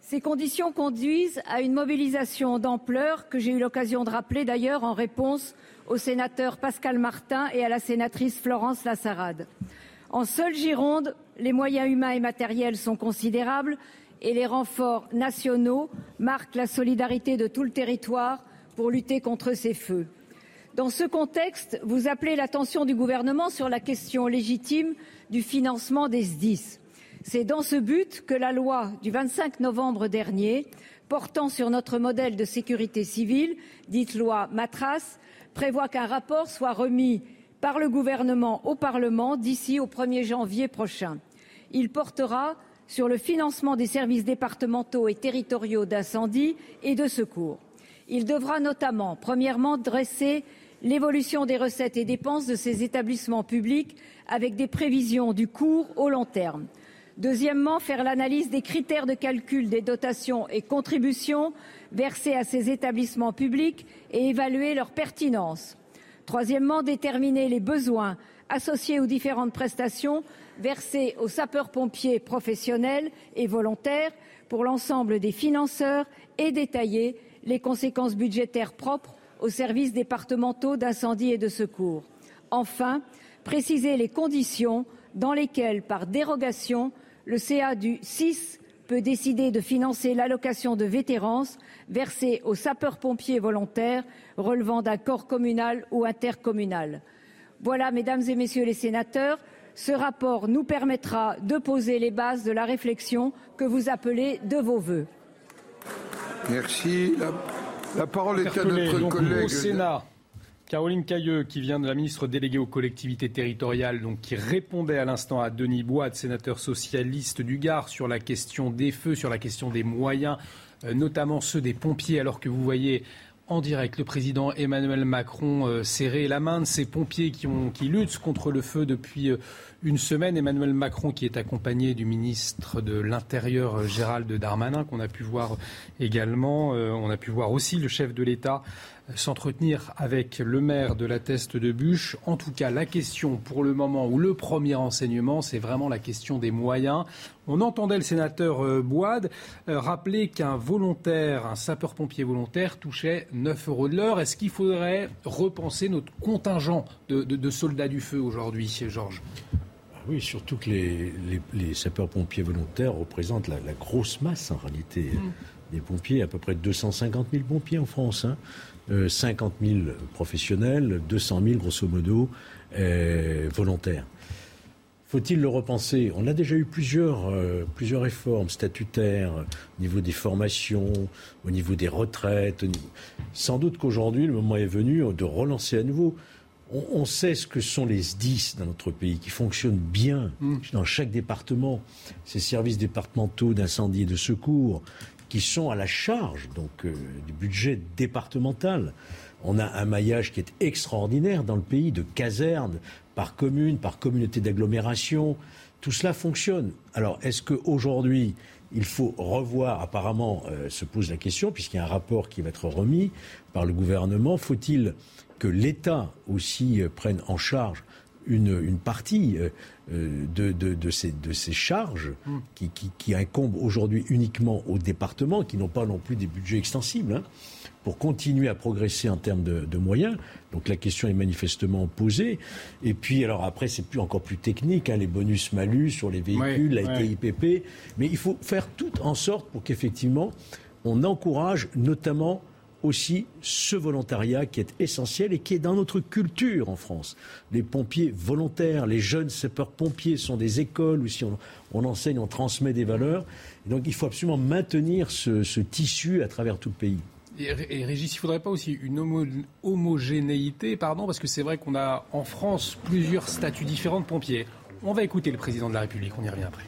Ces conditions conduisent à une mobilisation d'ampleur que j'ai eu l'occasion de rappeler d'ailleurs en réponse au sénateur Pascal Martin et à la sénatrice Florence Lassarade. En seule Gironde, les moyens humains et matériels sont considérables et les renforts nationaux marquent la solidarité de tout le territoire pour lutter contre ces feux. Dans ce contexte, vous appelez l'attention du gouvernement sur la question légitime du financement des SDIS. C'est dans ce but que la loi du 25 novembre dernier portant sur notre modèle de sécurité civile, dite loi Matras, prévoit qu'un rapport soit remis par le gouvernement au Parlement d'ici au 1er janvier prochain. Il portera sur le financement des services départementaux et territoriaux d'incendie et de secours. Il devra notamment, premièrement, dresser l'évolution des recettes et dépenses de ces établissements publics avec des prévisions du court au long terme. Deuxièmement, faire l'analyse des critères de calcul des dotations et contributions versées à ces établissements publics et évaluer leur pertinence. Troisièmement, déterminer les besoins associés aux différentes prestations versées aux sapeurs-pompiers professionnels et volontaires pour l'ensemble des financeurs et détailler les conséquences budgétaires propres aux services départementaux d'incendie et de secours. Enfin, préciser les conditions dans lesquelles, par dérogation, le CA du 6 peut décider de financer l'allocation de vétérance versée aux sapeurs-pompiers volontaires relevant d'un corps communal ou intercommunal. Voilà, mesdames et messieurs les sénateurs, ce rapport nous permettra de poser les bases de la réflexion que vous appelez de vos voeux. Merci. La, parole est à notre collègue. Au Sénat. Caroline Cailleux, qui vient de la ministre déléguée aux collectivités territoriales, donc qui répondait à l'instant à Denis Bois, sénateur socialiste du Gard, sur la question des feux, sur la question des moyens, euh, notamment ceux des pompiers, alors que vous voyez en direct le président Emmanuel Macron euh, serrer la main de ces pompiers qui, ont, qui luttent contre le feu depuis euh, une semaine. Emmanuel Macron qui est accompagné du ministre de l'Intérieur Gérald Darmanin qu'on a pu voir également. on a pu voir aussi le chef de l'État s'entretenir avec le maire de la Teste de Bûche. En tout cas, la question pour le moment, ou le premier enseignement, c'est vraiment la question des moyens. On entendait le sénateur euh, Boide euh, rappeler qu'un volontaire, un sapeur-pompier volontaire, touchait 9 euros de l'heure. Est-ce qu'il faudrait repenser notre contingent de, soldats du feu aujourd'hui, Georges? Oui, surtout que les, sapeurs-pompiers volontaires représentent la, grosse masse en réalité mm. des pompiers, à peu près 250 000 pompiers en France. Hein. 50 euh, 000 professionnels, 200 000 grosso modo euh, volontaires. Faut-il le repenser? On a déjà eu plusieurs, euh, plusieurs réformes statutaires au niveau des formations, au niveau des retraites. Sans doute qu'aujourd'hui, le moment est venu de relancer à nouveau. On, sait ce que sont les SDIS dans notre pays, qui fonctionnent bien mmh. dans chaque département. Ces services départementaux d'incendie et de secours, qui sont à la charge euh, du budget départemental. On a un maillage qui est extraordinaire dans le pays de casernes par commune, par communauté d'agglomération. tout cela fonctionne. Alors, est-ce qu'aujourd'hui, il faut revoir, apparemment, euh, se pose la question, puisqu'il y a un rapport qui va être remis par le gouvernement, faut-il que l'État aussi euh, prenne en charge une, partie euh, de, de, ces, de, ces, charges mm. qui, qui, incombent aujourd'hui uniquement aux départements, qui n'ont pas non plus des budgets extensibles. Hein pour continuer à progresser en termes de, moyens. Donc la question est manifestement posée. Et puis, alors après, c'est plus encore plus technique, hein, les bonus-malus sur les véhicules, la TIPP. Mais il faut faire tout en sorte pour qu'effectivement, on encourage notamment aussi ce volontariat qui est essentiel et qui est dans notre culture en France. Les pompiers volontaires, les jeunes sapeurs-pompiers sont des écoles où si on, enseigne, on transmet des valeurs. donc il faut absolument maintenir ce tissu à travers tout le pays. Et, Régis, il ne faudrait pas aussi une homogénéité, pardon, parce que c'est vrai qu'on a en France plusieurs statuts différents de pompiers. On va écouter le président de la République, on y revient après.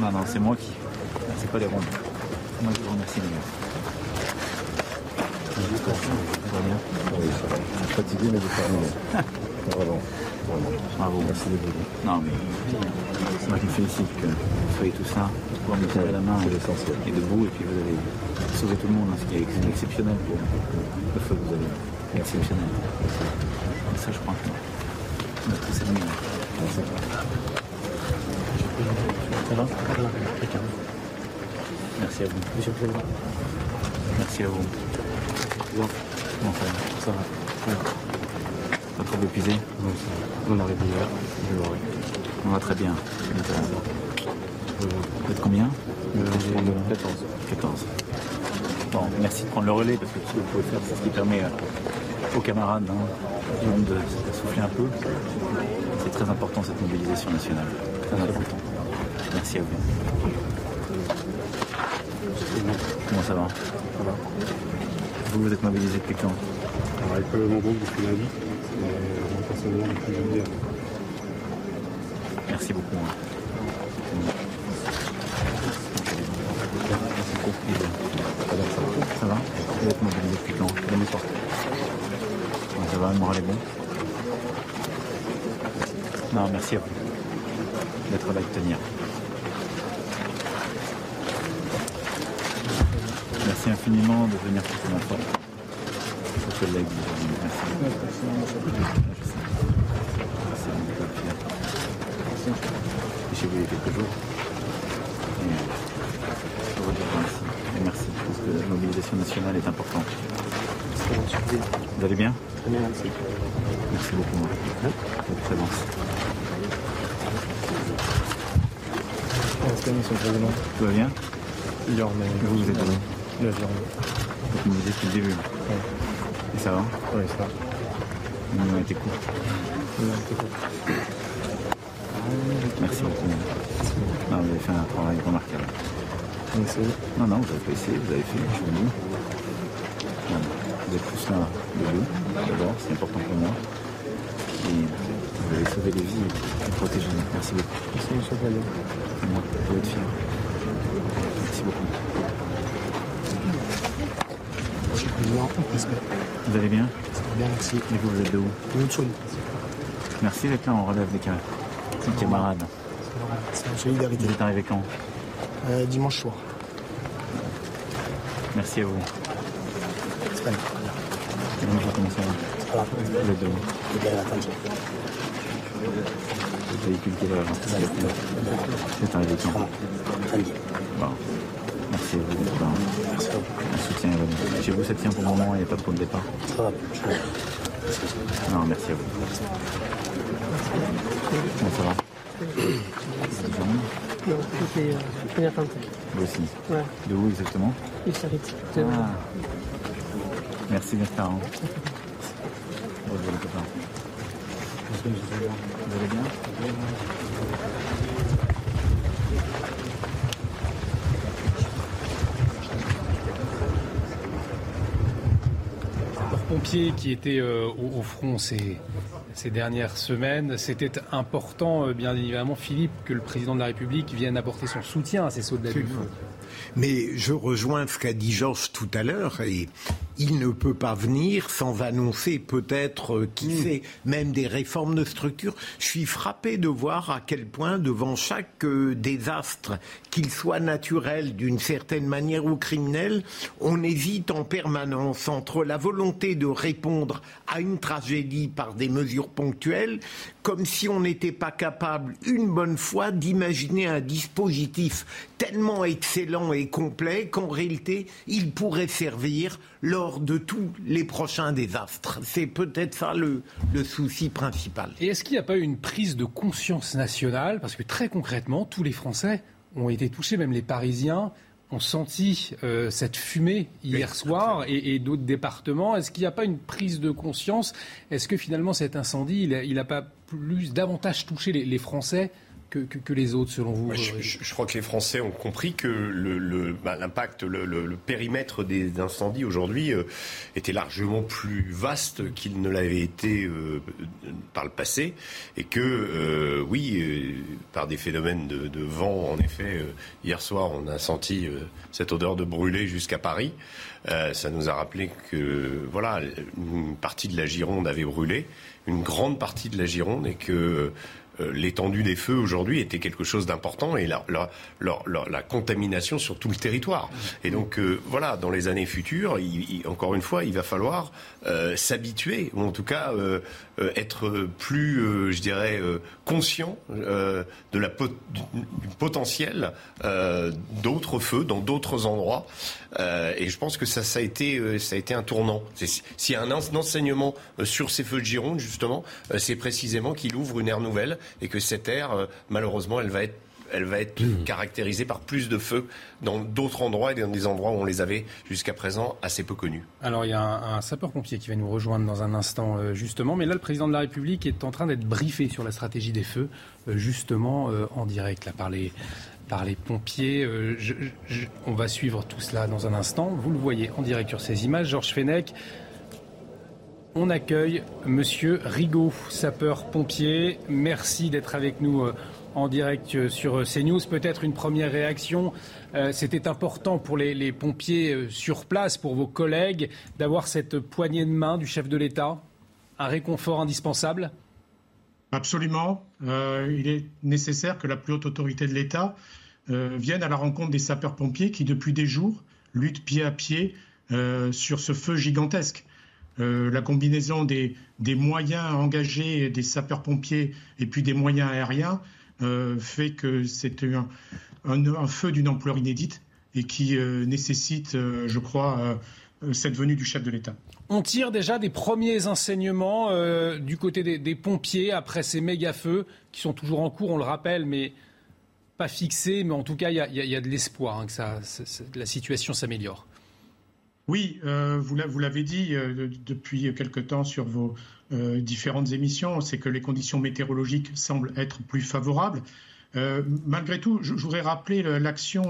Non, non, c'est moi qui. C'est pas les rondes. C'est moi qui vous remercie, les gars. Fatigué, mais déterminé. Vraiment, Bravo. Merci de vous. Non, mais moi je me félicite que vous soyez tout ça, pour pouvoir me serrer la main et debout, et puis vous allez sauver tout le monde, hein, ce qui est exceptionnel pour le feu que vous avez. Exceptionnel. Ça, je crois que on a tous aimé. Merci. Ça va Merci à vous. Monsieur le Président. Merci à vous. Ça va Ça va. Pas trop épuisé On arrive hier. On va très bien. Vous êtes combien 14. 14. Bon, merci de prendre le relais parce que ce que vous pouvez faire, c'est ce qui permet euh, aux camarades hein, de, souffler un peu. C'est très important cette mobilisation nationale. Très important. Merci à vous. Comment ça va Ça va. Vous, vous êtes mobilisé depuis quand avec mon groupe depuis lundi. Merci beaucoup. Hein. Ça va Vous êtes mobilisé depuis quand Ça va, le moral est bon Non, merci à vous d'être là et de tenir. Merci infiniment de venir pour ce matin. Vos collègues, merci. J'ai vu il y a quelques jours. Et je merci. Et merci, parce que la mobilisation nationale est importante. Vous allez bien? Très bien, merci. Merci beaucoup hein, pour votre présence. Merci, monsieur le Président. Tout va bien? Vous, vous êtes où Là, je Vous me depuis le début Oui. Et ça va Oui, ça va. On a été court. On a été court. Merci beaucoup. vous avez fait un travail remarquable. Merci. Non, non, vous avez pas essayé, vous avez fait, je vous dis. Vous êtes tous là debout, d'abord, c'est important pour moi. Et vous avez sauvé des vies et protégé. Merci beaucoup. Merci, monsieur vous être fier. Merci beaucoup. Vous allez bien? Bien, merci. Et vous, vous êtes de où? Merci d'être là, on relève des cas. Camarade. C'est une solidarité. Vous êtes arrivé quand? Euh, Dimanche soir. Merci à vous. C'est pas comment ça va? Vous êtes de où? Attention. Le véhicule qui est là. Vous êtes arrivé quand? Bon. Merci à vous. Merci à vous. Chez vous, ça tient pour le moment, il n'y a pas trop de départ Ça va. Non, merci à vous. Comment ça va? Non, c'était euh, première tente. Vous aussi Ouais. De où exactement? Il s'arrête. Ah. Merci d'être là. Hein. Vous allez bien? Pompiers qui étaient euh, au, front ces, ces dernières semaines. C'était important, euh, bien évidemment, Philippe, que le président de la République vienne apporter son soutien à ces soldats du feu. Mais je rejoins ce qu'a dit Georges tout à l'heure et il ne peut pas venir sans annoncer peut-être, euh, qui Hmm. sait, même des réformes de structure. Je suis frappé de voir à quel point, devant chaque euh, désastre, qu'il soit naturel d'une certaine manière ou criminel, on hésite en permanence entre la volonté de répondre à une tragédie par des mesures ponctuelles, comme si on n'était pas capable, une bonne fois, d'imaginer un dispositif tellement excellent et complet qu'en réalité, il pourrait servir lors de tous les prochains désastres. C'est peut-être ça le, le souci principal. Et est-ce qu'il n'y a pas eu une prise de conscience nationale? Parce que très concrètement, tous les Français ont été touchés, même les Parisiens ont senti euh, cette fumée hier soir et, et d'autres départements. Est-ce qu'il n'y a pas une prise de conscience? Est-ce que finalement cet incendie, il n'a pas plus davantage touché les, les Français? Que, que, que, les autres, selon vous Moi, je, je, je, crois que les Français ont compris que l'impact, le, le, le, le, périmètre des incendies aujourd'hui euh, était largement plus vaste qu'il ne l'avait été euh, par le passé, et que euh, oui, par des phénomènes de, de, vent, en effet, hier soir, on a senti cette odeur de brûlé jusqu'à Paris. ça nous a rappelé que voilà, une partie de la Gironde avait brûlé, une grande partie de la Gironde, et que l'étendue des feux aujourd'hui était quelque chose d'important et la, la, la, la, contamination sur tout le territoire. Et donc euh, voilà, dans les années futures, il, il, encore une fois, il va falloir euh, s'habituer, ou en tout cas euh, être plus, je dirais, conscient de la pot du, potentiel d'autres feux dans d'autres endroits. Et je pense que ça, ça, a été, ça a été un tournant. S'il y a un enseignement sur ces feux de Gironde, justement, c'est précisément qu'il ouvre une ère nouvelle et que cette ère, euh, malheureusement, elle va être elle va être mmh. caractérisée par plus de feux dans d'autres endroits et dans des endroits où on les avait jusqu'à présent assez peu connus. Alors il y a un, un sapeur-pompier qui va nous rejoindre dans un instant euh, justement, mais là le président de la République est en train d'être briefé sur la stratégie des feux, euh, justement euh, en direct là, par les, par les pompiers. Je, on va suivre tout cela dans un instant. Vous le voyez en direct sur ces images. Georges Fenech, on accueille Monsieur Rigaud, sapeur-pompier. Merci d'être avec nous en direct sur CNews. Peut-être une première réaction. Euh, C'était important pour les, pompiers sur place, pour vos collègues, d'avoir cette poignée de main du chef de l'État. Un réconfort indispensable? Absolument. Euh, il est nécessaire que la plus haute autorité de l'État euh, vienne à la rencontre des sapeurs-pompiers qui, depuis des jours, luttent pied à pied sur ce feu gigantesque. Euh, la combinaison des, moyens engagés des sapeurs-pompiers et puis des moyens aériens euh, fait que c'est un, feu d'une ampleur inédite et qui euh, nécessite, je crois, cette venue du chef de l'État. On tire déjà des premiers enseignements du côté des, des, pompiers après ces méga-feux qui sont toujours en cours, on le rappelle, mais pas fixés. Mais en tout cas, il y, y, y, a de l'espoir hein, que ça, la situation s'améliore. Oui, euh, vous l'avez dit euh, depuis quelque temps sur vos euh, différentes émissions, c'est que les conditions météorologiques semblent être plus favorables. Malgré tout, je, je voudrais rappeler l'action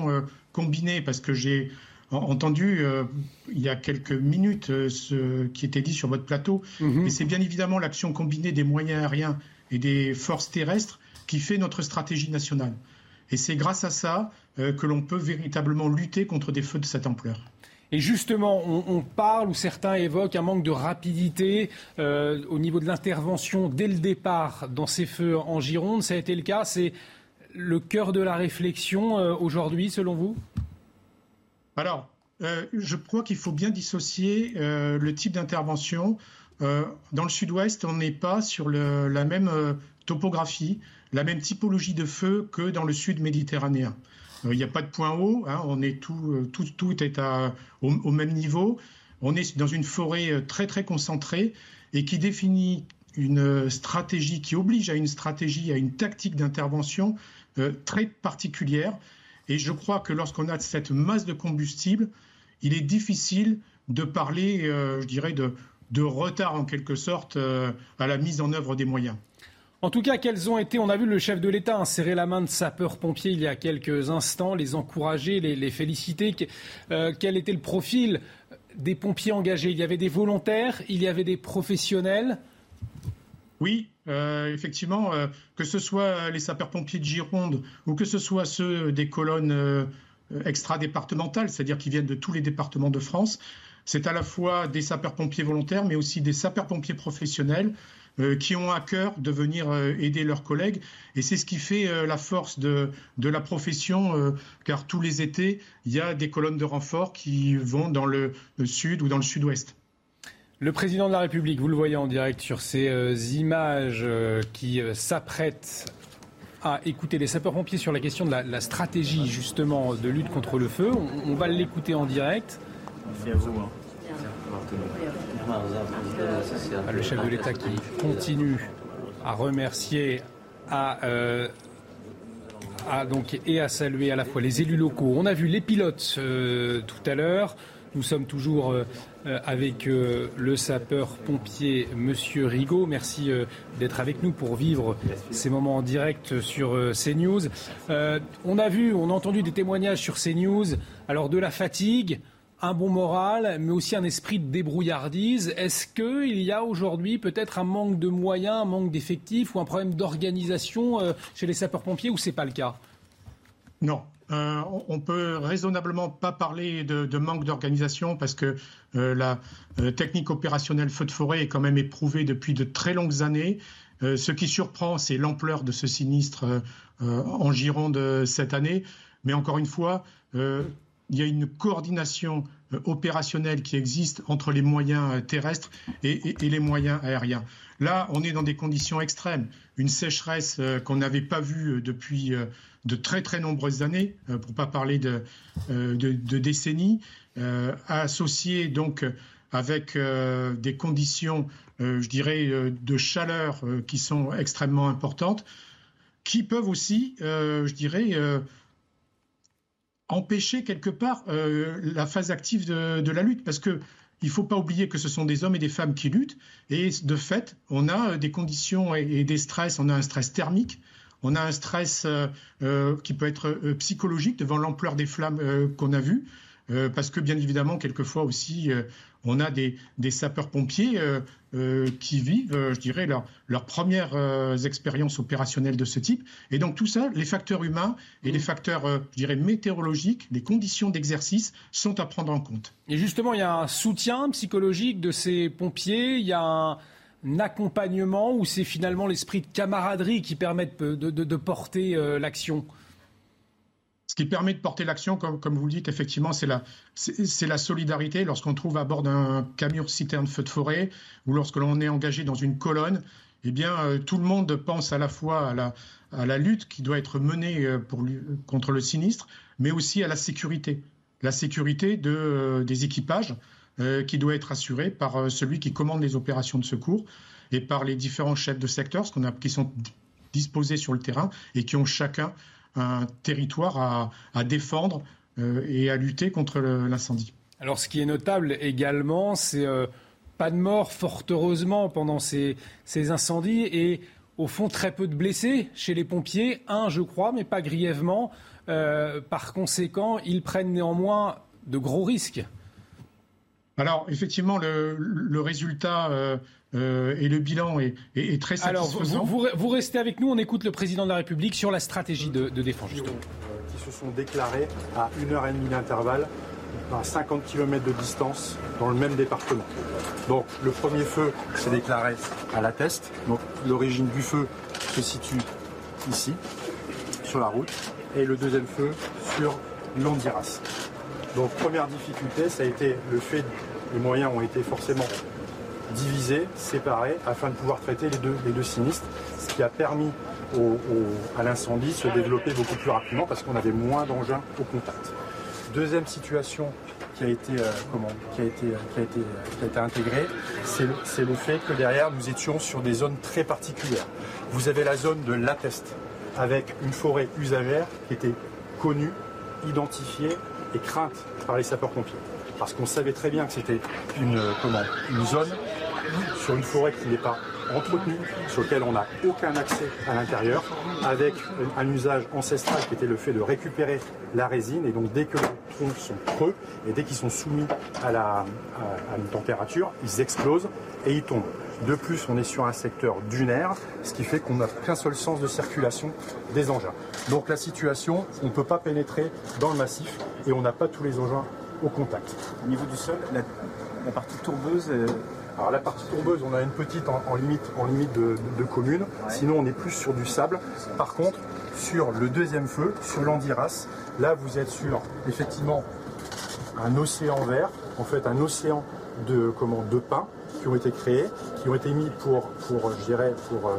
combinée parce que j'ai entendu euh, il y a quelques minutes ce qui était dit sur votre plateau. Mm -hmm. Et c'est bien évidemment l'action combinée des moyens aériens et des forces terrestres qui fait notre stratégie nationale. Et c'est grâce à ça que l'on peut véritablement lutter contre des feux de cette ampleur. Et justement, on, on, parle ou certains évoquent un manque de rapidité euh, au niveau de l'intervention dès le départ dans ces feux en Gironde. Ça a été le cas. C'est le cœur de la réflexion euh, aujourd'hui, selon vous? Alors, euh, je crois qu'il faut bien dissocier euh, le type d'intervention. Euh, dans le sud-ouest, on n'est pas sur le, la même topographie, la même typologie de feu que dans le sud méditerranéen. Il n'y a pas de point haut, hein, on est tout, tout, tout est au, même niveau. On est dans une forêt très très concentrée et qui définit une stratégie, qui oblige à une stratégie, à une tactique d'intervention euh, très particulière. Et je crois que lorsqu'on a cette masse de combustible, il est difficile de parler, euh, je dirais, de, retard en quelque sorte euh, à la mise en œuvre des moyens. En tout cas, quels ont été, on a vu le chef de l'État insérer la main de sapeurs-pompiers il y a quelques instants, les encourager, les, féliciter. Euh, quel était le profil des pompiers engagés? Il y avait des volontaires, il y avait des professionnels? Oui, euh, effectivement, euh, que ce soit les sapeurs-pompiers de Gironde ou que ce soit ceux des colonnes extra-départementales, c'est-à-dire qui viennent de tous les départements de France. C'est à la fois des sapeurs-pompiers volontaires, mais aussi des sapeurs-pompiers professionnels qui ont à cœur de venir euh, aider leurs collègues. Et c'est ce qui fait euh, la force de, de la profession, car tous les étés, il y a des colonnes de renfort qui vont dans le, le sud ou dans le sud-ouest. Le président de la République, vous le voyez en direct sur ces images qui s'apprêtent à écouter les sapeurs-pompiers sur la question de la, la, stratégie justement de lutte contre le feu. On, on va l'écouter en direct. Merci à vous. Le chef de l'État qui continue à remercier euh, à, donc, et à saluer à la fois les élus locaux. On a vu les pilotes euh, tout à l'heure. Nous sommes toujours euh, avec le sapeur-pompier Monsieur Rigaud. Merci d'être avec nous pour vivre ces moments en direct sur CNews. on a vu, on a entendu des témoignages sur CNews. Alors de la fatigue, un bon moral, mais aussi un esprit de débrouillardise. Est-ce qu'il y a aujourd'hui peut-être un manque de moyens, un manque d'effectifs ou un problème d'organisation euh, chez les sapeurs-pompiers ou c'est pas le cas? Non. Euh, on peut raisonnablement pas parler de, manque d'organisation parce que euh, la euh, technique opérationnelle feu de forêt est quand même éprouvée depuis de très longues années. Ce qui surprend, c'est l'ampleur de ce sinistre en Gironde cette année. Mais encore une fois, il y a une coordination euh, opérationnelle qui existe entre les moyens euh, terrestres et, les moyens aériens. Là, on est dans des conditions extrêmes. Une sécheresse euh, qu'on n'avait pas vue depuis de très très nombreuses années, pour pas parler de, de décennies, associée donc avec des conditions, je dirais, de chaleur qui sont extrêmement importantes, qui peuvent aussi, je dirais, empêcher quelque part euh, la phase active de, la lutte, parce que il ne faut pas oublier que ce sont des hommes et des femmes qui luttent, et de fait, on a des conditions et, des stress, on a un stress thermique, on a un stress euh, euh, qui peut être euh, psychologique devant l'ampleur des flammes euh, qu'on a vues, euh, parce que bien évidemment, quelquefois aussi, on a des, des sapeurs-pompiers euh, euh, qui vivent, euh, je dirais, leurs leur premières expériences opérationnelles de ce type. Et donc tout ça, les facteurs humains et les facteurs, je dirais, météorologiques, les conditions d'exercice sont à prendre en compte. Et justement, il y a un soutien psychologique de ces pompiers, il y a un, un accompagnement ou c'est finalement l'esprit de camaraderie qui permet de, de, de porter l'action? Ce qui permet de porter l'action, comme, vous le dites, effectivement, c'est la, solidarité. Lorsqu'on trouve à bord d'un camion citerne feu de forêt ou lorsque l'on est engagé dans une colonne, eh bien, euh, tout le monde pense à la fois à la, lutte qui doit être menée euh, contre le sinistre, mais aussi à la sécurité. La sécurité euh, des équipages qui doit être assurée par celui qui commande les opérations de secours et par les différents chefs de secteur qu'on a, qui sont disposés sur le terrain et qui ont chacun un territoire à, à défendre euh, et à lutter contre l'incendie. Alors ce qui est notable également, c'est euh, pas de morts, fort heureusement, pendant ces, ces, incendies et au fond très peu de blessés chez les pompiers, un je crois, mais pas grièvement. Euh, par conséquent, ils prennent néanmoins de gros risques. Alors effectivement, le, le résultat euh, euh, et le bilan est, est, est très satisfaisant. Alors, vous, vous, vous, restez avec nous, on écoute le président de la République sur la stratégie de, de défense. Justement. Euh, qui se sont déclarés à une heure et demie d'intervalle, à 50 km de distance, dans le même département. Donc le premier feu s'est déclaré à la Teste. Donc l'origine du feu se situe ici, sur la route, et le deuxième feu sur l'Andiras. Donc première difficulté, ça a été le fait les moyens ont été forcément divisés, séparés, afin de pouvoir traiter les deux, sinistres, ce qui a permis au, à l'incendie de se développer beaucoup plus rapidement parce qu'on avait moins d'engins au contact. Deuxième situation qui a été, euh, été, intégrée, c'est le, le, fait que derrière nous étions sur des zones très particulières. Vous avez la zone de l'Atteste avec une forêt usagère qui était connue, identifiée et crainte par les sapeurs-pompiers parce qu'on savait très bien que c'était une, comment, une zone sur une forêt qui n'est pas entretenue, sur laquelle on n'a aucun accès à l'intérieur, avec un usage ancestral qui était le fait de récupérer la résine, et donc dès que les troncs sont creux, et dès qu'ils sont soumis à, la, une température, ils explosent et ils tombent. De plus, on est sur un secteur dunaire, ce qui fait qu'on n'a qu'un seul sens de circulation des engins. Donc la situation, on ne peut pas pénétrer dans le massif et on n'a pas tous les engins au contact. Au niveau du sol, la, la partie tourbeuse, euh, Alors la partie tourbeuse, on a une petite en, en limite, en limite de, de commune. Sinon, on est plus sur du sable. Par contre, sur le deuxième feu, sur l'Andiras, là, vous êtes sur effectivement un océan vert, en fait un océan de, comment, de pins qui ont été créés, qui ont été mis pour, pour je dirais, pour euh,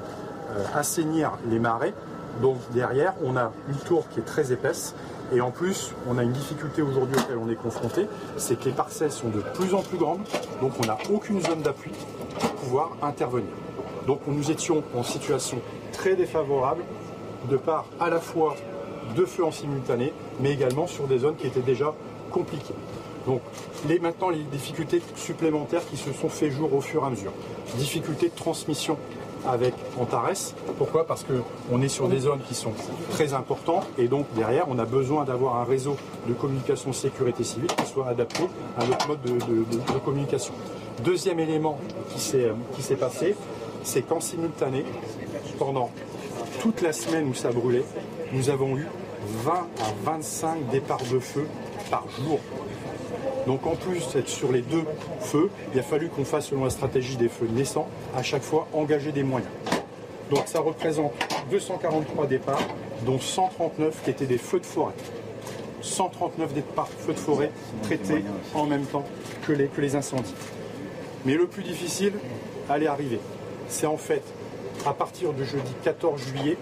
euh, assainir les marais. Donc derrière, on a une tour qui est très épaisse. Et en plus, on a une difficulté aujourd'hui auquel on est confronté, c'est que les parcelles sont de plus en plus grandes, donc on n'a aucune zone d'appui pour pouvoir intervenir. Donc nous étions en situation très défavorable de part à la fois de feux en simultané, mais également sur des zones qui étaient déjà compliquées. Donc les, maintenant les difficultés supplémentaires qui se sont fait jour au fur et à mesure. Difficultés de transmission avec Antares. Pourquoi? Parce qu'on est sur des zones qui sont très importantes et donc derrière on a besoin d'avoir un réseau de communication sécurité civile qui soit adapté à notre mode de, communication. Deuxième élément qui s'est qui s'est passé, c'est qu'en simultané, pendant toute la semaine où ça brûlait, nous avons eu 20 à 25 départs de feu par jour. Donc en plus d'être sur les deux feux, il a fallu qu'on fasse selon la stratégie des feux naissants, à chaque fois engager des moyens. Donc ça représente 243 départs, dont 139 qui étaient des feux de forêt. 139 départs feux de forêt traités en même temps que les, incendies. Mais le plus difficile allait arriver. C'est en fait à partir du jeudi 14 juillet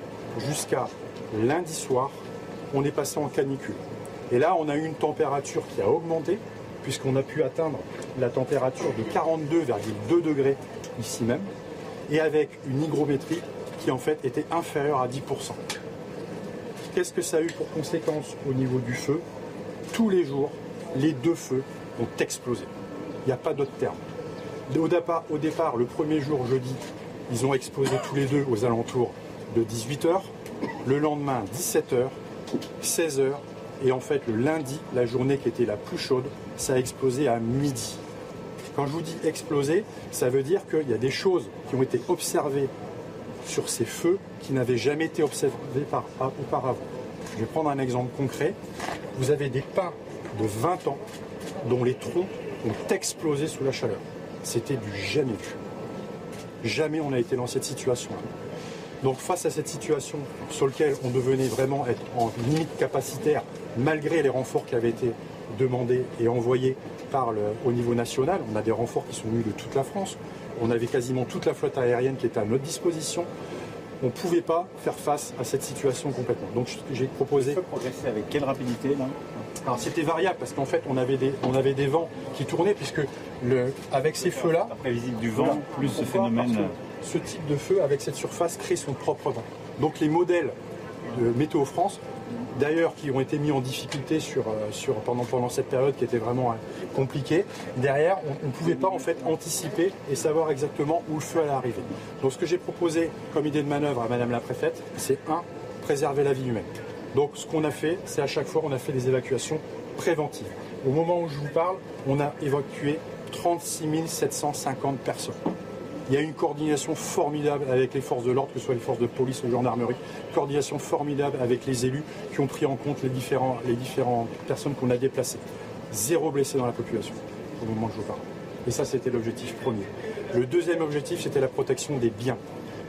jusqu'à lundi soir, on est passé en canicule. Et là, on a eu une température qui a augmenté, puisqu'on a pu atteindre la température de 42,2 degrés ici même, et avec une hygrométrie qui en fait était inférieure à 10%. Qu'est-ce que ça a eu pour conséquence au niveau du feu? Tous les jours, les deux feux ont explosé. Il n'y a pas d'autre terme. Au départ, le premier jour, jeudi, ils ont explosé tous les deux aux alentours de 18h. Le lendemain, 17h, 16h. Et en fait, le lundi, la journée qui était la plus chaude, ça a explosé à midi. Quand je vous dis exploser, ça veut dire qu'il y a des choses qui ont été observées sur ces feux qui n'avaient jamais été par- auparavant. Je vais prendre un exemple concret. Vous avez des pins de 20 ans dont les troncs ont explosé sous la chaleur. C'était du jamais vu. Jamais on a été dans cette situation. Donc face à cette situation sur laquelle on devenait vraiment être en limite capacitaire, malgré les renforts qui avaient été demandés et envoyés par le, au niveau national, on a des renforts qui sont venus de toute la France, on avait quasiment toute la flotte aérienne qui était à notre disposition, on ne pouvait pas faire face à cette situation complètement. Donc j'ai proposé... progresser avec quelle rapidité là? Alors c'était variable parce qu'en fait on avait des, on avait des vents qui tournaient puisque le, avec ces feux-là... prévisible du vent, plus ce phénomène- Ce type de feu avec cette surface crée son propre vent. Donc les modèles de Météo France, d'ailleurs qui ont été mis en difficulté sur, euh, sur, pendant, pendant cette période qui était vraiment euh, compliquée, derrière on ne pouvait pas en fait anticiper et savoir exactement où le feu allait arriver. Donc ce que j'ai proposé comme idée de manœuvre à Madame la Préfète, c'est un, préserver la vie humaine. Donc ce qu'on a fait, c'est à chaque fois on a fait des évacuations préventives. Au moment où je vous parle, on a évacué 36 750 personnes. Il y a une coordination formidable avec les forces de l'ordre, que ce soit les forces de police ou gendarmerie, coordination formidable avec les élus qui ont pris en compte les, différents, différentes personnes qu'on a déplacées. Zéro blessé dans la population au moment où je vous parle. Et ça, c'était l'objectif premier. Le deuxième objectif, c'était la protection des biens.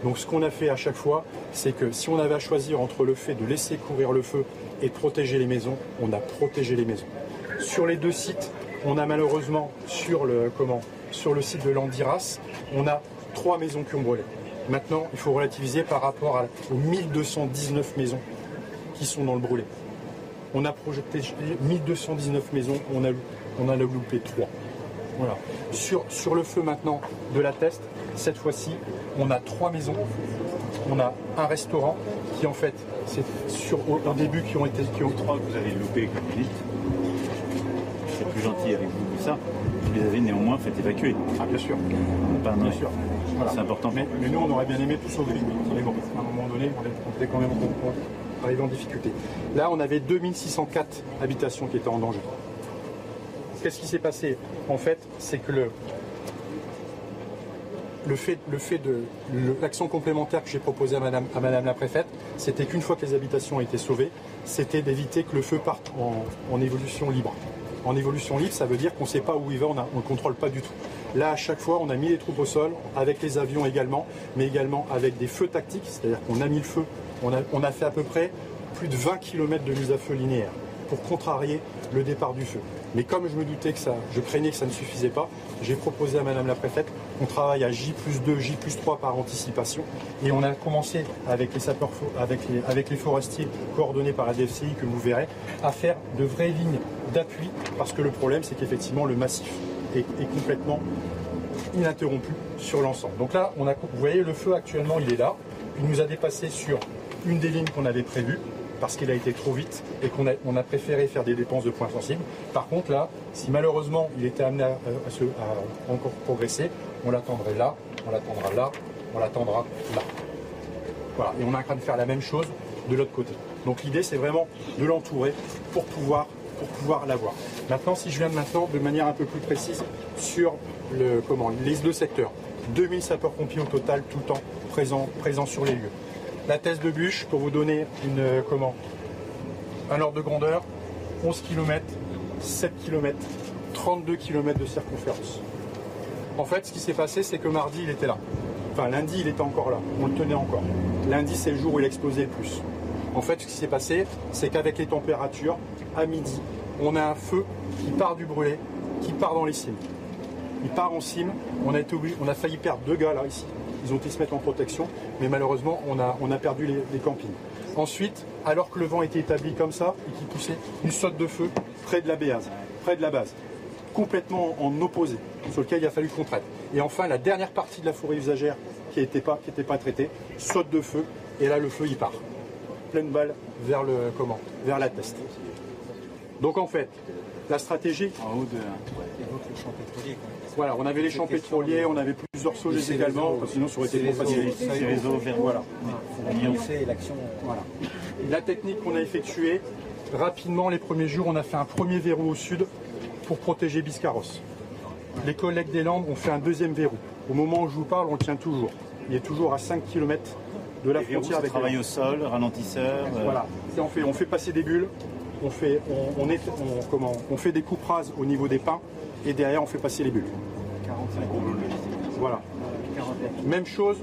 Donc ce qu'on a fait à chaque fois, c'est que si on avait à choisir entre le fait de laisser courir le feu et protéger les maisons, on a protégé les maisons. Sur les deux sites, on a malheureusement sur le, comment, sur le site de l'Andiras, on a trois maisons qui ont brûlé. Maintenant, il faut relativiser par rapport à- aux 1219 maisons qui sont dans le brûlé. On a projeté 1219 maisons, on, a, on a loupé trois. Voilà. Sur, sur le feu maintenant de la test, cette fois-ci, on a trois maisons. On a un restaurant qui en fait, c'est sur au, au début qui ont été qui ont trois que vous avez loupé comme vous dites. C'est plus gentil avec vous que ça. Vous les avez néanmoins fait évacuer. Ah bien sûr. Pas Bien sûr. Voilà. C'est important. Mais, mais nous, on aurait bien aimé tout sauver. Mais bon, à un moment donné, on est- était quand même arrivé en difficulté. Là, on avait 2604 habitations qui étaient en danger. Qu'est-ce qui s'est passé? En fait, c'est que le, le fait, le fait de l'action complémentaire que j'ai proposée à madame, à madame la préfète, c'était qu'une fois que les habitations ont été sauvées, c'était d'éviter que le feu parte en, en évolution libre. En évolution libre, ça veut dire qu'on ne sait pas où il va, on ne le contrôle pas du tout. Là, à chaque fois, on a mis les troupes au sol, avec les avions également, mais également avec des feux tactiques, c'est-à-dire qu'on a mis le feu. On a, fait à peu près plus de 20 km de mise à feu linéaire pour contrarier le départ du feu. Mais comme je me doutais que ça, je craignais que ça ne suffisait pas, j'ai proposé à Madame la Préfète qu'on travaille à J plus 2, J plus 3 par anticipation. Et on a commencé avec les sapeurs, avec les forestiers coordonnés par la DFCI que vous verrez, à faire de vraies lignes d'appui parce que le problème c'est qu'effectivement le massif est, complètement ininterrompu sur l'ensemble. Donc là, on a, vous voyez le feu actuellement il est là. Il nous a dépassé sur une des lignes qu'on avait prévues parce qu'il a été trop vite et qu'on a, préféré faire des dépenses de points sensibles. Par contre, là, si malheureusement il était amené à, à encore progresser, on l'attendrait là, on l'attendra là, on l'attendra là. Voilà, et on est en train de faire la même chose de l'autre côté. Donc l'idée, c'est vraiment de l'entourer pour pouvoir l'avoir. Maintenant, si je viens maintenant de manière un peu plus précise sur le, comment, les deux secteurs. 2000 sapeurs-pompiers au total, tout le temps présents, sur les lieux. La thèse de bûche, pour vous donner une, euh, comment, un ordre de grandeur, 11 km, 7 km, 32 km de circonférence. En fait, ce qui s'est passé, c'est que mardi, il était là. Enfin, lundi, il était encore là. On le tenait encore. Lundi, c'est le jour où il a explosé le plus. En fait, ce qui s'est passé, c'est qu'avec les températures, à midi, on a un feu qui part du brûlé, qui part dans les cimes. Il part en cime. On a, été on a failli perdre deux gars là, ici. Ils ont été se mettre en protection, mais malheureusement, on a, perdu les, campings. Ensuite, alors que le vent était établi comme ça et qui poussait, une saute de feu près de la béase, près de la base complètement en opposé, sur lequel il a fallu qu'on traite. Et enfin, la dernière partie de la forêt usagère qui n'était pas, pas traitée, saute de feu, et là le feu il part. Pleine balle vers le comment Vers la test. Donc en fait, la stratégie. En haut de. Voilà, on avait les champs pétroliers, on avait plusieurs soldats également, parce que sinon ça aurait été trop facile. Ces réseaux vers Voilà. C'est l'action. Voilà. La technique qu'on a effectuée, rapidement les premiers jours, on a fait un premier verrou au sud pour protéger Biscarrosse. Les collègues des Landes ont fait un deuxième verrou. Au moment où je vous parle, on le tient toujours. Il est toujours à 5 km de la Les frontière avec travaille les au sol, ralentisseur. euh, Voilà. Et on, fait, on fait passer des bulles, on fait, on, on est, on- comment, on fait des coupes rases au niveau des pins et derrière on fait passer les bulles. 45 Voilà. Même chose,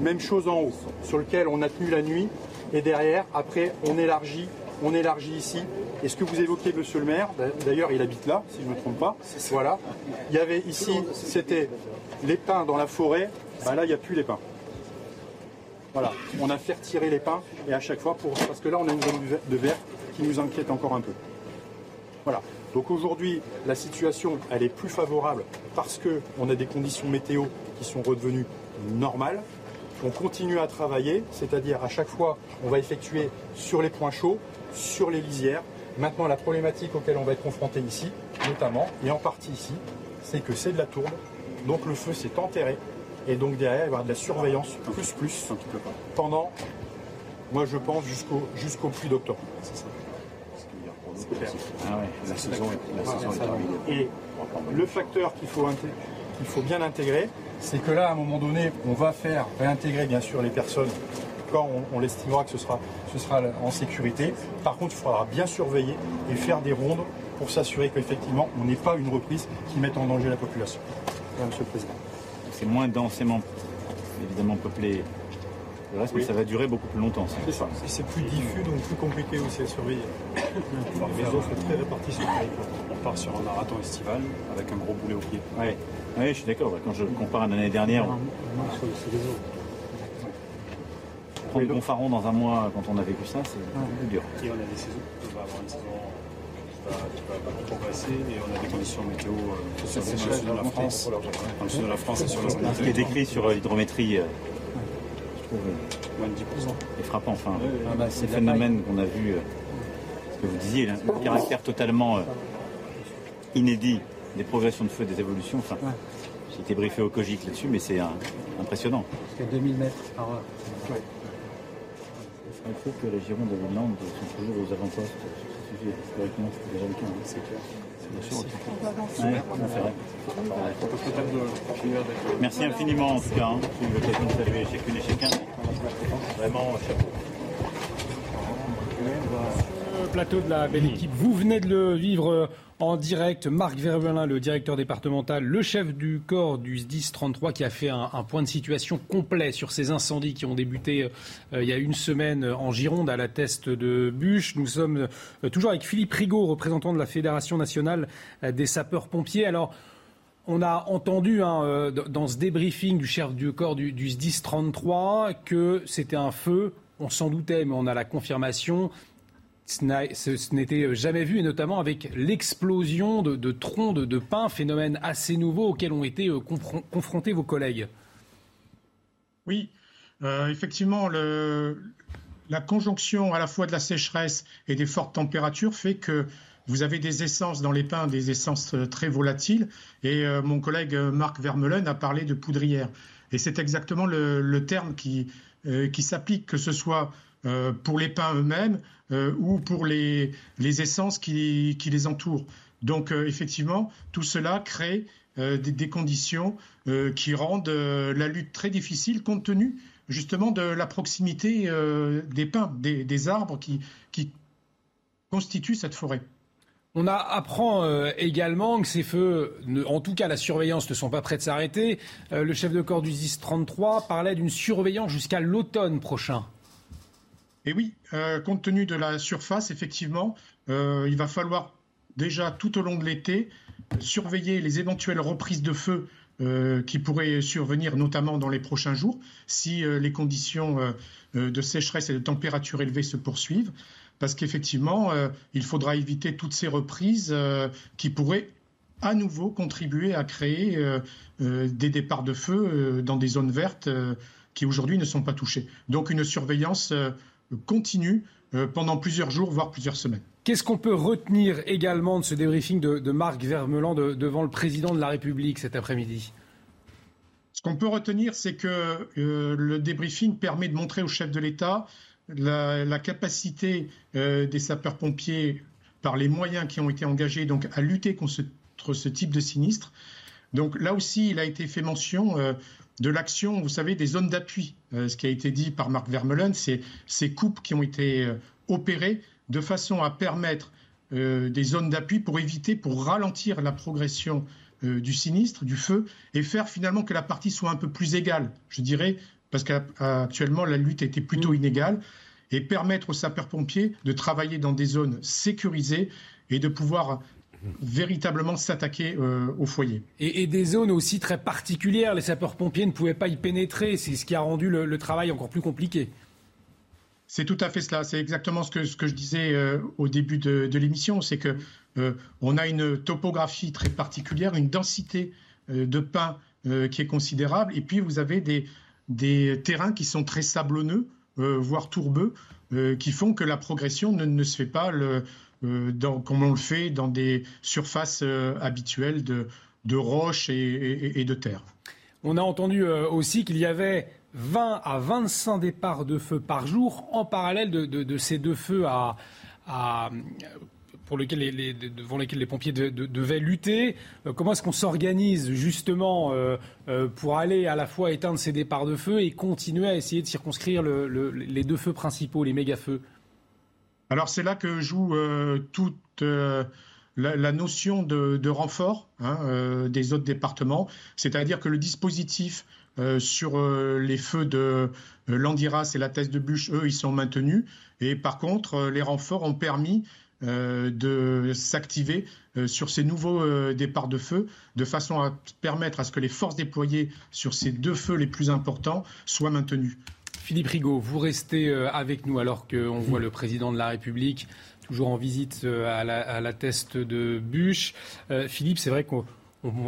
même chose en haut, sur lequel on a tenu la nuit, et derrière, après, on élargit, on élargit ici. Et ce que vous évoquez, monsieur le maire, d'ailleurs, il habite là, si je ne me trompe pas. Voilà. Il y avait ici, c'était les pins dans la forêt. Bah là, il n'y a plus les pins. Voilà. On a fait retirer les pins, et à chaque fois, pour, parce que là, on a une zone de ver- de vert qui nous inquiète encore un peu. Voilà. Donc aujourd'hui, la situation, elle est plus favorable parce qu'on a des conditions météo qui sont redevenues normales. On continue à travailler, c'est-à-dire à chaque fois, on va effectuer sur les points chauds, sur les lisières. Maintenant, la problématique auquel on va être confronté ici, notamment, et en partie ici, c'est que c'est de la tourbe. Donc le feu s'est enterré. Et donc derrière, il va y avoir de la surveillance plus plus pendant, moi je pense, jusqu'au jusqu'au d'octobre. Ah ouais, la saison est, la saison terminée. Et le facteur qu'il faut, inté- qu'il faut bien intégrer, c'est que là, à un moment donné, on va faire réintégrer bien sûr les personnes quand on, on l'estimera que ce sera, ce sera en sécurité. Par contre, il faudra bien surveiller et faire des rondes pour s'assurer qu'effectivement, on n'ait pas une reprise qui mette en danger la population. Voilà, Monsieur le Président. C'est moins densément, évidemment, peuplé. Le reste, mais Oui. ça va durer beaucoup plus longtemps. C'est ça. C'est plus diffus, donc plus compliqué aussi à surveiller. Les sont très répartis sur le territoire. On part sur un marathon estival avec un gros boulet au pied. Ouais. Oui, je suis d'accord. Quand je compare à l'année dernière, prendre Gonfaron dans un mois quand on a vécu ça, c'est plus dur. Et on a des saisons. On va avoir une saison qui va, beaucoup progresser et on a des conditions météo euh, sur C'est le sud de la. France, dans le sud de la France et sur le Ce qui est décrit sur euh, l'hydrométrie, euh, je trouve euh, Moins de 10%. est frappant. Enfin, ouais. Ah bah, c'est ces de phénomènes qu'on a vus, euh, ce que vous disiez, là, le caractère totalement euh, inédit des progressions de feu, des évolutions. Enfin, j'ai été briefé au COGIC là-dessus, mais c'est euh, impressionnant. Jusqu'à 2000 mètres par heure. Il faut que la Gironde et les Landes sont toujours aux avant-postes sur ce sujet. Historiquement, c'était déjà le cas. hein. C'est clair. Merci infiniment en tout cas. J'ai eu l'occasion de saluer chacune et chacun. Vraiment, chapeau. Plateau de la belle équipe, vous venez de le vivre en direct. Marc Vervelin, le directeur départemental, le chef du corps du SDIS 33, qui a fait un, point de situation complet sur ces incendies qui ont débuté euh, il y a une semaine en Gironde à la teste de Bûche. Nous sommes euh, toujours avec Philippe Rigaud, représentant de la Fédération nationale euh, des sapeurs-pompiers. Alors, on a entendu hein, dans ce débriefing du chef du corps du, du SDIS 33 que c'était un feu. On s'en doutait, mais on a la confirmation ce n'était jamais vu, et notamment avec l'explosion de, troncs de, pin, phénomène assez nouveau auquel ont été euh, confrontés vos collègues. Oui, euh, effectivement, la conjonction à la fois de la sécheresse et des fortes températures fait que vous avez des essences dans les pins, des essences euh, très volatiles. Et mon collègue Marc Vermeulen a parlé de poudrière. Et c'est exactement le, terme qui s'applique, que ce soit pour les pins eux-mêmes, euh, ou pour les, essences qui, les entourent. Donc euh, effectivement, tout cela crée euh, des, conditions qui rendent la lutte très difficile compte tenu justement de la proximité des pins, des, arbres qui, constituent cette forêt. On apprend également que ces feux, en tout cas la surveillance, ne sont pas prêts de s'arrêter. le chef de corps du ZIS 33 parlait d'une surveillance jusqu'à l'automne prochain. Et oui, euh, compte tenu de la surface, effectivement, euh, il va falloir déjà tout au long de l'été surveiller les éventuelles reprises de feu euh, qui pourraient survenir, notamment dans les prochains jours, si les conditions de sécheresse et de température élevée se poursuivent. Parce qu'effectivement, il faudra éviter toutes ces reprises qui pourraient à nouveau contribuer à créer des départs de feu dans des zones vertes qui aujourd'hui ne sont pas touchées. Donc une surveillance continue euh, pendant plusieurs jours, voire plusieurs semaines. Qu'est-ce qu'on peut retenir également de ce débriefing de, Marc Vermeland devant le président de la République cet après-midi? Ce qu'on peut retenir, c'est que euh, le débriefing permet de montrer au chef de l'État la, capacité euh, des sapeurs-pompiers, par les moyens qui ont été engagés, donc à lutter contre ce, type de sinistre. Donc là aussi, il a été fait mention de l'action, vous savez, des zones d'appui. Euh, ce qui a été dit par Marc Vermeulen, c'est ces coupes qui ont été euh, opérées de façon à permettre euh, des zones d'appui pour éviter, pour ralentir la progression du sinistre, du feu, et faire finalement que la partie soit un peu plus égale, je dirais, parce qu'actuellement la lutte était plutôt inégale, et permettre aux sapeurs-pompiers de travailler dans des zones sécurisées et de pouvoir véritablement s'attaquer euh, au foyer. Et, des zones aussi très particulières, les sapeurs-pompiers ne pouvaient pas y pénétrer, c'est ce qui a rendu le, travail encore plus compliqué. C'est tout à fait cela, c'est exactement ce que, ce que je disais euh, au début de, l'émission, c'est que euh, on a une topographie très particulière, une densité de pins qui est considérable, et puis vous avez des, des terrains qui sont très sablonneux, voire tourbeux, qui font que la progression ne, ne se fait pas. Le, euh, comme on le fait dans des surfaces euh, habituelles de, roches et, de terre. On a entendu euh, aussi qu'il y avait 20 à 25 départs de feu par jour en parallèle de, ces deux feux pour lesquels les, devant lesquels les pompiers devaient lutter. comment est-ce qu'on s'organise justement pour aller à la fois éteindre ces départs de feu et continuer à essayer de circonscrire les deux feux principaux, les méga-feux? Alors c'est là que joue euh, toute euh, la, notion de, renfort hein, euh, des autres départements, c'est-à-dire que le dispositif sur les feux de Landiras et la thèse de Bûche, eux, ils sont maintenus, et par contre, les renforts ont permis de s'activer sur ces nouveaux départs de feu, de façon à permettre à ce que les forces déployées sur ces deux feux les plus importants soient maintenues. Philippe Rigaud, vous restez euh, avec nous alors qu'on voit le président de la République toujours en visite euh, à la, teste de bûche. Euh, Philippe, c'est vrai qu'on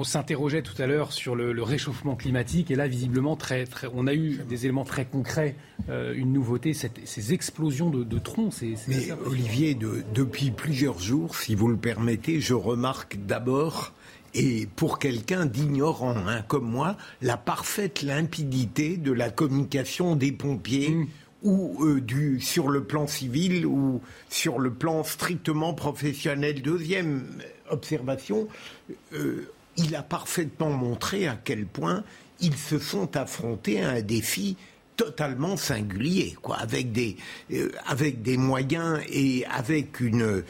s'interrogeait tout à l'heure sur le, réchauffement climatique et là, visiblement, très, on a eu des éléments très concrets, une nouveauté, ces explosions de, troncs. Mais Olivier, depuis plusieurs jours, si vous le permettez, je remarque d'abord et pour quelqu'un d'ignorant hein, comme moi, la parfaite limpidité de la communication des pompiers. Mm. ou euh, du, sur le plan civil ou sur le plan strictement professionnel. Deuxième observation, il a parfaitement montré à quel point ils se sont affrontés à un défi totalement singulier, quoi, avec des, avec des moyens et avec une,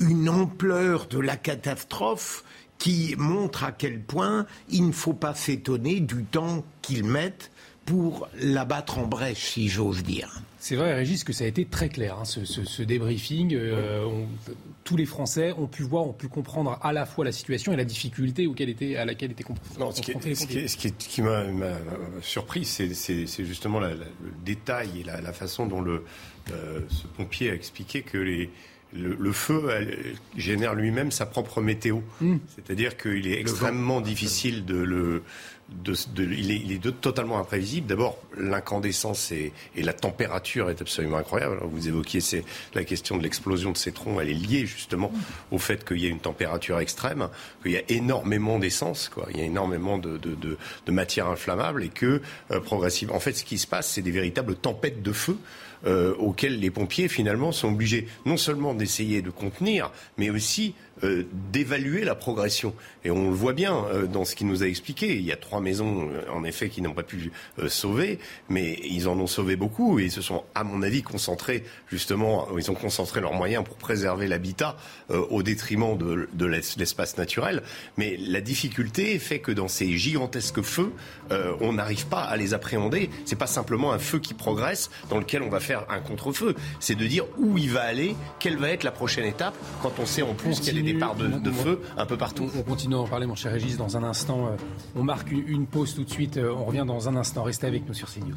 une ampleur de la catastrophe qui montre à quel point il ne faut pas s'étonner du temps qu'ils mettent pour la battre en brèche, si j'ose dire. C'est vrai, Régis, que ça a été très clair, hein, ce, débriefing. Euh, tous les Français ont pu voir, ont pu comprendre à la fois la situation et la difficulté auquel était, à laquelle étaient confrontés non, ce qui, qui, m'a surpris, c'est justement le détail et la, façon dont le, euh, ce pompier a expliqué que les, le, feu génère lui-même sa propre météo. Hmm. C'est-à-dire qu'il est extrêmement difficile de le. De, il est, totalement imprévisible. D'abord, l'incandescence et, la température est absolument incroyable. vous évoquiez la question de l'explosion de ces troncs. Elle est liée justement hmm. au fait qu'il y a une température extrême, qu'il y a énormément d'essence, quoi. Il y a énormément de, matière inflammable et que euh, progressivement, en fait, ce qui se passe, c'est des véritables tempêtes de feu euh, auxquels les pompiers finalement sont obligés non seulement d'essayer de contenir, mais aussi euh, d'évaluer la progression. Et on le voit bien euh, dans ce qu'il nous a expliqué. Il y a trois maisons, euh, en effet, qui n'ont pas pu sauver, mais ils en ont sauvé beaucoup et ils se sont, à mon avis, concentrés justement, ils ont concentré leurs moyens pour préserver l'habitat au détriment de, de l'espace naturel. Mais la difficulté fait que dans ces gigantesques feux, on n'arrive pas à les appréhender. C'est pas simplement un feu qui progresse dans lequel on va faire un contre-feu. C'est de dire où il va aller, quelle va être la prochaine étape quand on sait en plus a des départs de, feu un peu partout. On continue à en parler, mon cher Régis, dans un instant. Euh, on marque une pause tout de suite. Euh, on revient dans un instant. Restez avec nous sur CNews.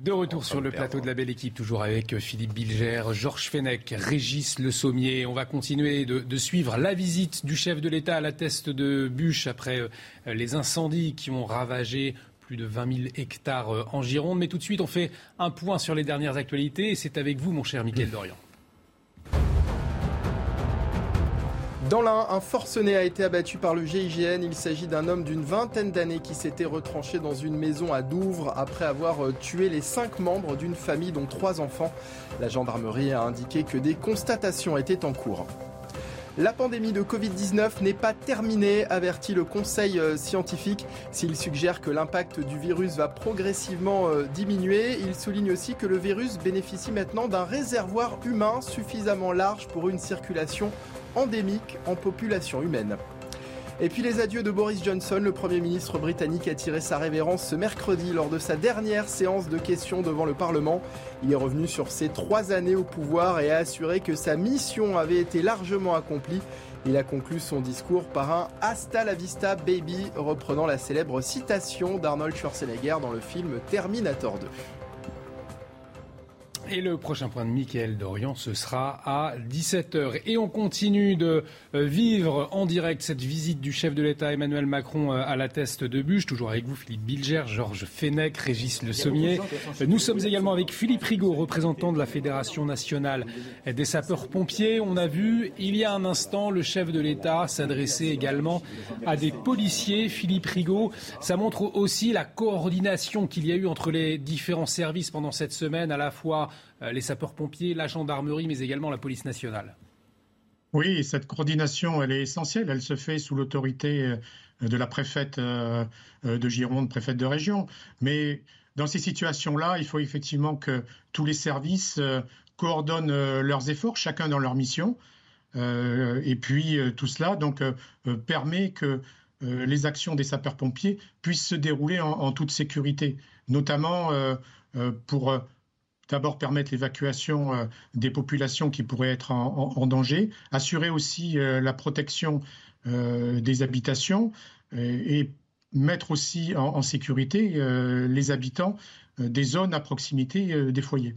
De retour sur le plateau de la belle équipe, toujours avec euh, Philippe Bilger, Georges Fenech, Régis Le Sommier. On va continuer de, suivre la visite du chef de l'État à la teste de bûche après les incendies qui ont ravagé plus de 20 000 hectares en Gironde. Mais tout de suite, on fait un point sur les dernières actualités et c'est avec vous, mon cher Mickaël Dorian. Dans l'un, un forcené a été abattu par le GIGN. Il s'agit d'un homme d'une vingtaine d'années qui s'était retranché dans une maison à Douvres après avoir euh, tué les cinq membres d'une famille dont trois enfants. La gendarmerie a indiqué que des constatations étaient en cours. La pandémie de Covid-19 n'est pas terminée, avertit le Conseil euh, scientifique. S'il suggère que l'impact du virus va progressivement euh, diminuer, il souligne aussi que le virus bénéficie maintenant d'un réservoir humain suffisamment large pour une circulation endémique en population humaine. Et puis les adieux de Boris Johnson, le Premier ministre britannique a tiré sa révérence ce mercredi lors de sa dernière séance de questions devant le Parlement. Il est revenu sur ses trois années au pouvoir et a assuré que sa mission avait été largement accomplie. Il a conclu son discours par un Hasta la vista baby, reprenant la célèbre citation d'Arnold Schwarzenegger dans le film Terminator 2. Et le prochain point de Mickaël Dorian, ce sera à 17h. Et on continue de euh, vivre en direct cette visite du chef de l'État Emmanuel Macron euh, à la teste de Bûche. Toujours avec vous, Philippe Bilger, Georges Fenech, Régis Le Sommier. Nous sommes également avec Philippe Rigaud, représentant de la Fédération nationale des sapeurs-pompiers. On a vu, il y a un instant, le chef de l'État s'adresser également à des policiers. Philippe Rigaud, ça montre aussi la coordination qu'il y a eu entre les différents services pendant cette semaine, à la fois les sapeurs-pompiers, la gendarmerie, mais également la police nationale. Oui, cette coordination, elle est essentielle. Elle se fait sous l'autorité euh, de la préfète euh, de Gironde, préfète de région. Mais dans ces situations-là, il faut effectivement que tous les services coordonnent leurs efforts, chacun dans leur mission. et puis tout cela donc permet que les actions des sapeurs-pompiers puissent se dérouler en toute sécurité, notamment pour d'abord permettre l'évacuation euh, des populations qui pourraient être en, danger, assurer aussi euh, la protection euh, des habitations et, mettre aussi en, sécurité les habitants des zones à proximité des foyers.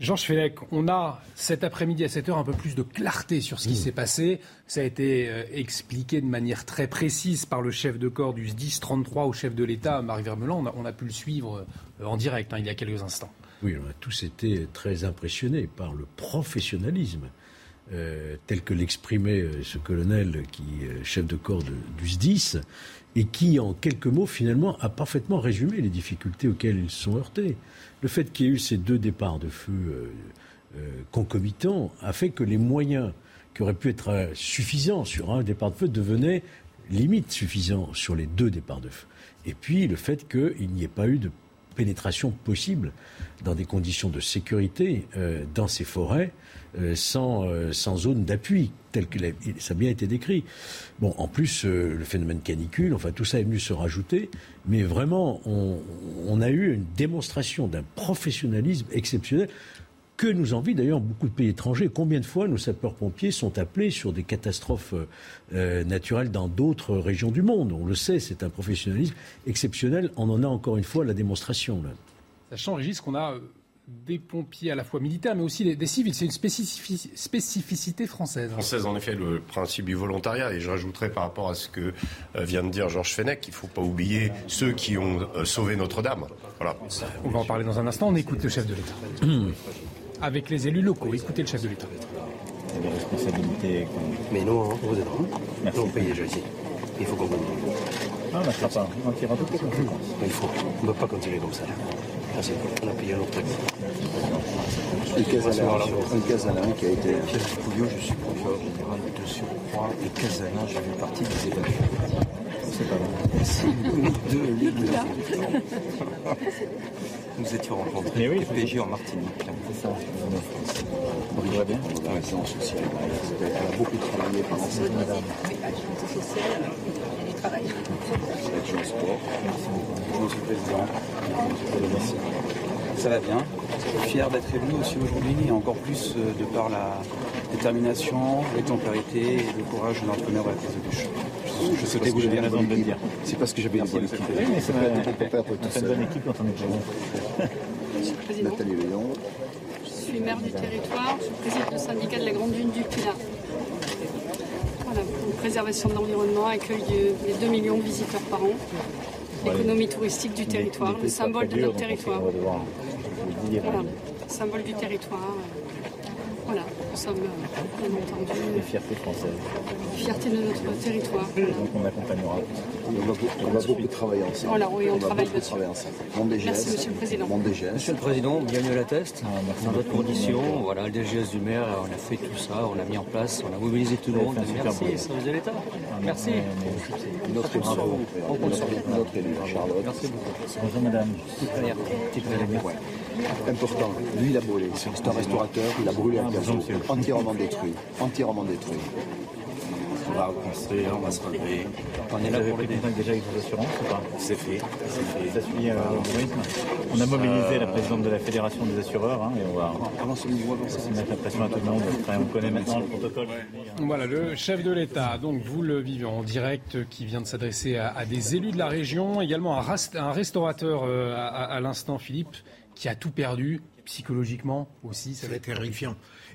Georges Fenech, on a cet après-midi à 7 heures un peu plus de clarté sur ce qui s'est passé. Ça a été expliqué de manière très précise par le chef de corps du 10 33 au chef de l'État, Marie Vermeland. On a, pu le suivre en direct hein, il y a quelques instants. Oui, on a tous été très impressionnés par le professionnalisme euh, tel que l'exprimait euh, ce colonel qui est chef de corps du SDIS et qui, en quelques mots, finalement, a parfaitement résumé les difficultés auxquelles ils sont heurtés. Le fait qu'il y ait eu ces deux départs de feu euh, concomitants a fait que les moyens qui aurait pu être euh, suffisant sur un départ de feu devenait limite suffisant sur les deux départs de feu. Et puis le fait qu'il n'y ait pas eu de pénétration possible dans des conditions de sécurité euh, dans ces forêts euh, sans, euh, sans zone d'appui, tel que ça a bien été décrit. Bon, en plus, le phénomène canicule, enfin tout ça est venu se rajouter, mais vraiment, on, on a eu une démonstration d'un professionnalisme exceptionnel que nous envient d'ailleurs beaucoup de pays étrangers. Combien de fois nos sapeurs-pompiers sont appelés sur des catastrophes euh, naturelles dans d'autres régions du monde? On le sait, c'est un professionnalisme exceptionnel. On en a encore une fois la démonstration. Là. Sachant, Régis, qu'on a euh, des pompiers à la fois militaires, mais aussi des, civils. C'est une spécificité française. Française, en effet, le principe du volontariat. Et je rajouterais par rapport à ce que euh, vient de dire Georges Fenech qu'il ne faut pas oublier ceux qui ont sauvé Notre-Dame. Voilà. On va en parler dans un instant. On écoute le chef de l'État. avec les élus locaux. Écoutez le chef de l'État. Il y a des responsabilités. Mais non, hein, vous êtes Merci. Nous, on paye déjà ici. Il faut qu'on continue. Ah, on ne pas. On tirera. Mais il faut. On ne peut pas continuer comme ça. Merci. On a payé un autre truc. Le Casalin qui a été. Pierre Pouillot, je suis procureur général de surcroît. Et Casalin, je fais partie des évaluateurs. C'est pas vrai. Merci. Deux, les deux nous étions rencontrés Mais oui, PJ en Martinique. C'est ça. Brigitte, va bien Oui, c'est en social. Elle a beaucoup travaillé pendant. Oui, agilité sociale. Adjoint sport. Monsieur le Président. Merci. Ça va bien. Fier d'être élu aussi aujourd'hui, et encore plus euh, de par la détermination, l'exemplarité et le courage de l'entraîneur de la prise de bûche. Je souhaitais vous avez raison de le dire. C'est parce que j'avais une bonne équipe. Oui, mais c'est une bonne équipe quand on est présent. Monsieur le Président. Nathalie Léon. Je suis maire du territoire, je suis présidente du syndicat de la Grande Dune du Pilat. Voilà, pour préservation de l'environnement, accueil des 2 millions de visiteurs par an, l'économie touristique du territoire, le symbole de notre territoire. Voilà, symbole du territoire. Voilà, nous sommes bien entendu. Les fiertés françaises. Fierté de notre territoire. Donc on accompagnera. On va, on va beaucoup travailler ensemble. Voilà, oui, on, on travaille beaucoup dessus. travailler ensemble. Mon DGS, Merci, Monsieur le Président. Mon DGS. Monsieur le Président, bienvenue à la test. Ah, merci Dans d'autres conditions, voilà, le DGS du maire, on a fait tout ça, on a mis en place, on a mobilisé tout le monde. Merci, service de l'État. Merci. Notre. Bravo. On compte sur vous. Notre élu, Charlotte. Merci beaucoup. Bonjour madame. Petite Ouais. Important. Lui, il a brûlé. C'est un restaurateur. Il a brûlé un bonjour, Entièrement détruit. Entièrement détruit. On va reconstruire, on va se relever. On est là pour l'aider. contact déjà avec vos assurances ou pas C'est fait. C'est fait. Ça suit euh. On a mobilisé la présidente de la Fédération des assureurs hein, et on va ça. aussi mettre la pression à tout le monde. Après, on connaît maintenant le protocole. Voilà, le chef de l'État, donc vous le vivez en direct, qui vient de s'adresser à, à des élus de la région, également un, rast- un restaurateur euh, à, l'instant, Philippe, qui a tout perdu, psychologiquement aussi. Ça va être terrifiant.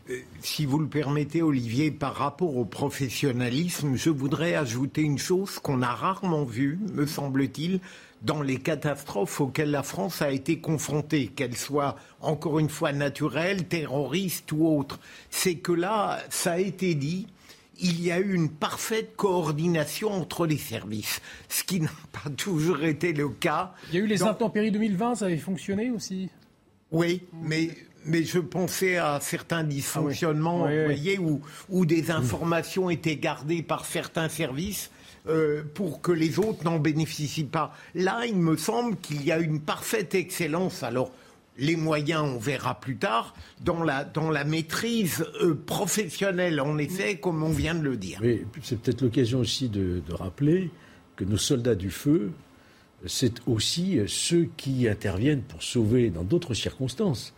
Euh, Si vous le permettez, Olivier, par rapport au professionnalisme, je voudrais ajouter une chose qu'on a rarement vue, me semble-t-il, dans les catastrophes auxquelles la France a été confrontée, qu'elles soient encore une fois naturelles, terroristes ou autres. C'est que là, ça a été dit, il y a eu une parfaite coordination entre les services, ce qui n'a pas toujours été le cas. Il y a eu les intempéries 2020, ça avait fonctionné aussi? Oui, mais, mais je pensais à certains dysfonctionnements, Ah oui. Oui, vous oui. voyez, où, où des informations étaient gardées par certains services euh, pour que les autres n'en bénéficient pas. Là, il me semble qu'il y a une parfaite excellence. Alors, les moyens, on verra plus tard, dans la, dans la maîtrise euh, professionnelle, en effet, comme on vient de le dire. Oui, c'est peut-être l'occasion aussi de, de rappeler que nos soldats du feu, c'est aussi ceux qui interviennent pour sauver dans d'autres circonstances.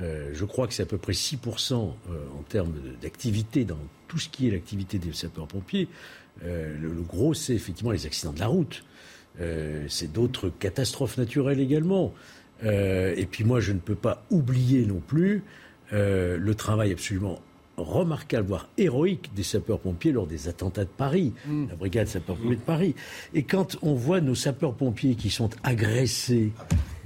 Euh, je crois que c'est à peu près 6% euh, en termes d'activité dans tout ce qui est l'activité des sapeurs-pompiers. Euh, le, le gros, c'est effectivement les accidents de la route. C'est d'autres catastrophes naturelles également. Et puis moi, je ne peux pas oublier non plus le travail absolument remarquable, voire héroïque des sapeurs-pompiers lors des attentats de Paris, la brigade sapeurs-pompiers de Paris. Et quand on voit nos sapeurs-pompiers qui sont agressés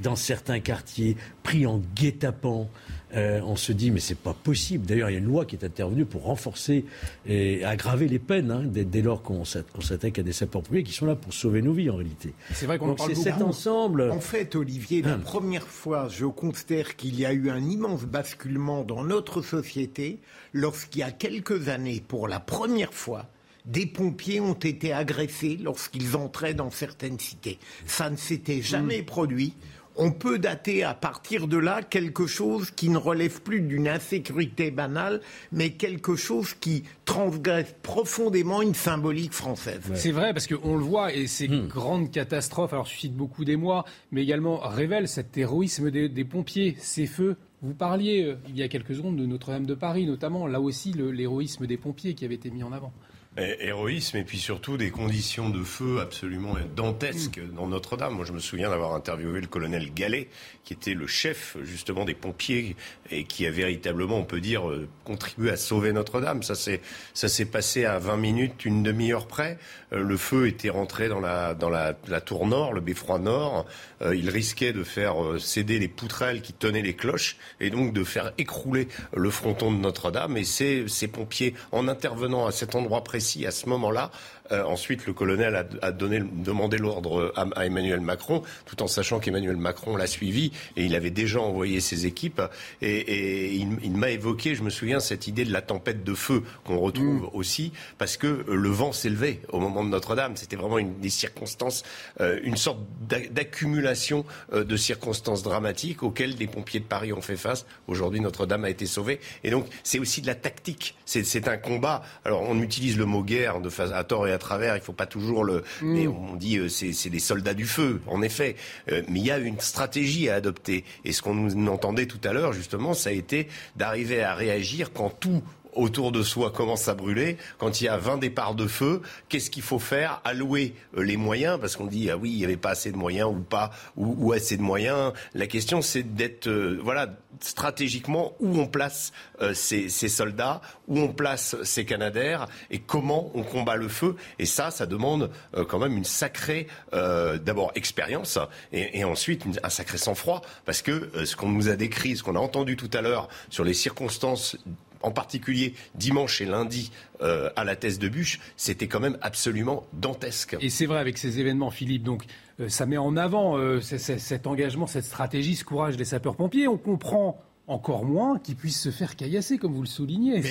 dans certains quartiers, pris en guet-apens. Euh, on se dit mais c'est pas possible. D'ailleurs, il y a une loi qui est intervenue pour renforcer et aggraver les peines hein, dès, lors qu'on s'attaque à des sapeurs-pompiers qui sont là pour sauver nos vies en réalité. C'est vrai qu'on parle cet ensemble. En fait, Olivier, la hum. première fois, je considère qu'il y a eu un immense basculement dans notre société lorsqu'il y a quelques années, pour la première fois, des pompiers ont été agressés lorsqu'ils entraient dans certaines cités. Ça ne s'était jamais hum. produit on peut dater à partir de là quelque chose qui ne relève plus d'une insécurité banale, mais quelque chose qui transgresse profondément une symbolique française. C'est vrai, parce qu'on le voit, et ces hmm. grandes catastrophes, alors suscitent beaucoup d'émoi, mais également révèlent cet héroïsme des, pompiers, ces feux. Vous parliez euh, il y a quelques secondes de Notre-Dame de Paris, notamment, là aussi, l'héroïsme des pompiers qui avait été mis en avant héroïsme et puis surtout des conditions de feu absolument dantesques mm. dans Notre-Dame. Moi, je me souviens d'avoir interviewé le colonel Gallet, qui était le chef justement des pompiers et qui a véritablement, on peut dire, euh, contribué à sauver Notre-Dame. Ça s'est ça s'est passé à 20 minutes, une demi-heure près. Euh, le feu était rentré dans la dans la, tour nord, le beffroi nord. Euh, il risquait de faire céder les poutrelles qui tenaient les cloches et donc de faire écrouler le fronton de Notre-Dame. Et ces ces pompiers, en intervenant à cet endroit précis à ce moment-là, euh, ensuite, le colonel a, donné, demandé l'ordre à, Emmanuel Macron, tout en sachant qu'Emmanuel Macron l'a suivi et il avait déjà envoyé ses équipes. Et, il, m'a évoqué, je me souviens, cette idée de la tempête de feu qu'on retrouve mm. aussi, parce que euh, le vent s'élevait au moment de Notre-Dame. C'était vraiment une des circonstances, euh, une sorte d'accumulation de circonstances dramatiques auxquelles les pompiers de Paris ont fait face. Aujourd'hui, Notre-Dame a été sauvée. Et donc, c'est aussi de la tactique. C'est un combat. Alors, on utilise le mot guerre de à tort et à travers. Il faut pas toujours le. Mm. Mais on dit euh, c'est des soldats du feu, en effet. Euh, mais il y a une stratégie à adopter. Et ce qu'on nous entendait tout à l'heure, justement, ça a été d'arriver à réagir quand tout autour de soi commence à brûler, quand il y a 20 départs de feu, qu'est-ce qu'il faut faire? Allouer euh, les moyens, parce qu'on dit, ah oui, il n'y avait pas assez de moyens ou pas, ou, assez de moyens. La question, c'est d'être, euh, voilà, stratégiquement, où on place euh, ces, soldats, où on place ces Canadaires, et comment on combat le feu. Et ça, ça demande quand même une sacrée, d'abord, expérience, et ensuite un sacré sang-froid, parce que ce qu'on nous a décrit, ce qu'on a entendu tout à l'heure sur les circonstances en particulier dimanche et lundi euh, à la thèse de bûche, c'était quand même absolument dantesque. Et c'est vrai avec ces événements, Philippe. Donc euh, ça met en avant euh, cet engagement, cette stratégie, ce courage des sapeurs-pompiers. On comprend encore moins qu'ils puissent se faire caillasser, comme vous le soulignez.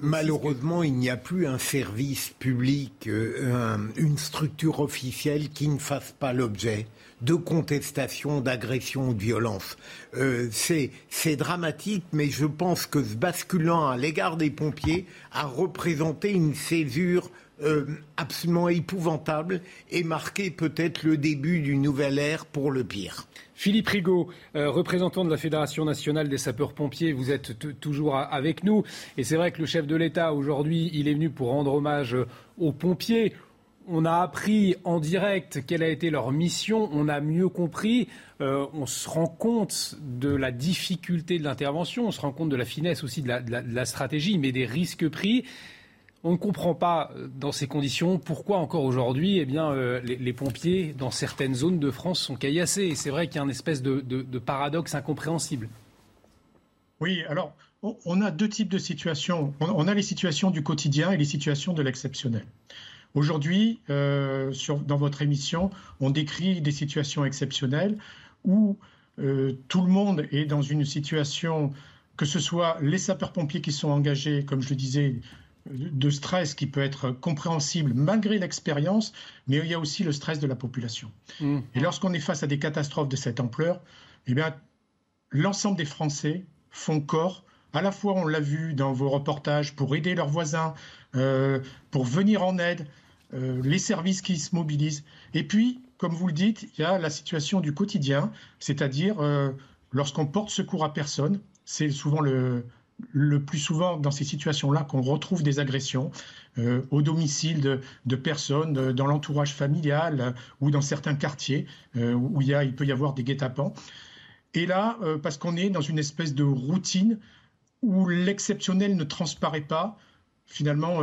malheureusement, il n'y a plus un service public, une structure officielle qui ne fasse pas l'objet de contestation, d'agression de violence. Euh, c'est dramatique, mais je pense que ce basculant à l'égard des pompiers a représenté une césure euh, absolument épouvantable et marqué peut-être le début d'une nouvelle ère pour le pire. Philippe Rigaud, euh, représentant de la Fédération nationale des sapeurs-pompiers, vous êtes toujours avec nous. Et c'est vrai que le chef de l'État, aujourd'hui, il est venu pour rendre hommage aux pompiers on a appris en direct quelle a été leur mission, on a mieux compris, euh, on se rend compte de la difficulté de l'intervention, on se rend compte de la finesse aussi de la, stratégie, mais des risques pris. On ne comprend pas euh, dans ces conditions pourquoi encore aujourd'hui eh bien, euh, les, pompiers dans certaines zones de France sont caillassés. Et c'est vrai qu'il y a une espèce de, de paradoxe incompréhensible. Oui, alors on a deux types de situations. On a les situations du quotidien et les situations de l'exceptionnel. Aujourd'hui, euh, dans votre émission, on décrit des situations exceptionnelles où euh, tout le monde est dans une situation, que ce soit les sapeurs-pompiers qui sont engagés, comme je le disais, de stress qui peut être compréhensible malgré l'expérience, mais il y a aussi le stress de la population. Mmh. Et lorsqu'on est face à des catastrophes de cette ampleur, eh bien, l'ensemble des Français font corps. À la fois, on l'a vu dans vos reportages, pour aider leurs voisins, pour venir en aide, euh, les services qui se mobilisent. Et puis, comme vous le dites, il y a la situation du quotidien, c'est-à-dire euh, lorsqu'on porte secours à personne, c'est souvent le, plus souvent dans ces situations-là qu'on retrouve des agressions euh, au domicile de, personnes, dans l'entourage familial ou dans certains quartiers où il peut y avoir des guet-apens. Et là, parce qu'on est dans une espèce de routine où l'exceptionnel ne transparaît pas, finalement,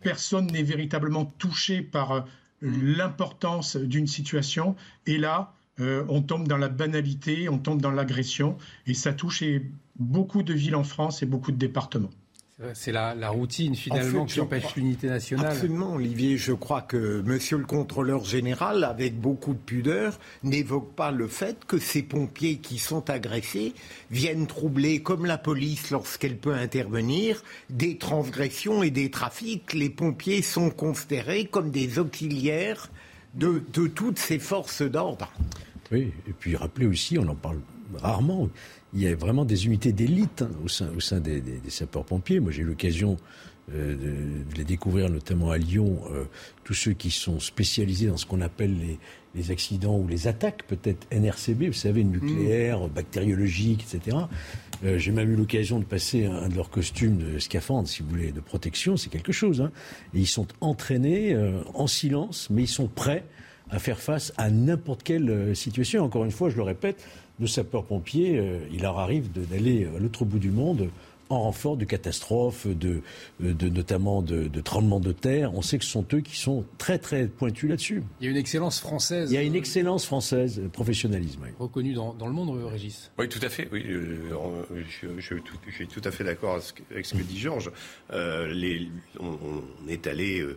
personne n'est véritablement touché par euh, l'importance d'une situation. Et là, on tombe dans la banalité, on tombe dans l'agression, et ça touche beaucoup de villes en France et beaucoup de départements. C'est la, routine finalement qui empêche l'unité nationale. Absolument, Olivier. Je crois que Monsieur le contrôleur général, avec beaucoup de pudeur, n'évoque pas le fait que ces pompiers qui sont agressés viennent troubler, comme la police lorsqu'elle peut intervenir, des transgressions et des trafics. Les pompiers sont considérés comme des auxiliaires de, de toutes ces forces d'ordre. Oui, et puis rappelez aussi, on en parle rarement, il y a vraiment des unités d'élite hein, au sein, au sein des, sapeurs-pompiers. Moi, j'ai eu l'occasion euh, de, les découvrir, notamment à Lyon, euh, tous ceux qui sont spécialisés dans ce qu'on appelle les, accidents ou les attaques, peut-être NRCB, vous savez, nucléaire, mmh. bactériologique, etc. Euh, j'ai même eu l'occasion de passer un, de leurs costumes de scaphandre, si vous voulez, de protection, c'est quelque chose. Hein. Et ils sont entraînés en silence, mais ils sont prêts à faire face à n'importe quelle situation. Encore une fois, je le répète, de sapeurs-pompiers, euh, il leur arrive d'aller à l'autre bout du monde en renfort de catastrophes, de, euh, de notamment de, de, tremblements de terre. On sait que ce sont eux qui sont très très pointus là-dessus. Il y a une excellence française. Il y a une excellence française, professionnalisme. Oui. Reconnue dans, dans, le monde, Régis. Oui, tout à fait. Oui, euh, je, je, je, suis tout à fait d'accord avec ce que dit Georges. Euh, on, est allé euh,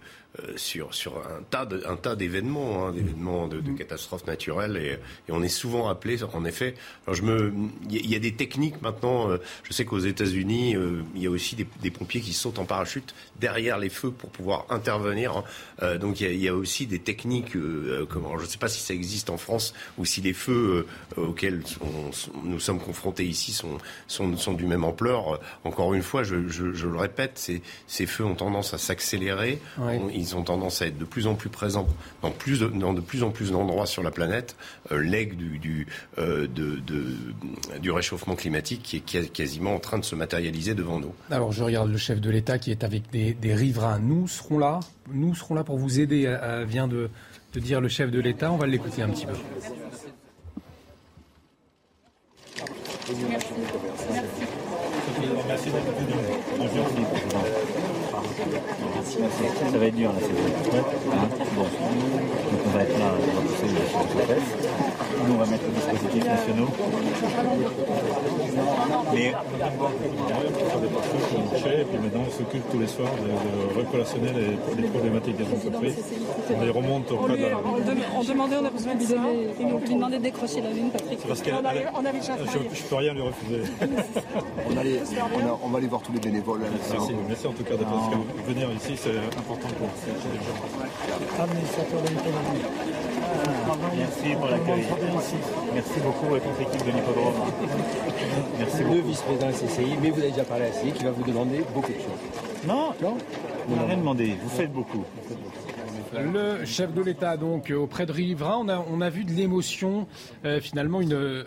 sur, sur un tas de, un tas d'événements, hein, d'événements de, de, catastrophes naturelles, et, et, on est souvent appelé, en effet. Alors je me, il y a des techniques maintenant. Je sais qu'aux États-Unis euh, il y a aussi des, pompiers qui sautent en parachute derrière les feux pour pouvoir intervenir. Hein. Euh, donc il y, a, aussi des techniques, euh, comment, je ne sais pas si ça existe en France ou si les feux auxquels nous sommes confrontés ici sont, sont, du même ampleur. Encore une fois, je, le répète, ces, ces, feux ont tendance à s'accélérer. Ils ont tendance à être de plus en plus présents dans, plus de, dans de plus en plus d'endroits sur la planète. L'aigle du, du, de, du réchauffement climatique qui est quasiment en train de se matérialiser devant nous. Alors je regarde le chef de l'État qui est avec des, riverains. Nous serons là, nous serons là pour vous aider, vient de, dire le chef de l'État. On va l'écouter un petit peu. Ça va être dur là, c'est vrai. Hein bon. Donc on va être là, on va pousser le Nous on va mettre les dispositifs nationaux. Mais et puis maintenant on s'occupe tous les soirs de, de recollationner les, les, problématiques des entreprises. On les remonte au cas de la... On demandait, on a besoin de ça. Ils nous demandaient de décrocher la lune, Patrick. Parce on, avait, on avait déjà je, je peux rien lui refuser. on, allait, on, a, on, va aller voir tous les bénévoles. Merci, merci en tout cas d'être venir ici, c'est important pour Administrateur de l'hippodrome. Merci pour l'accueil. Merci beaucoup à toute l'équipe de l'hippodrome. Merci Le vice-président CCI, mais vous avez déjà parlé à CCI qui va vous demander beaucoup de choses. Non, non, vous n'avez rien demandé. Vous faites beaucoup. Le chef de l'État, donc, auprès de riverains, on a, on a vu de l'émotion, euh, finalement, une,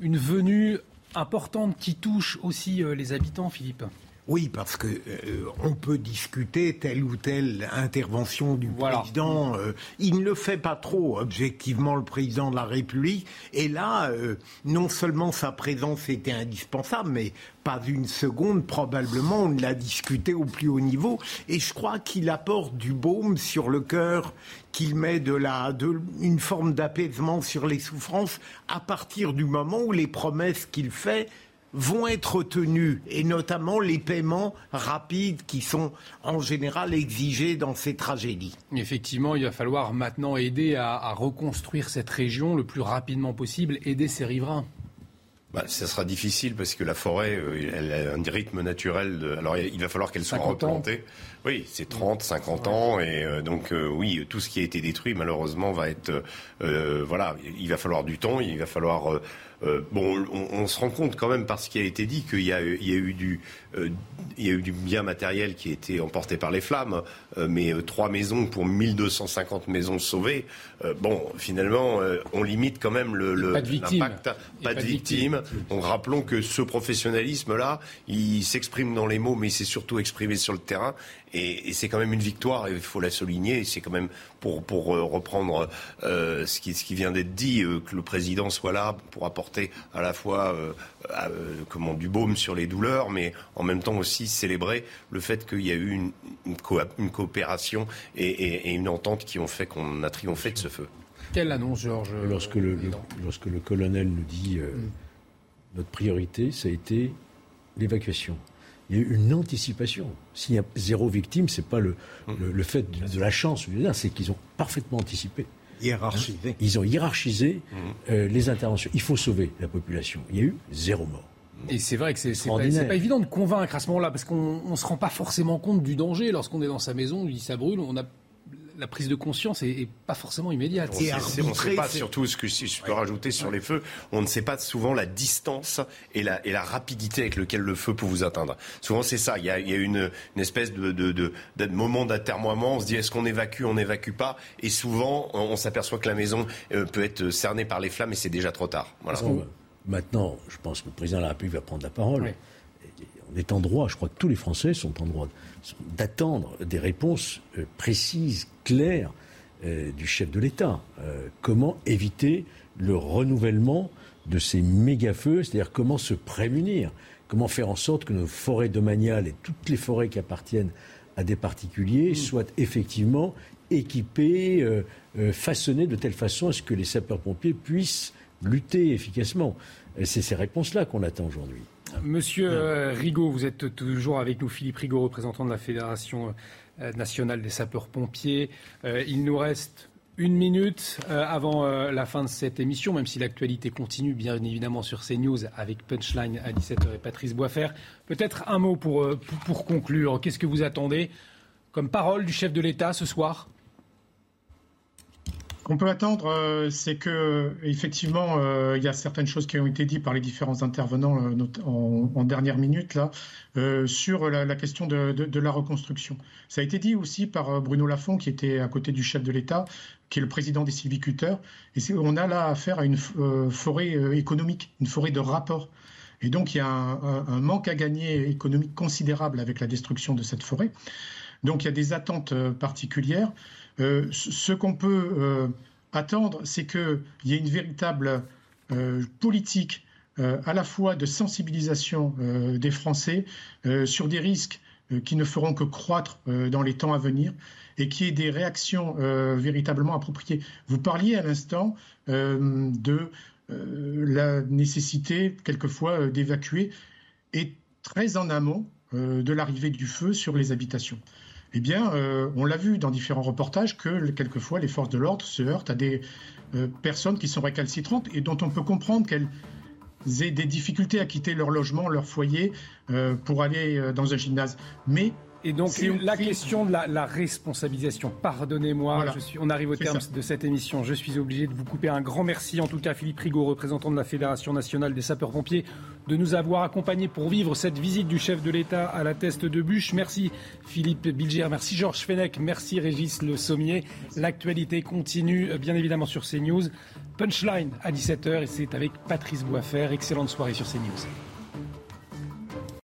une venue importante qui touche aussi euh, les habitants, Philippe. Oui, parce que euh, on peut discuter telle ou telle intervention du président. Euh, il ne le fait pas trop, objectivement, le président de la République. Et là, euh, non seulement sa présence était indispensable, mais pas une seconde, probablement, on l'a discuté au plus haut niveau. Et je crois qu'il apporte du baume sur le cœur, qu'il met de la, de, une forme d'apaisement sur les souffrances à partir du moment où les promesses qu'il fait vont être tenus, et notamment les paiements rapides qui sont en général exigés dans ces tragédies. Effectivement, il va falloir maintenant aider à, reconstruire cette région le plus rapidement possible, aider ses riverains. Bah, ça sera difficile parce que la forêt, euh, elle a un rythme naturel. Alors, il va falloir qu'elle soit replantée. Oui, c'est 30, 50 ans, et euh, donc euh, oui, tout ce qui a été détruit, malheureusement, va être, voilà, il va falloir du temps, il va falloir euh, bon, on, se rend compte quand même par ce qui a été dit qu'il y, a eu du, euh, eu du bien matériel qui a été emporté par les flammes, mais trois maisons pour 1250 maisons sauvées. bon, finalement, on limite quand même le, le pas de. Pas, de. Donc rappelons que ce professionnalisme-là, il s'exprime dans les mots, mais il s'est surtout exprimé sur le terrain. Et, c'est quand même une victoire, il faut la souligner. C'est quand même, pour, pour reprendre ce, qui, ce qui vient d'être dit, que le président soit là pour apporter à la fois euh, euh, comment, du baume sur les douleurs, mais en même temps aussi célébrer le fait qu'il y a eu une, une, coopération et, une entente qui ont fait qu'on a triomphé de ce feu. Quelle annonce, Georges lorsque le, lorsque le colonel nous dit euh, Mm. notre priorité, ça a été l'évacuation. Il y a eu une anticipation. S'il y a zéro victime, c'est pas le, le, le fait de, de la chance, c'est qu'ils ont parfaitement anticipé. Hiérarchisé. Ils ont hiérarchisé euh, les interventions. Il faut sauver la population. Il y a eu zéro mort. Et c'est vrai que c'est pas, pas évident de convaincre à ce moment-là, parce qu'on ne se rend pas forcément compte du danger lorsqu'on est dans sa maison, il ça brûle, on a la prise de conscience est, est pas forcément immédiate. On sait- on ne sait pas, surtout ce que si je peux rajouter sur les feux, on ne sait pas souvent la distance et la, et la rapidité avec lequel le feu peut vous atteindre. Souvent c'est ça, il y a, il y a une, une espèce de, de, de, de moment d'atermoiement, on se dit est-ce qu'on évacue, on n'évacue pas, et souvent on, on s'aperçoit que la maison euh, peut être cernée par les flammes et c'est déjà trop tard. Voilà. Maintenant, je pense que le président de la République va prendre la parole. On est en droit, je crois que tous les Français sont en droit d'attendre des réponses euh, précises, claires euh, du chef de l'État. Euh, comment éviter le renouvellement de ces méga-feux, c'est-à-dire comment se prémunir, comment faire en sorte que nos forêts domaniales et toutes les forêts qui appartiennent à des particuliers soient effectivement équipées, euh, euh, façonnées de telle façon à ce que les sapeurs-pompiers puissent lutter efficacement. C'est ces réponses-là qu'on attend aujourd'hui. Monsieur euh, Rigaud, vous êtes toujours avec nous, Philippe Rigaud, représentant de la Fédération euh, nationale des sapeurs-pompiers. Euh, il nous reste une minute avant la fin de cette émission, même si l'actualité continue bien évidemment sur CNews avec Punchline à 17h et Patrice Boisfer. Peut-être un mot pour conclure. Qu'est-ce que vous attendez comme parole du chef de l'État ce soir? Qu'on peut attendre, euh, c'est que effectivement, euh, il y a certaines choses qui ont été dites par les différents intervenants euh, en, en dernière minute là euh, sur la, la question de, de- de la reconstruction. Ça a été dit aussi par euh, Bruno Lafont, qui était à côté du chef de l'État, qui est le président des sylviculteurs. Et on a là affaire à une euh, forêt euh, économique, une forêt de rapport. Et donc il y a un, un- manque à gagner économique considérable avec la destruction de cette forêt. Donc il y a des attentes euh, particulières. Euh, ce qu'on peut euh, attendre, c'est qu'il y ait une véritable euh, politique à la fois de sensibilisation des Français sur des risques qui ne feront que croître dans les temps à venir et qui ait des réactions véritablement appropriées. Vous parliez à l'instant de la nécessité quelquefois d'évacuer et très en amont de l'arrivée du feu sur les habitations. Eh bien, euh, on l'a vu dans différents reportages que quelquefois les forces de l'ordre se heurtent à des euh, personnes qui sont récalcitrantes et dont on peut comprendre qu'elles aient des difficultés à quitter leur logement, leur foyer euh, pour aller dans un gymnase. Mais Et donc la question de la, la responsabilisation. Pardonnez-moi, Voilà. on arrive au terme ça. de cette émission. Je suis obligé de vous couper un grand merci, en tout cas Philippe Rigaud, représentant de la Fédération nationale des sapeurs-pompiers, de nous avoir accompagnés pour vivre cette visite du chef de l'État à la teste de bûche. Merci Philippe Bilger, merci Georges Fenech, merci Régis Le Sommier. L'actualité continue, euh, bien évidemment sur CNews. Punchline à 17h et c'est avec Patrice Boisfer. Excellente soirée sur CNews.